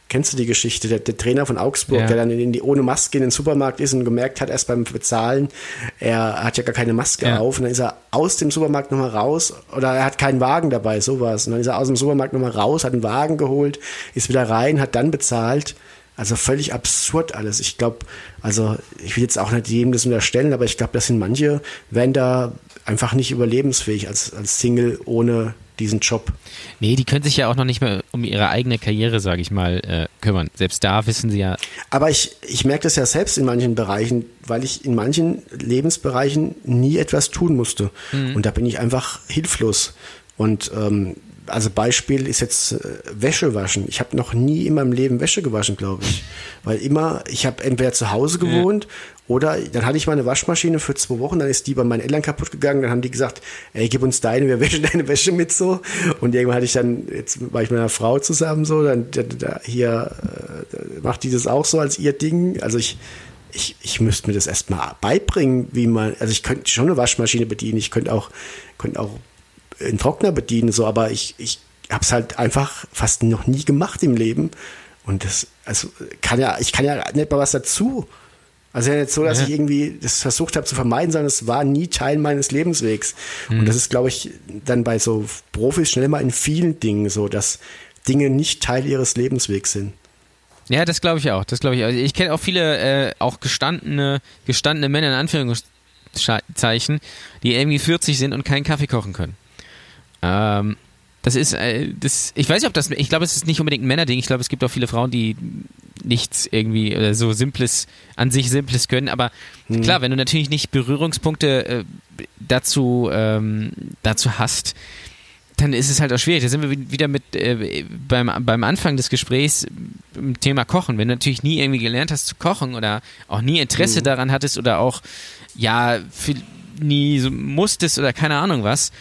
kennst du die Geschichte, der, der Trainer von Augsburg, Ja. der dann in die, ohne Maske in den Supermarkt ist und gemerkt hat, erst beim Bezahlen, er hat ja gar keine Maske Ja. auf und dann ist er aus dem Supermarkt nochmal raus oder er hat keinen Wagen dabei, sowas. Und dann ist er aus dem Supermarkt nochmal raus, hat einen Wagen geholt, ist wieder rein, hat dann bezahlt. Also völlig absurd alles. Ich glaube, also ich will jetzt auch nicht jedem das unterstellen, aber ich glaube, das sind manche, werden da einfach nicht überlebensfähig als, als Single ohne diesen Job. Nee, die können sich ja auch noch nicht mehr um ihre eigene Karriere, sage ich mal, äh, kümmern. Selbst da wissen sie ja, Aber ich, ich merke das ja selbst in manchen Bereichen, weil ich in manchen Lebensbereichen nie etwas tun musste. Und da bin ich einfach hilflos. Und ähm, also Beispiel ist jetzt äh, Wäsche waschen. Ich habe noch nie in meinem Leben Wäsche gewaschen, glaube ich. Weil immer, ich habe entweder zu Hause gewohnt oder dann hatte ich mal eine Waschmaschine für zwei Wochen, dann ist die bei meinen Eltern kaputt gegangen, dann haben die gesagt, ey, gib uns deine, wir wäschen deine Wäsche mit so. Und irgendwann hatte ich dann, jetzt war ich mit einer Frau zusammen so, dann da, da, hier äh, macht die das auch so als ihr Ding. Also ich, ich, ich müsste mir das erstmal beibringen, wie man, also ich könnte schon eine Waschmaschine bedienen, ich könnte auch, könnte auch einen Trockner bedienen, so, aber ich, ich habe es halt einfach fast noch nie gemacht im Leben. Und das, also kann ja, ich kann ja nicht mal was dazu. Also ja nicht so, dass Ja. ich irgendwie das versucht habe zu vermeiden, sondern es war nie Teil meines Lebenswegs. Und das ist, glaube ich, dann bei so Profis schnell mal in vielen Dingen so, dass Dinge nicht Teil ihres Lebenswegs sind. Ja, das glaube ich auch. Das glaube ich. auch. Ich kenne auch viele, äh, auch gestandene, gestandene Männer in Anführungszeichen, die irgendwie 40 sind und keinen Kaffee kochen können. Ähm, das ist, äh, das, ich weiß nicht, ob das, ich glaube, es ist nicht unbedingt ein Männerding. Ich glaube, es gibt auch viele Frauen, die nichts irgendwie oder so simples, an sich simples können. Aber klar, wenn du natürlich nicht Berührungspunkte äh, dazu, ähm, dazu hast, dann ist es halt auch schwierig. Da sind wir wi- wieder mit äh, beim, beim Anfang des Gesprächs im Thema Kochen. Wenn du natürlich nie irgendwie gelernt hast zu kochen oder auch nie Interesse daran hattest oder auch ja viel, nie so musstest oder keine Ahnung was,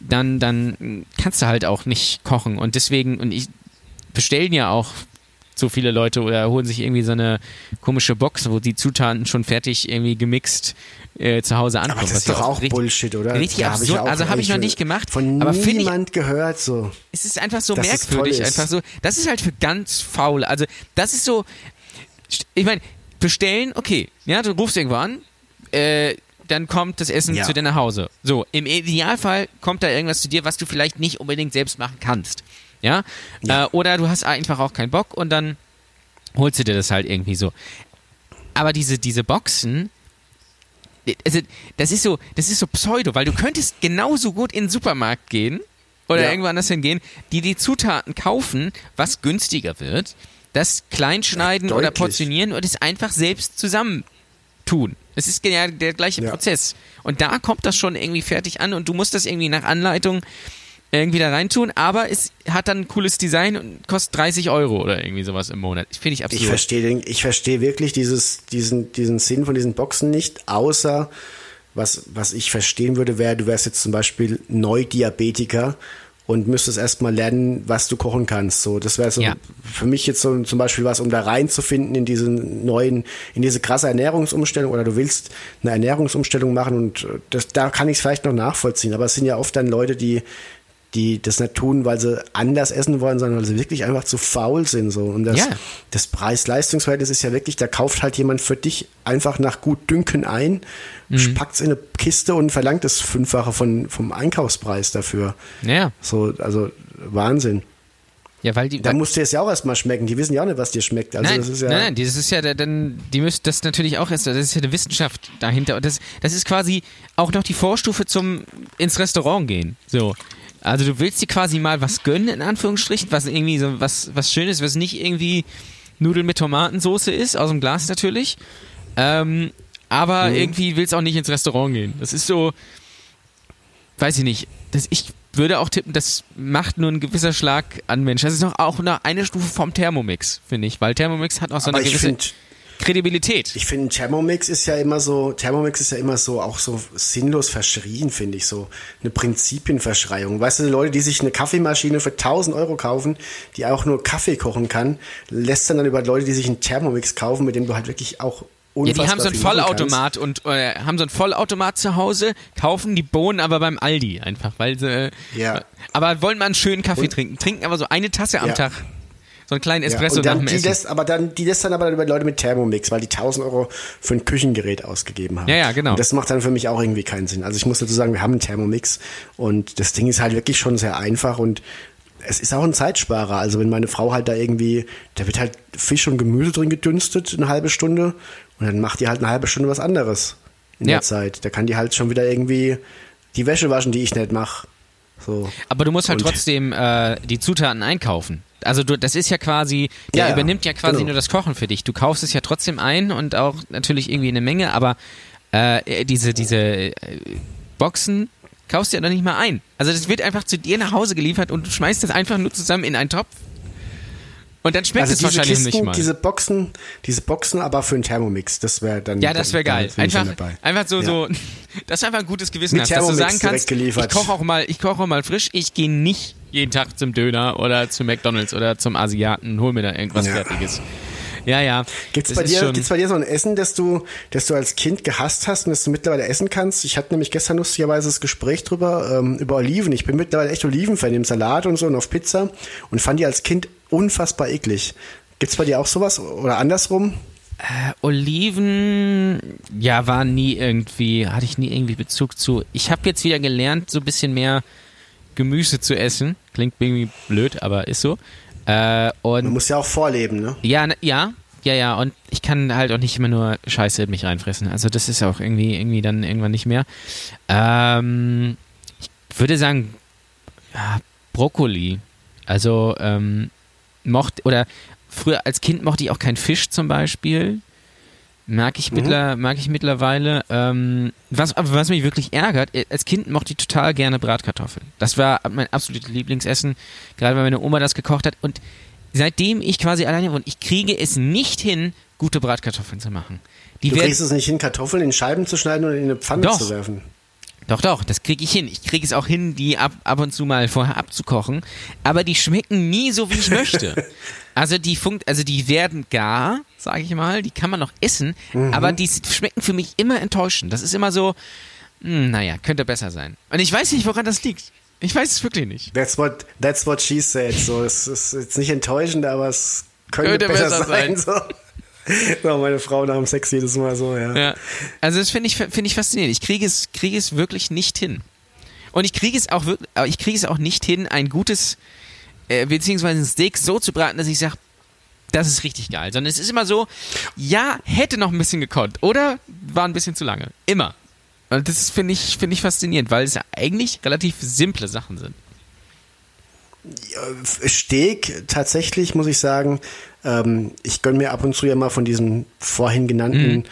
dann, dann kannst du halt auch nicht kochen. Und deswegen, und ich bestellen ja auch so viele Leute oder holen sich irgendwie so eine komische Box, wo die Zutaten schon fertig irgendwie gemixt äh, zu Hause ankommen. Aber das ist doch auch richtig- Bullshit, oder? Richtig Ja, hab absurd. ja auch also habe ich noch nicht gemacht. Von aber finde ich niemand gehört so. es ist einfach so merkwürdig, einfach so. Das ist halt für ganz faul. Also, das ist so. Ich meine, bestellen, okay. Ja, du rufst irgendwo an, äh, dann kommt das Essen Ja. zu dir nach Hause. So, im Idealfall kommt da irgendwas zu dir, was du vielleicht nicht unbedingt selbst machen kannst. Ja? Ja. Äh, oder du hast einfach auch keinen Bock und dann holst du dir das halt irgendwie so. Aber diese, diese Boxen, also, das ist so, das ist so Pseudo, weil du könntest genauso gut in den Supermarkt gehen oder Ja. irgendwo anders hingehen, die die Zutaten kaufen, was günstiger wird, das kleinschneiden Ja, oder portionieren und es einfach selbst zusammen Es ist ja der gleiche Ja. Prozess. Und da kommt das schon irgendwie fertig an und du musst das irgendwie nach Anleitung irgendwie da reintun, aber es hat dann ein cooles Design und kostet 30 Euro oder irgendwie sowas im Monat. Finde ich Ich absurd. verstehe ich verstehe wirklich dieses, diesen, diesen Sinn von diesen Boxen nicht, außer was, was ich verstehen würde, wäre, du wärst jetzt zum Beispiel Neudiabetiker und müsstest erstmal lernen, was du kochen kannst. So, das wäre so Ja. für mich jetzt so zum Beispiel was, um da reinzufinden in diesen neuen, in diese krasse Ernährungsumstellung oder du willst eine Ernährungsumstellung machen und äh, das, da kann ich es vielleicht noch nachvollziehen. Aber es sind ja oft dann Leute, die die das nicht tun, weil sie anders essen wollen, sondern weil sie wirklich einfach zu faul sind. So. Und das, Ja. das Preis-Leistungs-Verhältnis ist ja wirklich, da kauft halt jemand für dich einfach nach gut Dünken ein, Mhm. packt es in eine Kiste und verlangt das Fünffache von, vom Einkaufspreis dafür. Ja, So, also Wahnsinn. ja, weil die Da musst du es ja auch erstmal schmecken. Die wissen ja auch nicht, was dir schmeckt. Also nein, das ist ja, nein, nein, das ist ja dann, die müssen das natürlich auch erst, das ist ja eine Wissenschaft dahinter und das, das ist quasi auch noch die Vorstufe zum ins Restaurant gehen. So. Also du willst dir quasi mal was gönnen, in Anführungsstrichen, was irgendwie so was, was Schönes, was nicht irgendwie Nudeln mit Tomatensoße ist, aus dem Glas natürlich. Ähm, aber Mhm. irgendwie willst auch nicht ins Restaurant gehen. Das ist so, weiß ich nicht. Das, ich würde auch tippen, das macht nur ein gewisser Schlag an Menschen. Das ist noch auch noch eine Stufe vom Thermomix, finde ich, weil Thermomix hat auch so aber eine gewisse finde, Kredibilität. Ich finde, Thermomix ist ja immer so, Thermomix ist ja immer so, auch so sinnlos verschrien, finde ich, so eine Prinzipienverschreiung. Weißt du, Leute, die sich eine Kaffeemaschine für 1000 Euro kaufen, die auch nur Kaffee kochen kann, lässt dann dann über Leute, die sich einen Thermomix kaufen, mit dem du halt wirklich auch Ja, die haben so einen Vollautomat und äh, haben so einen Vollautomat zu Hause, kaufen die Bohnen aber beim Aldi einfach, weil sie. äh, Ja. Aber wollen mal einen schönen Kaffee Und- trinken, trinken aber so eine Tasse am Ja. Tag. So einen kleinen. Espresso ja, und dann die lässt, aber dann, die lässt dann aber dann über Leute mit Thermomix, weil die 1000 Euro für ein Küchengerät ausgegeben haben. Ja, ja, genau. Und das macht dann für mich auch irgendwie keinen Sinn. Also ich muss dazu sagen, wir haben einen Thermomix und das Ding ist halt wirklich schon sehr einfach und es ist auch ein Zeitsparer. Also wenn meine Frau halt da irgendwie, da wird halt Fisch und Gemüse drin gedünstet, eine halbe Stunde und dann macht die halt eine halbe Stunde was anderes in Ja. der Zeit. Da kann die halt schon wieder irgendwie die Wäsche waschen, die ich nicht mache. So. Aber du musst halt Und- trotzdem äh, die Zutaten einkaufen. Also du, das ist ja quasi, der Ja, übernimmt ja quasi genau. nur das Kochen für dich. Du kaufst es ja trotzdem ein und auch natürlich irgendwie eine Menge, aber äh, diese, diese äh, Boxen kaufst du ja noch nicht mal ein. Also das wird einfach zu dir nach Hause geliefert und du schmeißt das einfach nur zusammen in einen Topf. Und dann schmeckt Also es wahrscheinlich Kisten, nicht mal. diese Boxen, diese Boxen aber für einen Thermomix, das wäre dann ja, das wäre geil. Einfach, einfach so, Ja. so, das ist einfach ein gutes Gewissen Mit hast, dass du sagen kannst, geliefert. ich koche auch mal, ich koche auch mal frisch, ich gehe nicht jeden Tag zum Döner oder zu McDonalds oder zum Asiaten und hol mir da irgendwas Ja. Fertiges. Ja, ja. Gibt's bei dir, gibt's bei dir so ein Essen, das du, das du als Kind gehasst hast und das du mittlerweile essen kannst? Ich hatte nämlich gestern lustigerweise das Gespräch drüber, ähm, über Oliven. Ich bin mittlerweile echt Olivenfan im Salat und so und auf Pizza und fand die als Kind unfassbar eklig. Gibt's bei dir auch sowas oder andersrum? Äh, Oliven, ja, war nie irgendwie, hatte ich nie irgendwie Bezug zu. Ich habe jetzt wieder gelernt, so ein bisschen mehr Gemüse zu essen. Klingt irgendwie blöd, aber ist so. Äh, und Man muss ja auch vorleben, ne? Ja, ne- ja, ja, ja. Und ich kann halt auch nicht immer nur Scheiße in mich reinfressen. Also das ist auch irgendwie, irgendwie dann irgendwann nicht mehr. Ähm, ich würde sagen, ja, Brokkoli. Also ähm, mochte oder früher als Kind mochte ich auch keinen Fisch zum Beispiel. Mag ich, mittler, mag ich mittlerweile. Ähm, was, aber was mich wirklich ärgert, äh, als Kind mochte ich total gerne Bratkartoffeln. Das war mein absolutes Lieblingsessen, gerade weil meine Oma das gekocht hat. Und seitdem ich quasi alleine wohne, ich kriege es nicht hin, gute Bratkartoffeln zu machen. Die Du kriegst es nicht hin, Kartoffeln in Scheiben zu schneiden oder in eine Pfanne Doch. zu werfen. Doch, doch, das kriege ich hin. Ich kriege es auch hin, die ab, ab und zu mal vorher abzukochen. Aber die schmecken nie so, wie ich möchte. Also die funkt, also die werden gar, sage ich mal, die kann man noch essen, aber die schmecken für mich immer enttäuschend. Das ist immer so, hm, naja, könnte besser sein. Und ich weiß nicht, woran das liegt. Ich weiß es wirklich nicht. That's what, that's what she said. So, es ist jetzt nicht enttäuschend, aber es könnte, Könnte besser, besser sein. sein. So. so, meine Frau nach dem Sex jedes Mal so, ja. Ja. Also das finde ich, finde ich faszinierend. Ich kriege es, kriege es wirklich nicht hin. Und ich kriege es auch kriege es auch nicht hin, ein gutes, äh, beziehungsweise ein Steak so zu braten, dass ich sage, das ist richtig geil. Sondern es ist immer so, ja, hätte noch ein bisschen gekonnt. Oder war ein bisschen zu lange. Immer. Und das finde ich, finde ich faszinierend, weil es ja eigentlich relativ simple Sachen sind. Steak, tatsächlich muss ich sagen, ähm, ich gönne mir ab und zu ja mal von diesem vorhin genannten Mhm.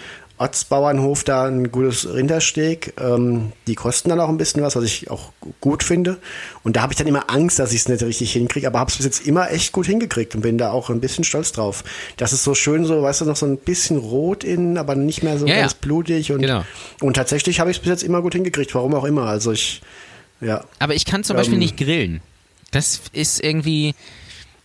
Ortsbauernhof da ein gutes Rindersteak. Ähm, die kosten dann auch ein bisschen was, was ich auch gut finde. Und da habe ich dann immer Angst, dass ich es nicht richtig hinkriege, aber habe es bis jetzt immer echt gut hingekriegt und bin da auch ein bisschen stolz drauf. Das ist so schön so, weißt du, noch so ein bisschen rot innen, aber nicht mehr so Ja, ja. ganz blutig. Und, Genau. und tatsächlich habe ich es bis jetzt immer gut hingekriegt, warum auch immer. Also ich, ja. Aber ich kann zum Beispiel Ähm. nicht grillen. Das ist irgendwie.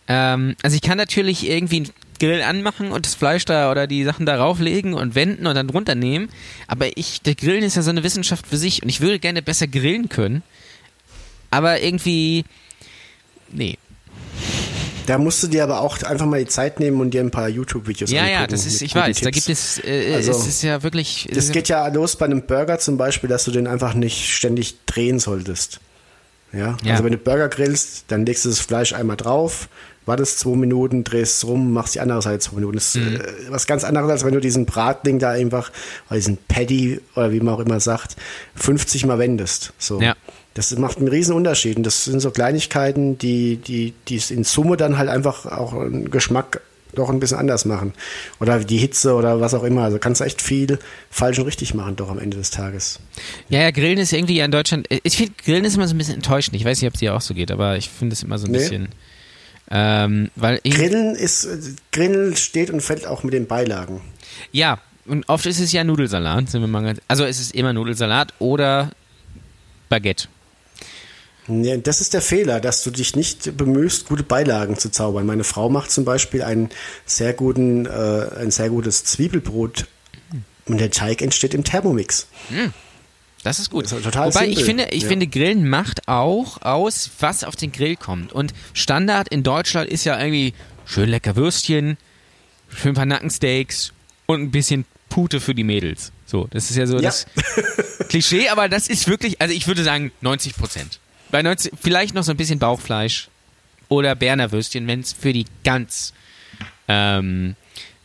Ähm, also ich kann natürlich irgendwie einen Grill anmachen und das Fleisch da oder die Sachen darauf legen und wenden und dann runternehmen. Aber ich, der Grillen ist ja so eine Wissenschaft für sich und ich würde gerne besser grillen können. Aber irgendwie. Nee. Da musst du dir aber auch einfach mal die Zeit nehmen und dir ein paar YouTube-Videos Ja, ja, das ist, ich weiß, da Tipps. gibt es, äh, Also, es ist ja wirklich. es ist geht ja los bei einem Burger zum Beispiel, dass du den einfach nicht ständig drehen solltest. Ja? Ja. Also wenn du Burger grillst, dann legst du das Fleisch einmal drauf, wartest zwei Minuten, drehst es rum, machst die andere Seite zwei Minuten. Das ist Mhm. äh, was ganz anderes, als wenn du diesen Bratling da einfach, oder diesen Patty, oder wie man auch immer sagt, 50 Mal wendest. So. Ja. Das macht einen riesen Unterschied. Und das sind so Kleinigkeiten, die, die, die es in Summe dann halt einfach auch einen Geschmack doch ein bisschen anders machen. Oder die Hitze oder was auch immer. Also kannst du echt viel falsch und richtig machen, doch am Ende des Tages. Ja, ja, Grillen ist irgendwie ja in Deutschland. Ich finde, Grillen ist immer so ein bisschen enttäuschend. Ich weiß nicht, ob es dir auch so geht, aber ich finde es immer so ein Nee. bisschen. Ähm, weil Grillen ist, äh, Grillen steht und fällt auch mit den Beilagen. Ja, und oft ist es ja Nudelsalat, sind wir mal ganz, Also es ist immer Nudelsalat oder Baguette. Ja, das ist der Fehler, dass du dich nicht bemühst, gute Beilagen zu zaubern. Meine Frau macht zum Beispiel einen sehr guten, äh, ein sehr gutes Zwiebelbrot und der Teig entsteht im Thermomix. Das ist gut. Das ist total Wobei ich simpel. finde, ich Ja. finde, Grillen macht auch aus, was auf den Grill kommt. Und Standard in Deutschland ist ja irgendwie schön lecker Würstchen, schön ein paar Nackensteaks und ein bisschen Pute für die Mädels. So, das ist ja so Ja. das Klischee, aber das ist wirklich, also ich würde sagen 90 Prozent. Bei 90, vielleicht noch so ein bisschen Bauchfleisch oder Berner Würstchen, wenn es für die ganz, ähm,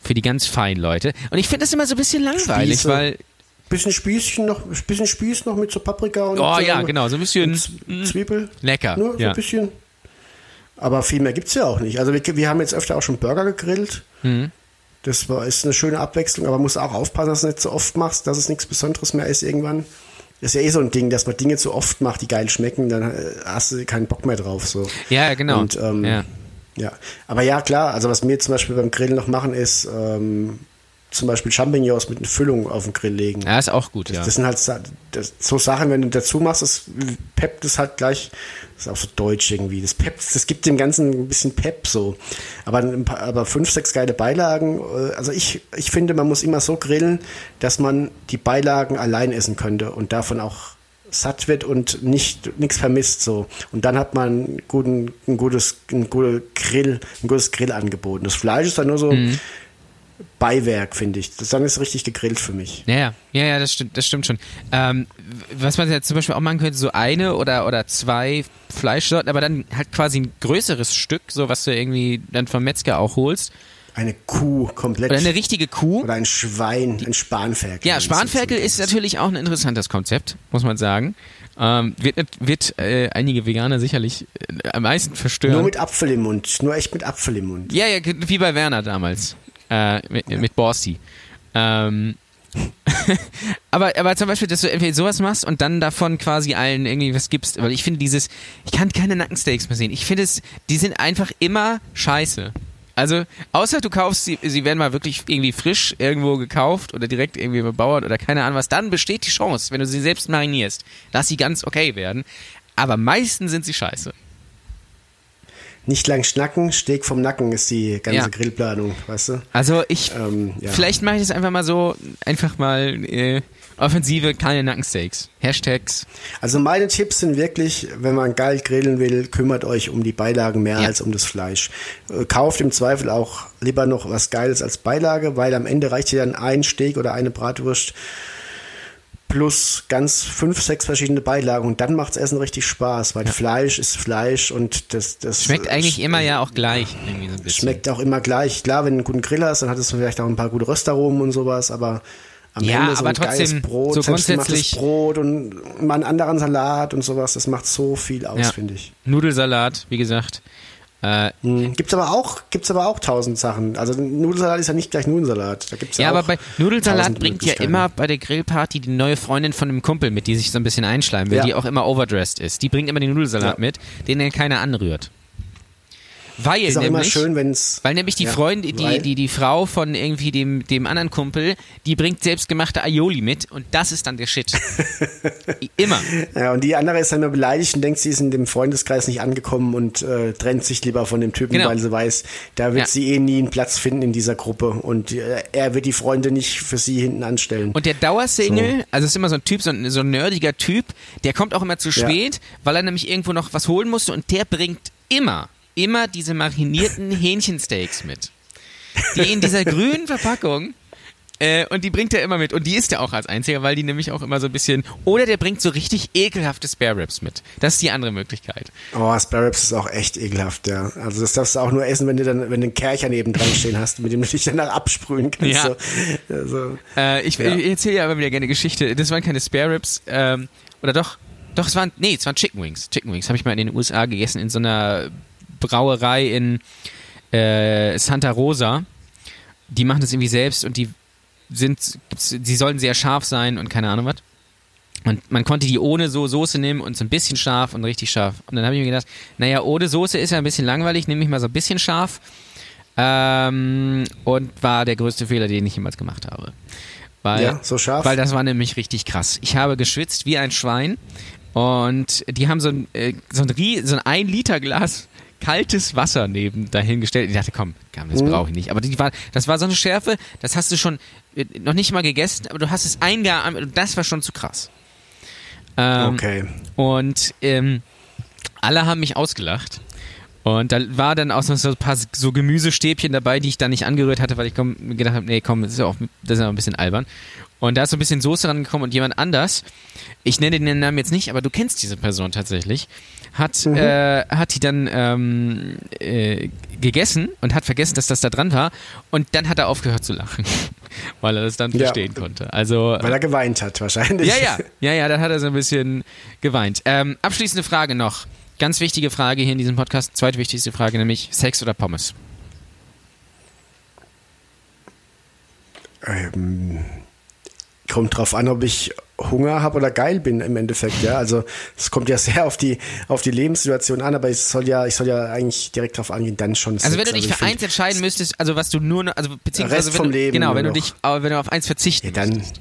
für die ganz feinen Leute. Und ich finde das immer so ein bisschen langweilig, Spieße. weil Bisschen Spießchen noch, bisschen Spieß noch mit so Paprika und Oh so, ja, genau, so ein bisschen Z- Zwiebel. lecker. Nur so ja. ein bisschen. Aber viel mehr gibt's ja auch nicht. Also wir, wir haben jetzt öfter auch schon Burger gegrillt. Mhm. Das war, ist eine schöne Abwechslung, aber musst auch aufpassen, dass du es nicht so oft machst, dass es nichts Besonderes mehr ist irgendwann. Das ist ja eh so ein Ding, dass man Dinge zu oft macht, die geil schmecken, dann äh, hast du keinen Bock mehr drauf. So. Ja, genau. Und, ähm, ja. Ja, aber ja, klar, also was wir zum Beispiel beim Grillen noch machen, ist ähm, zum Beispiel Champignons mit einer Füllung auf den Grill legen. ja, ist auch gut, ja. Das sind halt das, so Sachen, wenn du dazu machst, das peppt es halt gleich. Das ist auch so deutsch irgendwie. Das peppt, das gibt dem Ganzen ein bisschen Pep so. Aber, aber fünf, sechs geile Beilagen. äh, Also ich, ich finde, man muss immer so grillen, dass man die Beilagen allein essen könnte und davon auch satt wird und nicht nichts vermisst so. Und dann hat man einen guten, ein gutes, ein gutes Grill, ein gutes Grillangebot. Und das Fleisch ist dann nur so Mhm. Beiwerk, finde ich. Das dann ist richtig gegrillt für mich. Ja, ja, ja, ja, das stimmt, das stimmt schon. Ähm, was man jetzt zum Beispiel auch machen könnte, so eine oder, oder zwei Fleischsorten, aber dann halt quasi ein größeres Stück, so was du irgendwie dann vom Metzger auch holst. Eine Kuh komplett. Oder eine richtige Kuh. Oder ein Schwein, ein Spanferkel. Ja, Spanferkel ist natürlich auch ein interessantes Konzept, muss man sagen. Ähm, wird wird äh, einige Veganer sicherlich äh, am meisten verstören. Nur mit Apfel im Mund. Nur echt mit Apfel im Mund. Ja, ja, wie bei Werner damals. Äh, mit, mit Borsti. Ähm, aber, aber zum Beispiel, dass du entweder sowas machst und dann davon quasi allen irgendwie was gibst. Weil ich finde dieses, ich kann keine Nackensteaks mehr sehen. Ich finde es, die sind einfach immer scheiße. Also, außer du kaufst sie, sie werden mal wirklich irgendwie frisch irgendwo gekauft oder direkt irgendwie bebauert oder keine Ahnung was, dann besteht die Chance, wenn du sie selbst marinierst, dass sie ganz okay werden. Aber meistens sind sie scheiße. Nicht lang schnacken, Steg vom Nacken ist die ganze Ja. Grillplanung, weißt du? Also ich, Ähm, ja. vielleicht mache ich das einfach mal so, einfach mal äh, Offensive, keine Nackensteaks. Hashtags. Also meine Tipps sind wirklich, wenn man geil grillen will, kümmert euch um die Beilagen mehr Ja. als um das Fleisch. Äh, Kauft im Zweifel auch lieber noch was Geiles als Beilage, weil am Ende reicht dir dann ein Steak oder eine Bratwurst plus ganz fünf, sechs verschiedene Beilagen und dann macht's Essen richtig Spaß, weil Fleisch ist Fleisch und das, das Schmeckt äh, eigentlich immer ja auch gleich. So. Schmeckt auch immer gleich. Klar, wenn du einen guten Grill hast, dann hattest du vielleicht auch ein paar gute Röstaromen und sowas, aber am Ja, Ende so aber ein geiles trotzdem Brot, so grundsätzlich- Brot und mal einen anderen Salat und sowas. Das macht so viel aus, Ja. finde ich. Nudelsalat, wie gesagt. Äh, Mhm. Gibt's aber auch, gibt's aber auch tausend Sachen. Also Nudelsalat ist ja nicht gleich Nudelsalat. Da gibt's ja, ja, auch aber bei Nudelsalat bringt ja immer bei der Grillparty die neue Freundin von dem Kumpel mit, die sich so ein bisschen einschleimen will, Ja. die auch immer overdressed ist. Die bringt immer den Nudelsalat Ja. mit, den dann keiner anrührt. Weil Ist auch immer nämlich, schön, wenn's. weil nämlich die Ja, Freundin, die, die, die Frau von irgendwie dem, dem anderen Kumpel, die bringt selbstgemachte Aioli mit und das ist dann der Shit. immer. Ja, und die andere ist dann immer beleidigt und denkt, sie ist in dem Freundeskreis nicht angekommen und äh, trennt sich lieber von dem Typen, Genau. weil sie weiß, da wird Ja. sie eh nie einen Platz finden in dieser Gruppe und äh, er wird die Freunde nicht für sie hinten anstellen. Und der Dauersingle, also ist immer so ein Typ, so ein, so ein nerdiger Typ, der kommt auch immer zu Ja. spät, weil er nämlich irgendwo noch was holen musste und der bringt immer, immer diese marinierten Hähnchensteaks mit. Die in dieser grünen Verpackung. Äh, und die bringt er immer mit. Und die isst er auch als einziger, weil die nämlich auch immer so ein bisschen. Oder der bringt so richtig ekelhafte Spare Ribs mit. Das ist die andere Möglichkeit. Oh, Spare Ribs ist auch echt ekelhaft, ja. Also das darfst du auch nur essen, wenn du dann, wenn du einen Kercher neben dran stehen hast, mit dem du dich danach absprühen kannst. Ja. So. Also, Äh, ich, Ja. ich erzähle ja immer wieder gerne Geschichte. Das waren keine Spare Ribs. Ähm, oder doch? Doch, es waren. Nee, es waren Chicken Wings. Chicken Wings habe ich mal in den USA gegessen, in so einer Brauerei in äh, Santa Rosa. Die machen das irgendwie selbst und die sind. Sie sollen sehr scharf sein und keine Ahnung was. Und man konnte die ohne so Soße nehmen und so ein bisschen scharf und richtig scharf. Und dann habe ich mir gedacht, naja, ohne Soße ist ja ein bisschen langweilig, nehme ich mal so ein bisschen scharf. Ähm, und war der größte Fehler, den ich jemals gemacht habe. Weil, Ja, so scharf? Weil das war nämlich richtig krass. Ich habe geschwitzt wie ein Schwein und die haben so ein, äh, so ein, so ein 1 Liter Glas kaltes Wasser neben dahingestellt. Ich dachte, komm, das Mhm. brauche ich nicht. Aber die war, das war so eine Schärfe, das hast du schon äh, noch nicht mal gegessen, aber du hast es eingeatmet und das war schon zu krass. Ähm, okay. und ähm, alle haben mich ausgelacht. Und da war dann auch so ein paar so Gemüsestäbchen dabei, die ich da nicht angerührt hatte, weil ich komm, gedacht habe, nee, komm, das ist ja auch das ist ja auch ein bisschen albern. Und da ist so ein bisschen Soße rangekommen und jemand anders, ich nenne den Namen jetzt nicht, aber du kennst diese Person tatsächlich, hat, äh, hat die dann ähm, äh, gegessen und hat vergessen, dass das da dran war. Und dann hat er aufgehört zu lachen, weil er das dann Ja. verstehen konnte. Also Weil er geweint hat, wahrscheinlich. ja, ja, ja, ja, dann hat er so ein bisschen geweint. Ähm, abschließende Frage noch. Ganz wichtige Frage hier in diesem Podcast. Zweitwichtigste Frage, nämlich Sex oder Pommes? Ähm, kommt drauf an, ob ich Hunger habe oder geil bin im Endeffekt, ja. Also es kommt ja sehr auf die auf die Lebenssituation an, aber ich soll ja ich soll ja eigentlich direkt drauf angehen, dann schon. Also wenn du dich ich für eins entscheiden müsstest, also was du nur, also beziehungsweise Rest wenn vom du, Leben genau, wenn du dich, aber wenn du auf eins verzichten Ja, dann, müsstest.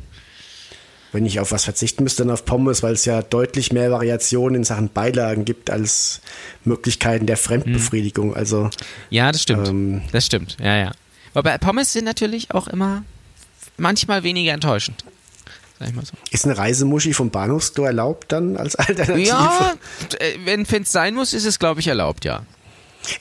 wenn ich auf was verzichten müsste, dann auf Pommes, weil es ja deutlich mehr Variationen in Sachen Beilagen gibt als Möglichkeiten der Fremdbefriedigung. Also Ja, das stimmt. Ähm. das stimmt. Ja, ja. Aber Pommes sind natürlich auch immer manchmal weniger enttäuschend. Sag ich mal so. ist eine Reisemuschi vom Bahnhofsklo erlaubt dann als Alternative? Ja, äh, wenn es sein muss, ist es, glaube ich, erlaubt, ja.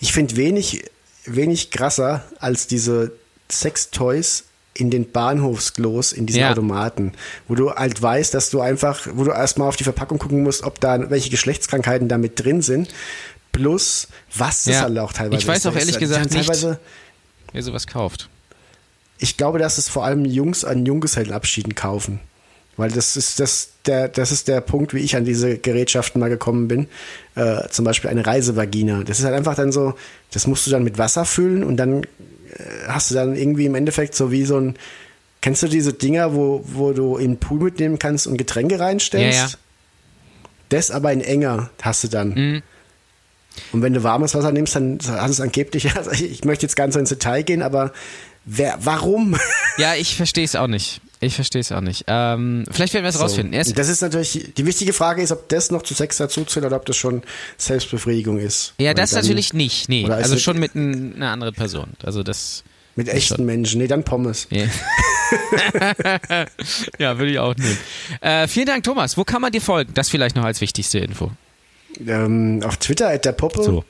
Ich finde wenig, wenig krasser als diese Sextoys in den Bahnhofsklos, in diesen Ja. Automaten, wo du halt weißt, dass du einfach, wo du erstmal auf die Verpackung gucken musst, ob da welche Geschlechtskrankheiten da mit drin sind, plus was das Ja. halt auch teilweise Ich weiß ist. auch ehrlich ist- gesagt haben nicht. teilweise, Wer sowas kauft. Ich glaube, dass es vor allem Jungs an Junggesellenabschieden kaufen. Weil das ist das, der, das ist der Punkt, wie ich an diese Gerätschaften mal gekommen bin. Äh, zum Beispiel eine Reisevagina. Das ist halt einfach dann so, das musst du dann mit Wasser füllen und dann äh, hast du dann irgendwie im Endeffekt so wie so ein, kennst du diese Dinger, wo, wo du in den Pool mitnehmen kannst und Getränke reinstellst? Ja, ja. Das aber in enger hast du dann. Mhm. Und wenn du warmes Wasser nimmst, dann hast du es angeblich, also ich, möchte jetzt ganz so ins Detail gehen, aber wer, warum? Ja, ich verstehe es auch nicht. Ich verstehe es auch nicht. Ähm, vielleicht werden wir es rausfinden. Erst, Das ist natürlich, die wichtige Frage ist, ob das noch zu Sex dazu zählt oder ob das schon Selbstbefriedigung ist. ja, Weil das dann natürlich nicht. Nee, also schon mit n- einer anderen Person. Also das. Mit echten Menschen. Nee, dann Pommes. Ja, ja würde ich auch nehmen. Äh, vielen Dank, Thomas. Wo kann man dir folgen? Das vielleicht noch als wichtigste Info. Ähm, auf Twitter at der Poppe. So.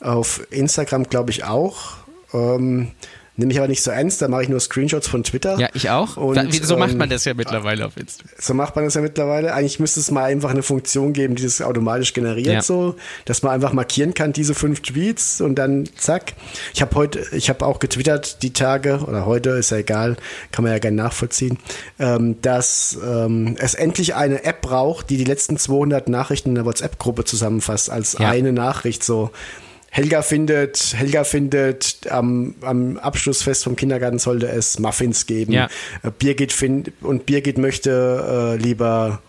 Auf Instagram glaube ich auch. Ähm, Nehme ich aber nicht so ernst, da mache ich nur Screenshots von Twitter. Ja, ich auch. Und, Da- so macht ähm, man das ja mittlerweile auf Instagram. So macht man das ja mittlerweile. Eigentlich müsste es mal einfach eine Funktion geben, die das automatisch generiert, Ja. so, dass man einfach markieren kann, diese fünf Tweets und dann zack. Ich habe heute, ich habe auch getwittert die Tage oder heute ist ja egal, kann man ja gerne nachvollziehen, ähm, dass ähm, es endlich eine App braucht, die die letzten 200 Nachrichten in der WhatsApp-Gruppe zusammenfasst als Ja. eine Nachricht so. Helga findet, Helga findet, am, am Abschlussfest vom Kindergarten sollte es Muffins geben. Ja. Äh, Birgit find, und Birgit möchte äh, lieber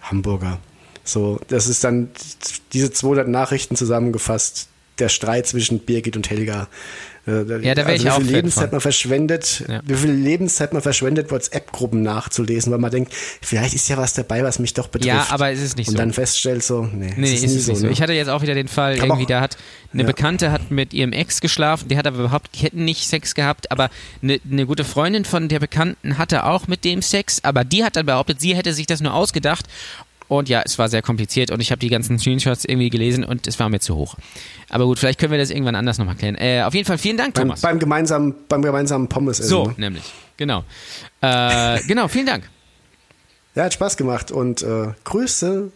Hamburger. So, das ist dann diese 200 Nachrichten zusammengefasst. Der Streit zwischen Birgit und Helga. Äh, Ja, da wär ich wie auch viel Fan Lebenszeit von. man verschwendet, Ja. wie viel Lebenszeit man verschwendet, WhatsApp-Gruppen nachzulesen, weil man denkt, vielleicht ist ja was dabei, was mich doch betrifft. Ja, aber es ist nicht und so. dann feststellt so, nee, Nee, ist, nie es nicht so. ne? Ich hatte jetzt auch wieder den Fall, Kann irgendwie, da hat eine Ja. Bekannte hat mit ihrem Ex geschlafen, die hat aber überhaupt, hätten nicht Sex gehabt, aber eine, eine gute Freundin von der Bekannten hatte auch mit dem Sex, aber die hat dann behauptet, sie hätte sich das nur ausgedacht. Und ja, es war sehr kompliziert und ich habe die ganzen Screenshots irgendwie gelesen und es war mir zu hoch. Aber gut, vielleicht können wir das irgendwann anders nochmal klären. Äh, auf jeden Fall vielen Dank, beim, Thomas. beim gemeinsamen, beim gemeinsamen Pommes essen. so, ne? nämlich. Genau. Äh, genau, vielen Dank. Ja, hat Spaß gemacht und äh, Grüße.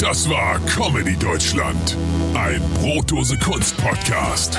Das war Comedy Deutschland, ein Brotdose Kunst Podcast.